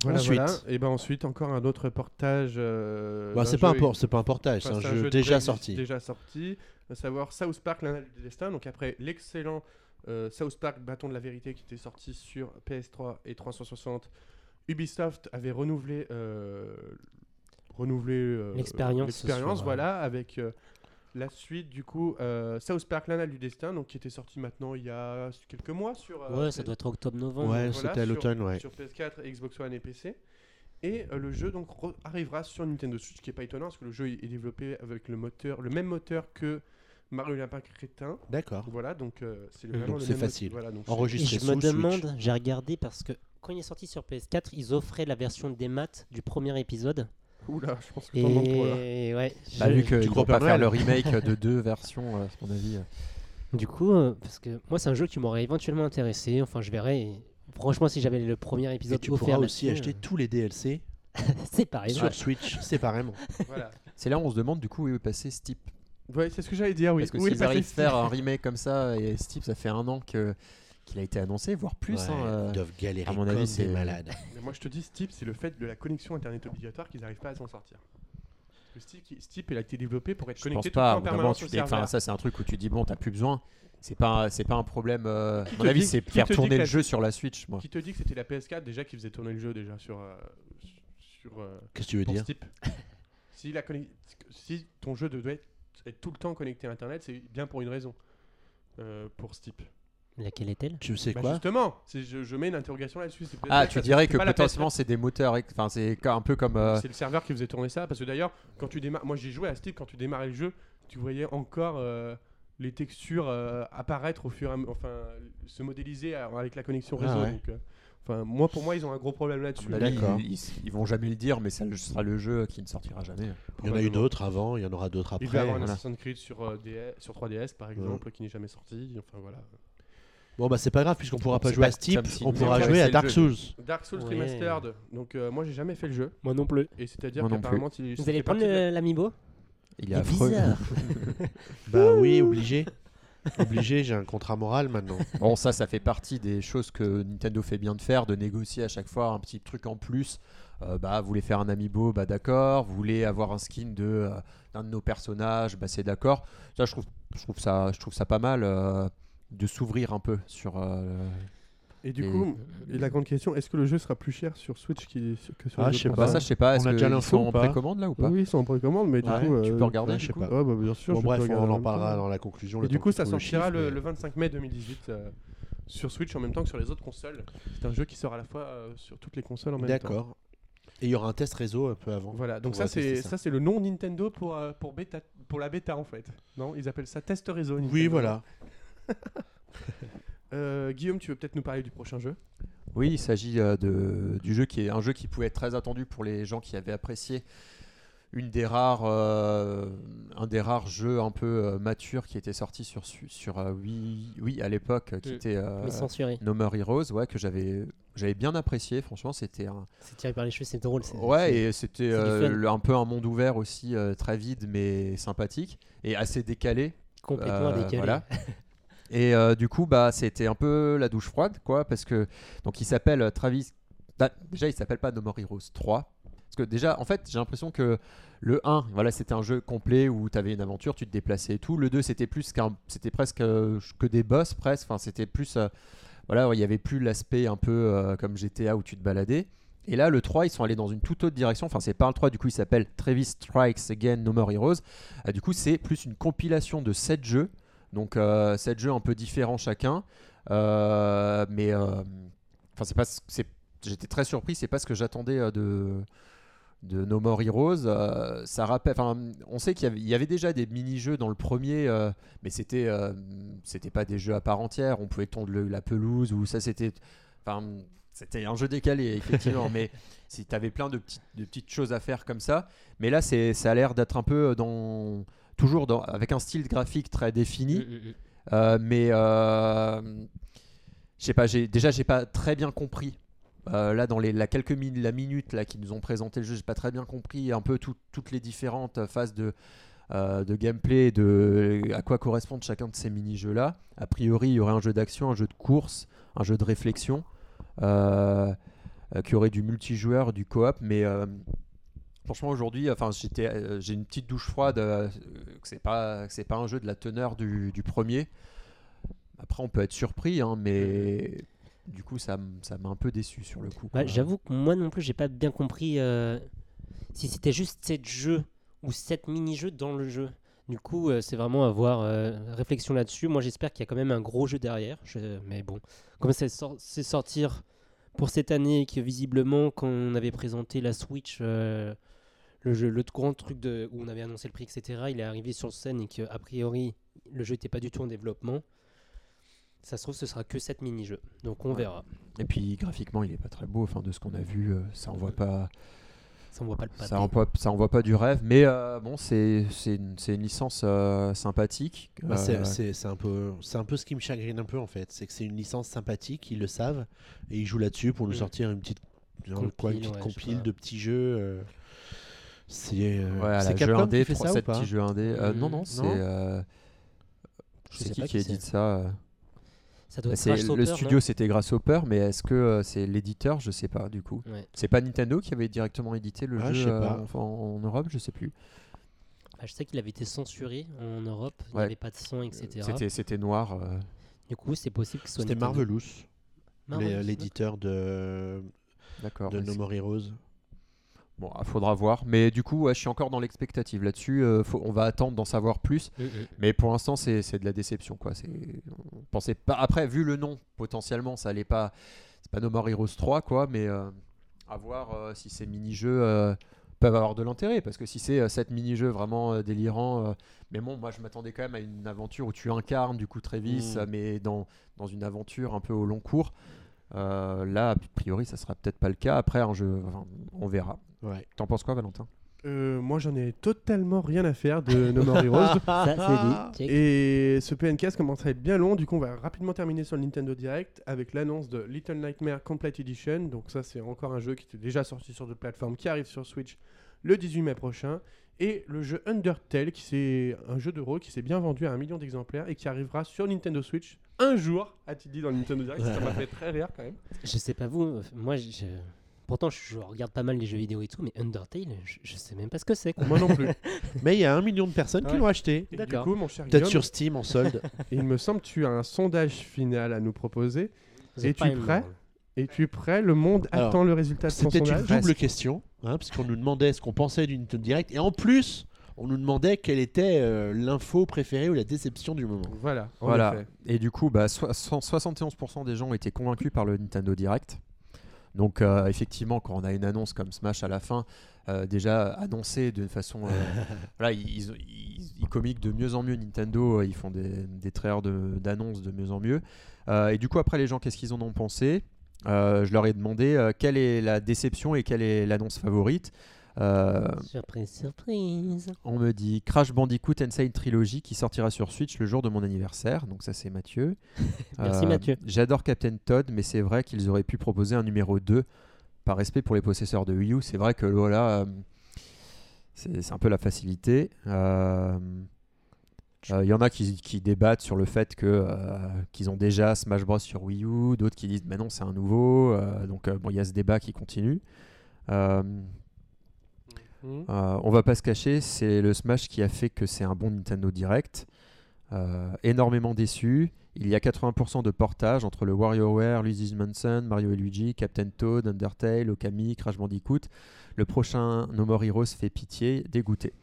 Voilà, Ensuite. voilà. Et ben ensuite, encore un autre portage. euh, Bah, c'est pas, un jeu- por- c'est pas un portage, enfin, c'est un jeu déjà sorti. Déjà sorti, à savoir South Park, l'Anal du Destin. Donc après l'excellent euh, South Park, Bâton de la Vérité, qui était sorti sur PS3 et 360, Ubisoft avait renouvelé, euh, renouvelé euh, L'expérience l'expérience, sur, euh, voilà, avec euh, la suite du coup euh, South Park, l'Anal du Destin, donc qui était sorti maintenant il y a quelques mois sur. euh, Ouais, ça doit être octobre-novembre. Ouais, voilà, c'était à l'automne, ouais. Sur PS4, Xbox One et PC. Et euh, le jeu donc arrivera sur Nintendo Switch, ce qui est pas étonnant parce que le jeu est développé avec le moteur, le même moteur que Mario Lapin Crétin. D'accord. Voilà, donc euh, c'est vraiment le c'est même facile. Voilà, donc Enregistré je sous me demande, j'ai regardé parce que quand il est sorti sur PS4, ils offraient la version des maths du premier épisode. Oula, je pense que t'en là. Ouais, Bah, vu qu'ils Tu ne crois pas faire le remake de [laughs] deux versions, euh, à mon avis. euh. Du coup, euh, parce que moi, c'est un jeu qui m'aurait éventuellement intéressé. Enfin, je verrai. Et Franchement, si j'avais le premier Et épisode tu offert pourras aussi là-dessus, acheter tous les DLC [laughs] c'est pareil. sur Switch séparément. [laughs] Voilà. C'est là où on se demande du coup où est passé Steep. Ouais, c'est ce que j'allais dire, oui. Parce que Où est s'ils passé arrivent à Steve faire un remake comme ça, et Steep, ça fait un an que qu'il a été annoncé, voire plus. Ouais, hein, euh. Ils doivent galérer à mon avis, c'est- malades. [laughs] Mais moi je te dis, Steep, c'est le fait de la connexion internet obligatoire qu'ils n'arrivent pas à s'en sortir. Parce que Steep, qui- Steep, il a été développé pour être Je connecté pense tout le pas. temps en permanence tu au dis- ça, c'est un truc où tu dis bon, t'as plus besoin. C'est pas, c'est pas un problème. euh, à mon avis, c'est faire tourner le la- jeu sur la Switch, moi. Qui te dit que c'était la PS4 déjà qui faisait tourner le jeu déjà sur, euh, sur euh, Qu'est-ce que tu veux dire Steep [laughs] si, la si ton jeu devait être, être tout le temps connecté à Internet, c'est bien pour une raison. euh, pour Steep. Laquelle est-elle Tu sais Bah, quoi justement, je, je mets une interrogation là-dessus. Ah, tu dirais que potentiellement PS4. c'est des moteurs. Enfin, c'est un peu comme. euh, C'est le serveur qui faisait tourner ça parce que d'ailleurs, quand tu démarres, moi j'ai joué à Steep, quand tu démarrais le jeu, tu voyais encore euh, les textures euh, apparaître au fur et à mesure, enfin se modéliser avec la connexion Ah réseau. ouais. donc, euh, enfin, moi pour moi ils ont un gros problème là-dessus. avis, D'accord. Ils, ils- ils vont jamais le dire, mais ça le- sera le jeu qui ne sortira jamais. Il y en a eu d'autres avant, il y en aura d'autres Il après. va y avoir un voilà. Assassin's Creed sur, euh, DS, sur 3DS par exemple qui n'est jamais sorti. Enfin voilà. Bon bah c'est pas grave puisqu'on pourra pas jouer pas à si on pourra jouer à Dark. Souls. Dark Souls Ouais. Remastered. Donc euh, moi j'ai jamais fait le jeu Moi non plus. et c'est-à-dire qu'apparemment il Vous fait allez prendre l'amiibo Il est Il est affreux. [laughs] Bah oui, obligé. obligé, j'ai un contrat moral maintenant. [laughs] Bon, ça, ça fait partie des choses que Nintendo fait bien de faire, de négocier à chaque fois un petit truc en plus. Euh, bah, vous voulez faire un amiibo, bah d'accord. Vous voulez avoir un skin de euh, d'un de nos personnages, bah c'est d'accord. Ça, je trouve, je trouve ça, je trouve ça pas mal euh, de s'ouvrir un peu sur. euh, Et du Et- coup, et la grande question, est-ce que le jeu sera plus cher sur Switch que sur Ah, je sais pas. ça, je sais pas. On Est-ce a déjà qu'ils l'info sont ou en pas précommande là ou pas? Oui, ils sont en précommande, mais du Ouais, coup, Tu euh, peux regarder. ouais, je sais pas. Ouais, bah, bien sûr. Bon bref, on en parlera dans la conclusion. Et du coup, ça sortira le, le 25 mai 2018 euh, sur Switch en même temps que sur les autres consoles. C'est un jeu qui sort à la fois euh, sur toutes les consoles en même temps. D'accord. Et il y aura un test réseau un peu avant. Voilà, donc On ça c'est ça. ça c'est le nom Nintendo pour euh, pour bêta pour la bêta en fait. Non, ils appellent ça test réseau. Oui, voilà. [laughs] Euh, Guillaume, tu veux peut-être nous parler du prochain jeu? Oui, il s'agit euh, de, du jeu qui est un jeu qui pouvait être très attendu pour les gens qui avaient apprécié une des rares, euh, un des rares jeux un peu euh, matures qui était sorti sur su- sur euh, Wii, oui à l'époque, qui était euh. No More Heroes, ouais, que j'avais j'avais bien apprécié. Franchement, c'était un C'est tiré par les cheveux, c'est drôle. c'est- ouais et c'était euh, un peu un monde ouvert aussi, euh, très vide mais sympathique et assez décalé. complètement Euh, décalé. voilà. [laughs] Et euh, du coup, bah, c'était un peu la douche froide, quoi, parce que donc il s'appelle euh, Travis. bah, déjà, il s'appelle pas No More Heroes 3. Parce que déjà, en fait, j'ai l'impression que le 1, voilà, c'était un jeu complet où tu avais une aventure, tu te déplaçais et tout. Le 2, c'était plus qu'un, c'était presque euh, que des boss, presque. Enfin, c'était plus, voilà, il y avait plus l'aspect un peu comme GTA où tu te baladais. Et là, le 3, ils sont allés dans une toute autre direction. Enfin, c'est pas le 3, du coup, il s'appelle Travis Strikes Again No More Heroes. Du coup, c'est plus une compilation de 7 jeux. Donc, euh, 7 jeux un peu différents chacun. Euh, mais, euh, enfin, c'est pas, c'est, j'étais très surpris. C'est pas ce que j'attendais euh, de, de No More Heroes. Euh, ça rappelle, enfin, on sait qu'il y avait, il y avait déjà des mini-jeux dans le premier, euh, mais c'était, euh, c'était pas des jeux à part entière. On pouvait tondre le- la pelouse ou ça, c'était, enfin, c'était un jeu décalé effectivement. [laughs] mais si tu avais plein de petites, de petites choses à faire comme ça, mais là, c'est, ça a l'air d'être un peu dans, toujours dans, avec un style graphique très défini. Mm, mm, mm. Euh, mais euh, je sais pas, déjà j'ai pas très bien compris. Euh, là dans les la quelques min- la minute là qui nous ont présenté le jeu, j'ai pas très bien compris un peu tout- toutes les différentes phases de euh, de gameplay, de à quoi correspondent chacun de ces mini jeux là. A priori, il y aurait un jeu d'action, un jeu de course, un jeu de réflexion, euh, euh, qui aurait du multijoueur, du coop, mais Franchement, aujourd'hui, enfin, j'étais, euh, j'ai une petite douche froide. euh, que c'est pas, que c'est pas un jeu de la teneur du, du premier. Après, on peut être surpris, hein, mais du coup, ça, m- ça m'a un peu déçu sur le coup. Bah, quoi. J'avoue que moi non plus, j'ai pas bien compris euh, si c'était juste 7 jeux ou 7 mini-jeux dans le jeu. Du coup, euh, c'est vraiment avoir réflexion là-dessus. Moi, j'espère qu'il y a quand même un gros jeu derrière. Je- Mais bon, comme c'est sor- c'est sortir pour cette année, et que visiblement, quand on avait présenté la Switch, euh, le, jeu, le grand truc de, où on avait annoncé le prix, etc., il est arrivé sur scène et qu'a priori, le jeu n'était pas du tout en développement. Ça se trouve, ce sera que 7 mini-jeux. Donc, on Ouais. verra. Et puis, graphiquement, il est pas très beau. Enfin, de ce qu'on a vu, euh, ça envoie pas, Ça, on voit pas le pâté. ça envoie, ça envoie pas du rêve. Mais euh, bon, c'est, c'est une, c'est une licence euh, sympathique. Bah, c'est- Euh, c'est c'est un, peu- c'est un peu ce qui me chagrine un peu en fait. C'est que c'est une licence sympathique, ils le savent, et ils jouent là-dessus pour nous Mm. sortir une petite, Compile, quoi, une petite ouais, compile de petits jeux. C'est euh, Ouais, Capcom indé, qui fait 3, ça ou 7 pas petits jeux indé. Euh, non, non, c'est. Euh, c'est qui qui édite ça Ça doit Bah, être le studio c'était Grasshopper, mais est-ce que euh, c'est l'éditeur? Je sais pas du coup. Ouais. C'est pas Nintendo qui avait directement édité le Ah, je jeu euh, en, en Europe, je sais plus. Bah, je sais qu'il avait été censuré en Europe, il n'y Ouais. avait pas de son, etc. C'était noir. euh, Du coup, c'est possible que ce soit C'était. Marvelous, l'éditeur de, de ouais, No More Heroes. Bon, il faudra voir. Mais du coup, ouais, je suis encore dans l'expectative là-dessus. euh, faut- on va attendre d'en savoir plus. Mm, mm. Mais pour l'instant, c'est c'est de la déception. Quoi. C'est- On pensait pas. Après, vu le nom, potentiellement, ça allait pas. C'est pas No More Heroes 3, quoi. Mais euh, à voir euh, si ces mini-jeux euh, peuvent avoir de l'intérêt. Parce que si c'est euh, cette mini-jeux vraiment euh, délirant. euh, mais bon, moi, je m'attendais quand même à une aventure où tu incarnes du coup Travis, Mm. euh, mais dans, dans une aventure un peu au long cours. Euh, là, a priori, ça sera peut-être pas le cas. Après, un jeu, enfin, on verra. Ouais. T'en penses quoi, Valentin? Euh, moi, j'en ai totalement rien à faire de No More [laughs] Heroes. Ça, c'est dit. Check. Et ce PNcast commence à être bien long, du coup on va rapidement terminer sur le Nintendo Direct avec l'annonce de Little Nightmare Complete Edition. Donc ça c'est encore un jeu qui était déjà sorti sur d'autres plateformes, qui arrive sur Switch le 18 mai prochain. Et le jeu Undertale, qui c'est un jeu de rôle qui s'est bien vendu à un million d'exemplaires et qui arrivera sur Nintendo Switch un jour, a-t-il dit dans le Nintendo Direct. ça m'a fait très rire quand même. Je sais pas vous, moi, je... pourtant, je regarde pas mal les jeux vidéo et tout, mais Undertale, je, je sais même pas ce que c'est. Moi non plus. [laughs] Mais il y a un million de personnes qui l'ont acheté. Et du D'accord. coup mon cher Peut-être Guillaume, sur Steam en solde. [laughs] il me semble que tu as un sondage final à nous proposer. The Es-tu prêt? Es-tu prêt? Le monde Alors, attend le résultat de son peut-être une sondage? double question, hein, parce qu'on nous demandait ce qu'on pensait du Nintendo Direct, et en plus, on nous demandait quelle était euh, l'info préférée ou la déception du moment. Voilà, en Voilà. effet. Et du coup, bah, so- so- 71% des gens étaient convaincus par le Nintendo Direct. Donc euh, effectivement, quand on a une annonce comme Smash à la fin, euh, déjà annoncée d'une façon, euh, [laughs] voilà, ils, ils, ils communiquent de mieux en mieux. Nintendo, euh, ils font des, des trailers de- d'annonces de, mieux en mieux. Euh, et du coup, après les gens, qu'est-ce qu'ils en ont pensé? Euh, Je leur ai demandé euh, quelle est la déception et quelle est l'annonce favorite? Euh, Surprise, surprise. on me dit Crash Bandicoot Inside Trilogy qui sortira sur Switch le jour de mon anniversaire. Donc ça c'est Mathieu. [laughs] Merci, Mathieu. J'adore Captain Todd, mais c'est vrai qu'ils auraient pu proposer un numéro 2 par respect pour les possesseurs de Wii U. C'est vrai que voilà, euh, c'est un peu la facilité. Euh, euh, Il y en a qui, qui débattent sur le fait que euh, qu'ils ont déjà Smash Bros sur Wii U, d'autres qui disent mais non c'est un nouveau. Euh, donc euh, bon il y a ce débat qui continue. Mhm. euh, on va pas se cacher, c'est le Smash qui a fait que c'est un bon Nintendo Direct. Euh, énormément déçu. Il y a 80% de portage entre le WarioWare, Luigi's Mansion, Mario et Luigi, Captain Toad, Undertale, Okami, Crash Bandicoot. Le prochain No More Heroes fait pitié, dégoûté.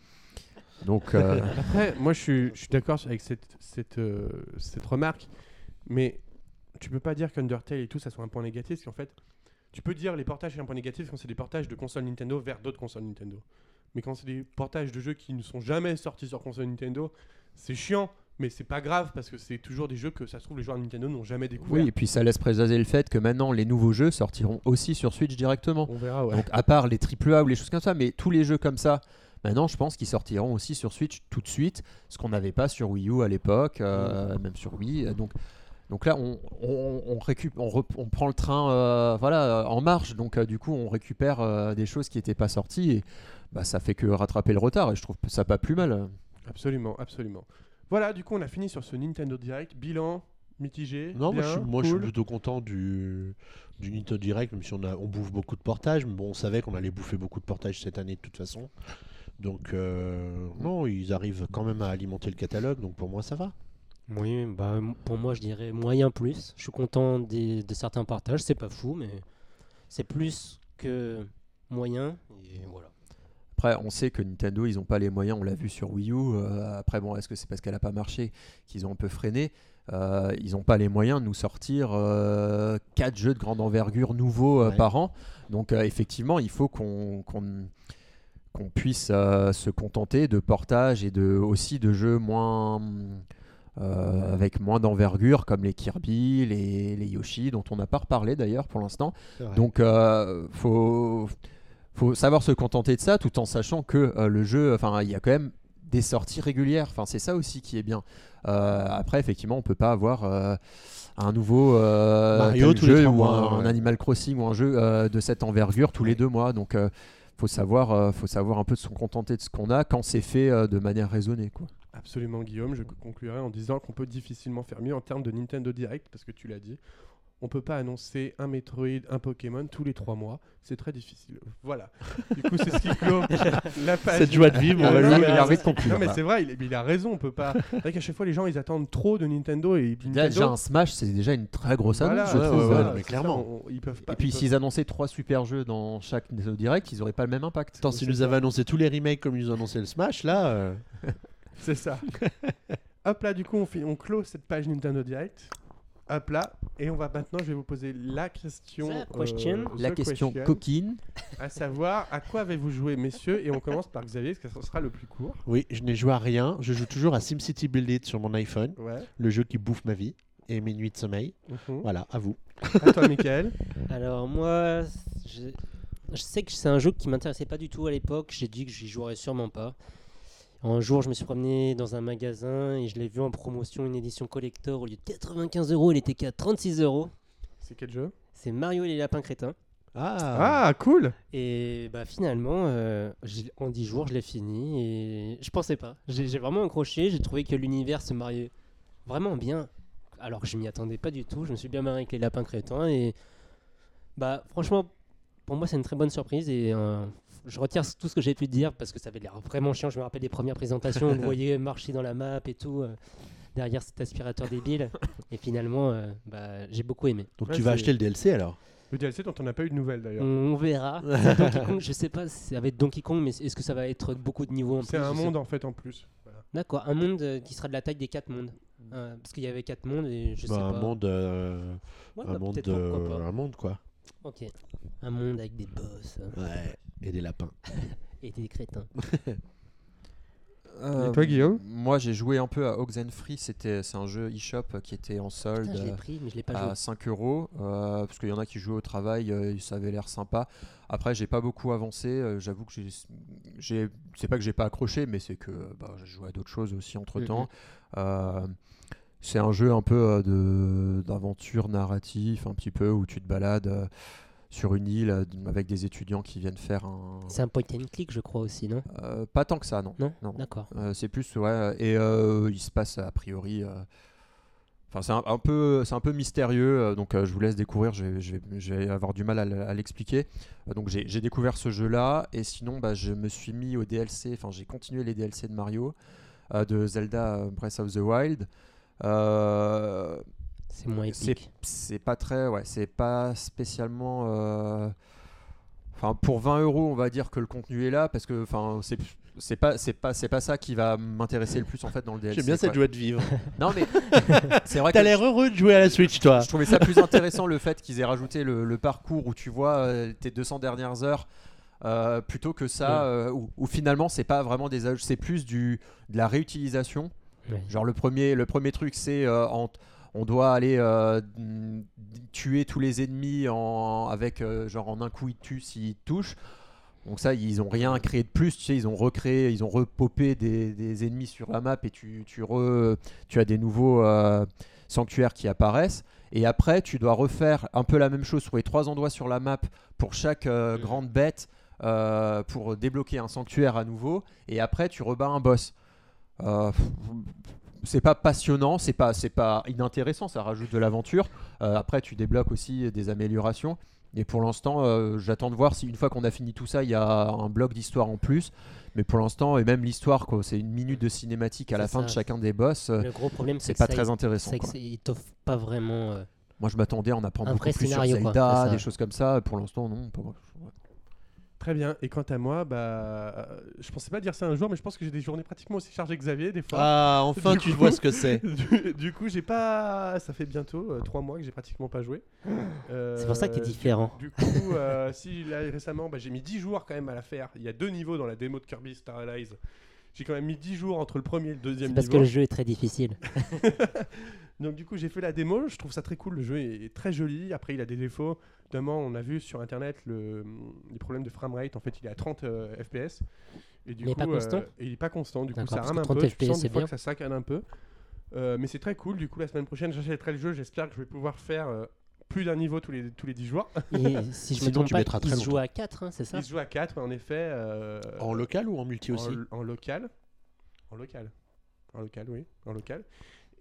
Donc, euh, [laughs] Après, moi je suis, je suis d'accord avec cette, cette, euh, cette remarque, mais tu peux pas dire qu'Undertale et tout ça soit un point négatif, parce qu'en fait, tu peux dire les portages c'est un point négatif quand c'est des portages de consoles Nintendo vers d'autres consoles Nintendo. Mais quand c'est des portages de jeux qui ne sont jamais sortis sur console Nintendo, c'est chiant, mais c'est pas grave parce que c'est toujours des jeux que ça se trouve les joueurs de Nintendo n'ont jamais découvert. oui, et puis ça laisse présager le fait que maintenant les nouveaux jeux sortiront aussi sur Switch directement. On verra, ouais. Donc à part les AAA ou les choses comme ça, mais tous les jeux comme ça, maintenant je pense qu'ils sortiront aussi sur Switch tout de suite, ce qu'on n'avait pas sur Wii U à l'époque, euh, même sur Wii. Donc, donc là on, on, on, récup- on, rep- on prend le train euh, voilà, euh, en marche, donc euh, du coup on récupère euh, des choses qui n'étaient pas sorties et bah, ça fait que rattraper le retard et je trouve ça pas plus mal. Absolument, absolument. Voilà, du coup on a fini sur ce Nintendo Direct. Bilan mitigé. Non, moi, je suis, moi je suis plutôt content du, du Nintendo Direct, même si on, a, on bouffe beaucoup de portages. Mais bon, on savait qu'on allait bouffer beaucoup de portages cette année de toute façon. Donc, euh, non, ils arrivent quand même à alimenter le catalogue, donc pour moi ça va. Oui, bah, pour moi, je dirais moyen plus. Je suis content des- de certains partages, c'est pas fou, mais c'est plus que moyen. Et voilà. Après, on sait que Nintendo, ils n'ont pas les moyens, on l'a vu sur Wii U. euh, après, bon, est-ce que c'est parce qu'elle n'a pas marché qu'ils ont un peu freiné? Euh, Ils n'ont pas les moyens de nous sortir 4 jeux de grande envergure nouveaux euh, Ouais. par an. Donc, euh, effectivement, il faut qu'on qu'on- qu'on puisse euh, se contenter de portages et de, aussi de jeux moins. Euh, avec moins d'envergure comme les Kirby, les, les Yoshi dont on n'a pas reparlé d'ailleurs pour l'instant. Donc, euh, faut, faut savoir se contenter de ça tout en sachant que euh, le jeu, enfin, il y a quand même des sorties régulières. Enfin, c'est ça aussi qui est bien. Euh, après, effectivement, on peut pas avoir un nouveau Mario jeu ou mois, un. Animal Crossing ou un jeu de cette envergure tous les deux mois. Donc, faut savoir, euh, faut savoir un peu se contenter de ce qu'on a quand c'est fait euh, de manière raisonnée, quoi. Absolument, Guillaume. Je conclurai en disant qu'on peut difficilement faire mieux en termes de Nintendo Direct, parce que tu l'as dit. On peut pas annoncer un Metroid, un Pokémon tous les trois mois. C'est très difficile. Voilà. Du coup, c'est ce qui clôt [laughs] la page. Cette joie de vivre, on va mais- il a envie de conclure. Non, mais c'est vrai, il, il a raison. On peut pas. C'est vrai qu'à chaque fois, les gens ils attendent trop de Nintendo et Nintendo. déjà, un Smash, c'est déjà une très grosse Voilà, annonce, je ouais, trouve. ouais, voilà, mais c'est ça, clairement. on- ils peuvent pas. Et puis, peuvent- s'ils annonçaient trois super jeux dans chaque Nintendo Direct, ils n'auraient pas le même impact. Attends, s'ils nous avaient annoncé tous les remakes comme ils nous ont annoncé le Smash, là. euh, C'est ça. [laughs] Hop là, du coup, on, fait, on clôt cette page Nintendo Direct. Hop là. Et on va maintenant, je vais vous poser la question. euh, The question. La the question question, coquine. À savoir, à quoi avez-vous joué, messieurs? Et on commence par Xavier, parce que ce sera le plus court. Oui, je n'ai joué à rien. Je joue toujours à SimCity Build It sur mon iPhone, Ouais. le jeu qui bouffe ma vie et mes nuits de sommeil. Mhm. Voilà, à vous. À toi, Michael. [laughs] Alors, moi, je, je sais que c'est un jeu qui m'intéressait pas du tout à l'époque. J'ai dit que j'y jouerais sûrement pas. Un jour, je me suis promené dans un magasin et je l'ai vu en promotion, une édition collector. Au lieu de 95 euros, il était qu'à 36 euros. C'est quel jeu? C'est Mario et les lapins crétins. Ah, Ah, cool Et bah finalement, euh, en 10 jours, je l'ai fini et je pensais pas. J'ai vraiment accroché, j'ai trouvé que l'univers se mariait vraiment bien. Alors que je m'y attendais pas du tout, je me suis bien marré avec les lapins crétins et bah franchement, pour moi c'est une très bonne surprise et euh, je retire tout ce que j'ai pu dire parce que ça avait l'air vraiment chiant. Je me rappelle des premières présentations, on le [laughs] voyait marcher dans la map et tout. euh, derrière cet aspirateur débile et finalement euh, bah, j'ai beaucoup aimé Donc Ouais, tu vas c'est- acheter le DLC alors? Le DLC dont on n'a pas eu de nouvelles d'ailleurs. on verra [laughs] C'est Donkey Kong, je sais pas si ça va être Donkey Kong mais est-ce que ça va être beaucoup de niveaux en C'est plus, un je sais monde en fait en plus. Voilà. D'accord, un monde euh, qui sera de la taille des quatre mondes. Euh, parce qu'il y avait quatre mondes et je Bah, sais un pas. monde, euh, Ouais, un bah, monde, euh, un monde quoi. Ok. Un monde avec des boss Ouais, et des lapins. [laughs] et des crétins. Et toi, Guillaume Moi, j'ai joué un peu à Oxenfree. C'était, c'est un jeu eShop qui était en solde. Putain, je l'ai euh, pris, mais je l'ai pas à joué. 5 euros euh, parce qu'il y en a qui jouent au travail euh, ça avait l'air sympa après j'ai pas beaucoup avancé euh, j'avoue que j'ai j'ai c'est pas que j'ai pas accroché mais c'est que bah, j'ai joué à d'autres choses aussi entre temps c'est un jeu un peu euh, de d'aventure narratif un petit peu où tu te balades euh, sur une île euh, avec des étudiants qui viennent faire un C'est un point and click, je crois aussi, non? Euh, pas tant que ça non. Non, non. D'accord. euh, c'est plus ouais et il se passe a priori enfin c'est un, un peu c'est un peu mystérieux donc je vous laisse découvrir je vais, je vais- je vais avoir du mal à, l'expliquer. Donc j'ai j'ai découvert ce jeu là et sinon bah, je me suis mis au DLC enfin j'ai continué les DLC de Mario de Zelda Breath of the Wild. Euh, C'est moins épique. c'est pas très ouais c'est pas spécialement euh, enfin pour 20 euros on va dire que le contenu est là parce que enfin c'est c'est pas c'est pas c'est pas ça qui va m'intéresser le plus en fait dans le DLC J'aime bien cette joie de vivre. [laughs] non mais [laughs] c'est vrai T'as l'air heureux de jouer à la Switch, toi. je trouvais ça plus intéressant le fait qu'ils aient rajouté le, le parcours où tu vois euh, tes 200 dernières heures euh, plutôt que ça euh, où, où finalement c'est pas vraiment des c'est plus du de la réutilisation Ouais. Genre le premier, le premier truc c'est euh, en- on doit aller euh, mm, tuer tous les ennemis en, avec euh, genre en un coup ils te tuent s'ils te touchent. Donc ça ils ont rien créé de plus, tu sais, ils ont recréé, ils ont repopé des, des ennemis sur la map et tu, tu, re- tu as des nouveaux euh, sanctuaires qui apparaissent. Et après tu dois refaire un peu la même chose sur les trois endroits sur la map pour chaque euh, Mhm. grande bête euh, pour débloquer un sanctuaire à nouveau. Et après tu rebats un boss. C'est pas passionnant, c'est pas, c'est pas inintéressant, ça rajoute de l'aventure. Euh, après, tu débloques aussi des améliorations. Et pour l'instant, euh, j'attends de voir si une fois qu'on a fini tout ça, il y a un bloc d'histoire en plus. Mais pour l'instant, et même l'histoire, quoi, c'est une minute de cinématique à la fin de chacun des boss. euh, Le gros problème, c'est que pas ça, très intéressant. c'est que quoi. c'est- il t'offre pas vraiment. euh, Moi, je m'attendais à en apprendre beaucoup plus sur Zelda, des choses comme ça. Pour l'instant, non. pas-. Très bien. Et quant à moi, bah, euh, je pensais pas dire ça un jour, mais je pense que j'ai des journées pratiquement aussi chargées que Xavier, des fois. Ah, enfin, Du tu coup- vois ce que c'est. [laughs] Du, du coup, j'ai pas. Ça fait bientôt euh, trois mois que j'ai pratiquement pas joué. C'est pour ça que t'es Euh, différent. Du coup, euh, [laughs] si là, récemment, bah, j'ai mis 10 jours quand même à la faire. Il y a deux niveaux dans la démo de Kirby Star Allies. J'ai quand même mis 10 jours entre le premier et le deuxième C'est parce niveau. que le jeu est très difficile. [laughs] Donc du coup, j'ai fait la démo. Je trouve ça très cool. Le jeu est, très joli. Après, il a des défauts. Notamment, on a vu sur internet le, les problèmes de framerate. En fait, il est à 30 euh, FPS. Et du Il est coup, pas constant euh, et il est pas constant. Du coup, ça rame un 30 peu. Tu FPS, sens des c'est fois bien. que ça saccade un peu. Euh, mais c'est très cool. Du coup, la semaine prochaine, j'achèterai le jeu. J'espère que je vais pouvoir faire euh, plus d'un niveau tous les, tous les 10 jours. Et si je me [laughs] trompe tu pas, il se joue à 4, c'est ça Il se joue à 4, en effet. euh, En local ou en multi aussi en, en local. En local. En local, oui. En local.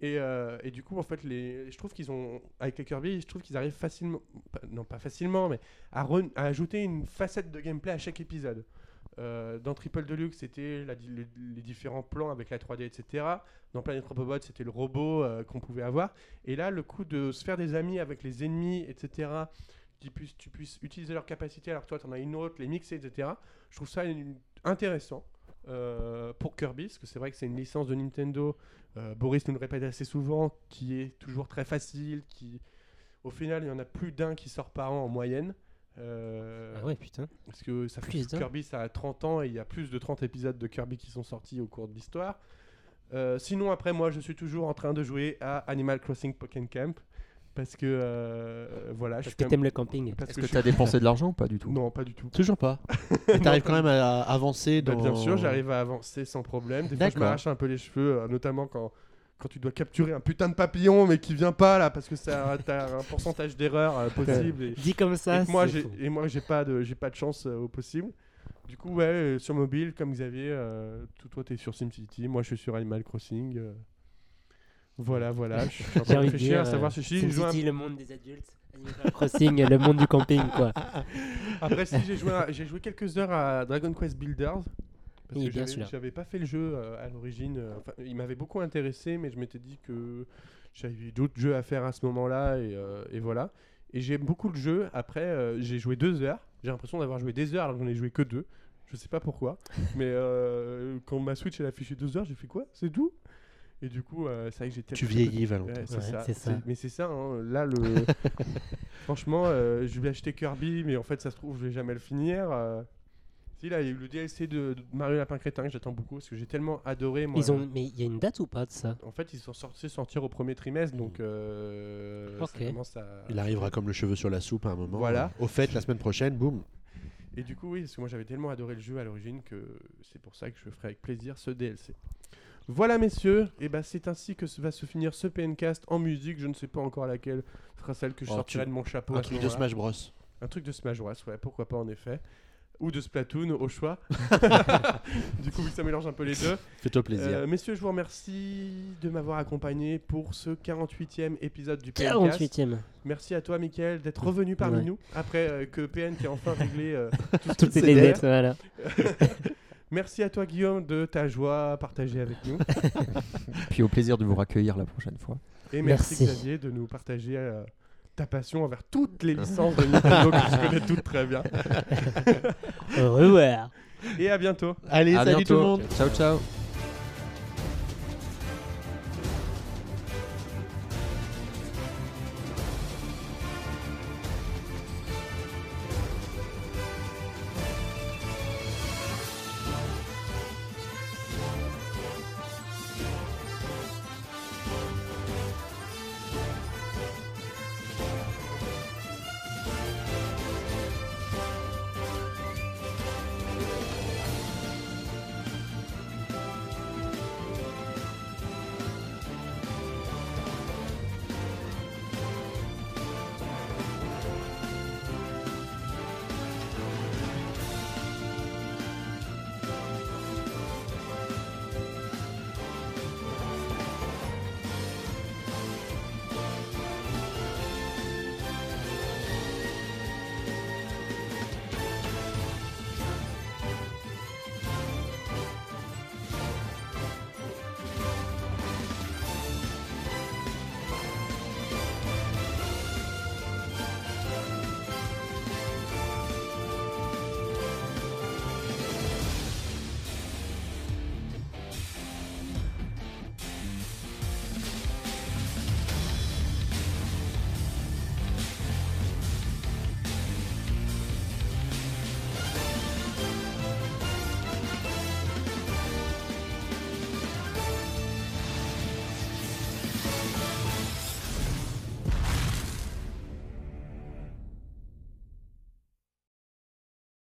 Et, euh, et du coup, en fait, je trouve qu'ils ont, avec les Kirby, je trouve qu'ils arrivent facilement, non pas facilement, mais à, ajouter une facette de gameplay à chaque épisode. Euh, dans Triple Deluxe, c'était les, différents plans avec la 3D, etc. Dans Planet Robobot, c'était le robot euh, qu'on pouvait avoir. Et là, le coup de se faire des amis avec les ennemis, etc., qui puissent, tu puisses utiliser leur capacité alors que toi, tu en as une autre, les mixer, etc. Je trouve ça intéressant euh, pour Kirby, parce que c'est vrai que c'est une licence de Nintendo. euh, Boris nous le répète assez souvent, qui est toujours très facile, qui, au final, il y en a plus d'un qui sort par an en moyenne. Euh, Ah ouais, putain. parce que ça fait. Kirby, ça a 30 ans et il y a plus de 30 épisodes de Kirby qui sont sortis au cours de l'histoire. Sinon, après, moi, je suis toujours en train de jouer à Animal Crossing Pocket Camp. Parce que, euh, voilà, Parce que t'aimes le camping. Est-ce que que tu as suis- dépensé de [laughs] l'argent ou pas du tout? Non, pas du tout. Toujours pas. [laughs] Mais t'arrives quand même à avancer Bah, dans. bien sûr, j'arrive à avancer sans problème. Des fois, je m'arrache un peu les cheveux, euh, notamment quand, quand tu dois capturer un putain de papillon, mais qui vient pas là, parce que ça- [laughs] t'as un pourcentage d'erreur euh, possible. et, Dit comme ça, et moi, j'ai, et moi, j'ai pas de, j'ai pas de chance euh, au possible. Du coup, ouais, euh, sur mobile, comme Xavier, euh, tout- toi, t'es sur SimCity, moi, je suis sur Animal Crossing. Voilà, voilà. [laughs] Je suis en train J'ai de envie de réfléchir à savoir euh, si je joue un le monde des adultes, Animal Crossing, le monde du camping, quoi. [laughs] Après, si j'ai joué, j'ai joué quelques heures à Dragon Quest Builders. Parce que j'avais- pas fait le jeu euh, à l'origine. euh, enfin, il m'avait beaucoup intéressé, mais je m'étais dit que j'avais d'autres jeux à faire à ce moment-là. Et, euh, et voilà. Et j'aime beaucoup le jeu. Après, euh, j'ai joué deux heures. J'ai l'impression d'avoir joué des heures alors que j'en ai joué que deux. Je sais pas pourquoi. mais euh, quand ma Switch elle a affiché deux heures, j'ai fait quoi? C'est tout? Et du coup, euh, c'est vrai que j'ai Tu vieillis, Valentin. Ouais, c'est Ouais, ça. c'est ça. C'est- Mais c'est ça, hein, là, le... [laughs] franchement, euh, je vais acheter Kirby, mais en fait, ça se trouve, je vais jamais le finir. euh. Si, là, il y a eu le DLC de, de Mario Lapin Crétin que j'attends beaucoup, parce que j'ai tellement adoré, moi. Ils ont, mais il y a une date ou pas de ça? En fait, ils sont sortis sortir au premier trimestre, donc euh, ça à... Il arrivera comme le cheveu sur la soupe à un moment. Voilà. Au fait, la semaine prochaine, boum. Et du coup, oui, parce que moi j'avais tellement adoré le jeu à l'origine que c'est pour ça que je ferai avec plaisir ce DLC. Voilà, messieurs, et ben c'est ainsi que se- va se finir ce PNcast en musique. Je ne sais pas encore laquelle sera celle que je Oh, sortirai tu- de mon chapeau. Un truc de. Smash Bros. Un truc de Smash Bros, ouais, pourquoi pas en effet. Ou de Splatoon au choix. [laughs] du coup, vu que ça mélange un peu les deux. Fais-toi plaisir. Euh, messieurs, je vous remercie de m'avoir accompagné pour ce 48e épisode du PNcast. 48ème. Merci à toi, Mickaël, d'être revenu parmi Ouais. nous après euh, que PN qui a enfin [laughs] réglé euh, tout Toutes s'est lettres, voilà. [laughs] Merci à toi, Guillaume, de ta joie partagée avec nous. [laughs] Puis au plaisir de vous raccueillir la prochaine fois. Et merci, Merci. Xavier de nous partager euh, ta passion envers toutes les licences de Nintendo que je connais toutes très bien. [laughs] Au revoir. Et à bientôt. Allez, À salut tout le monde. Ciao ciao.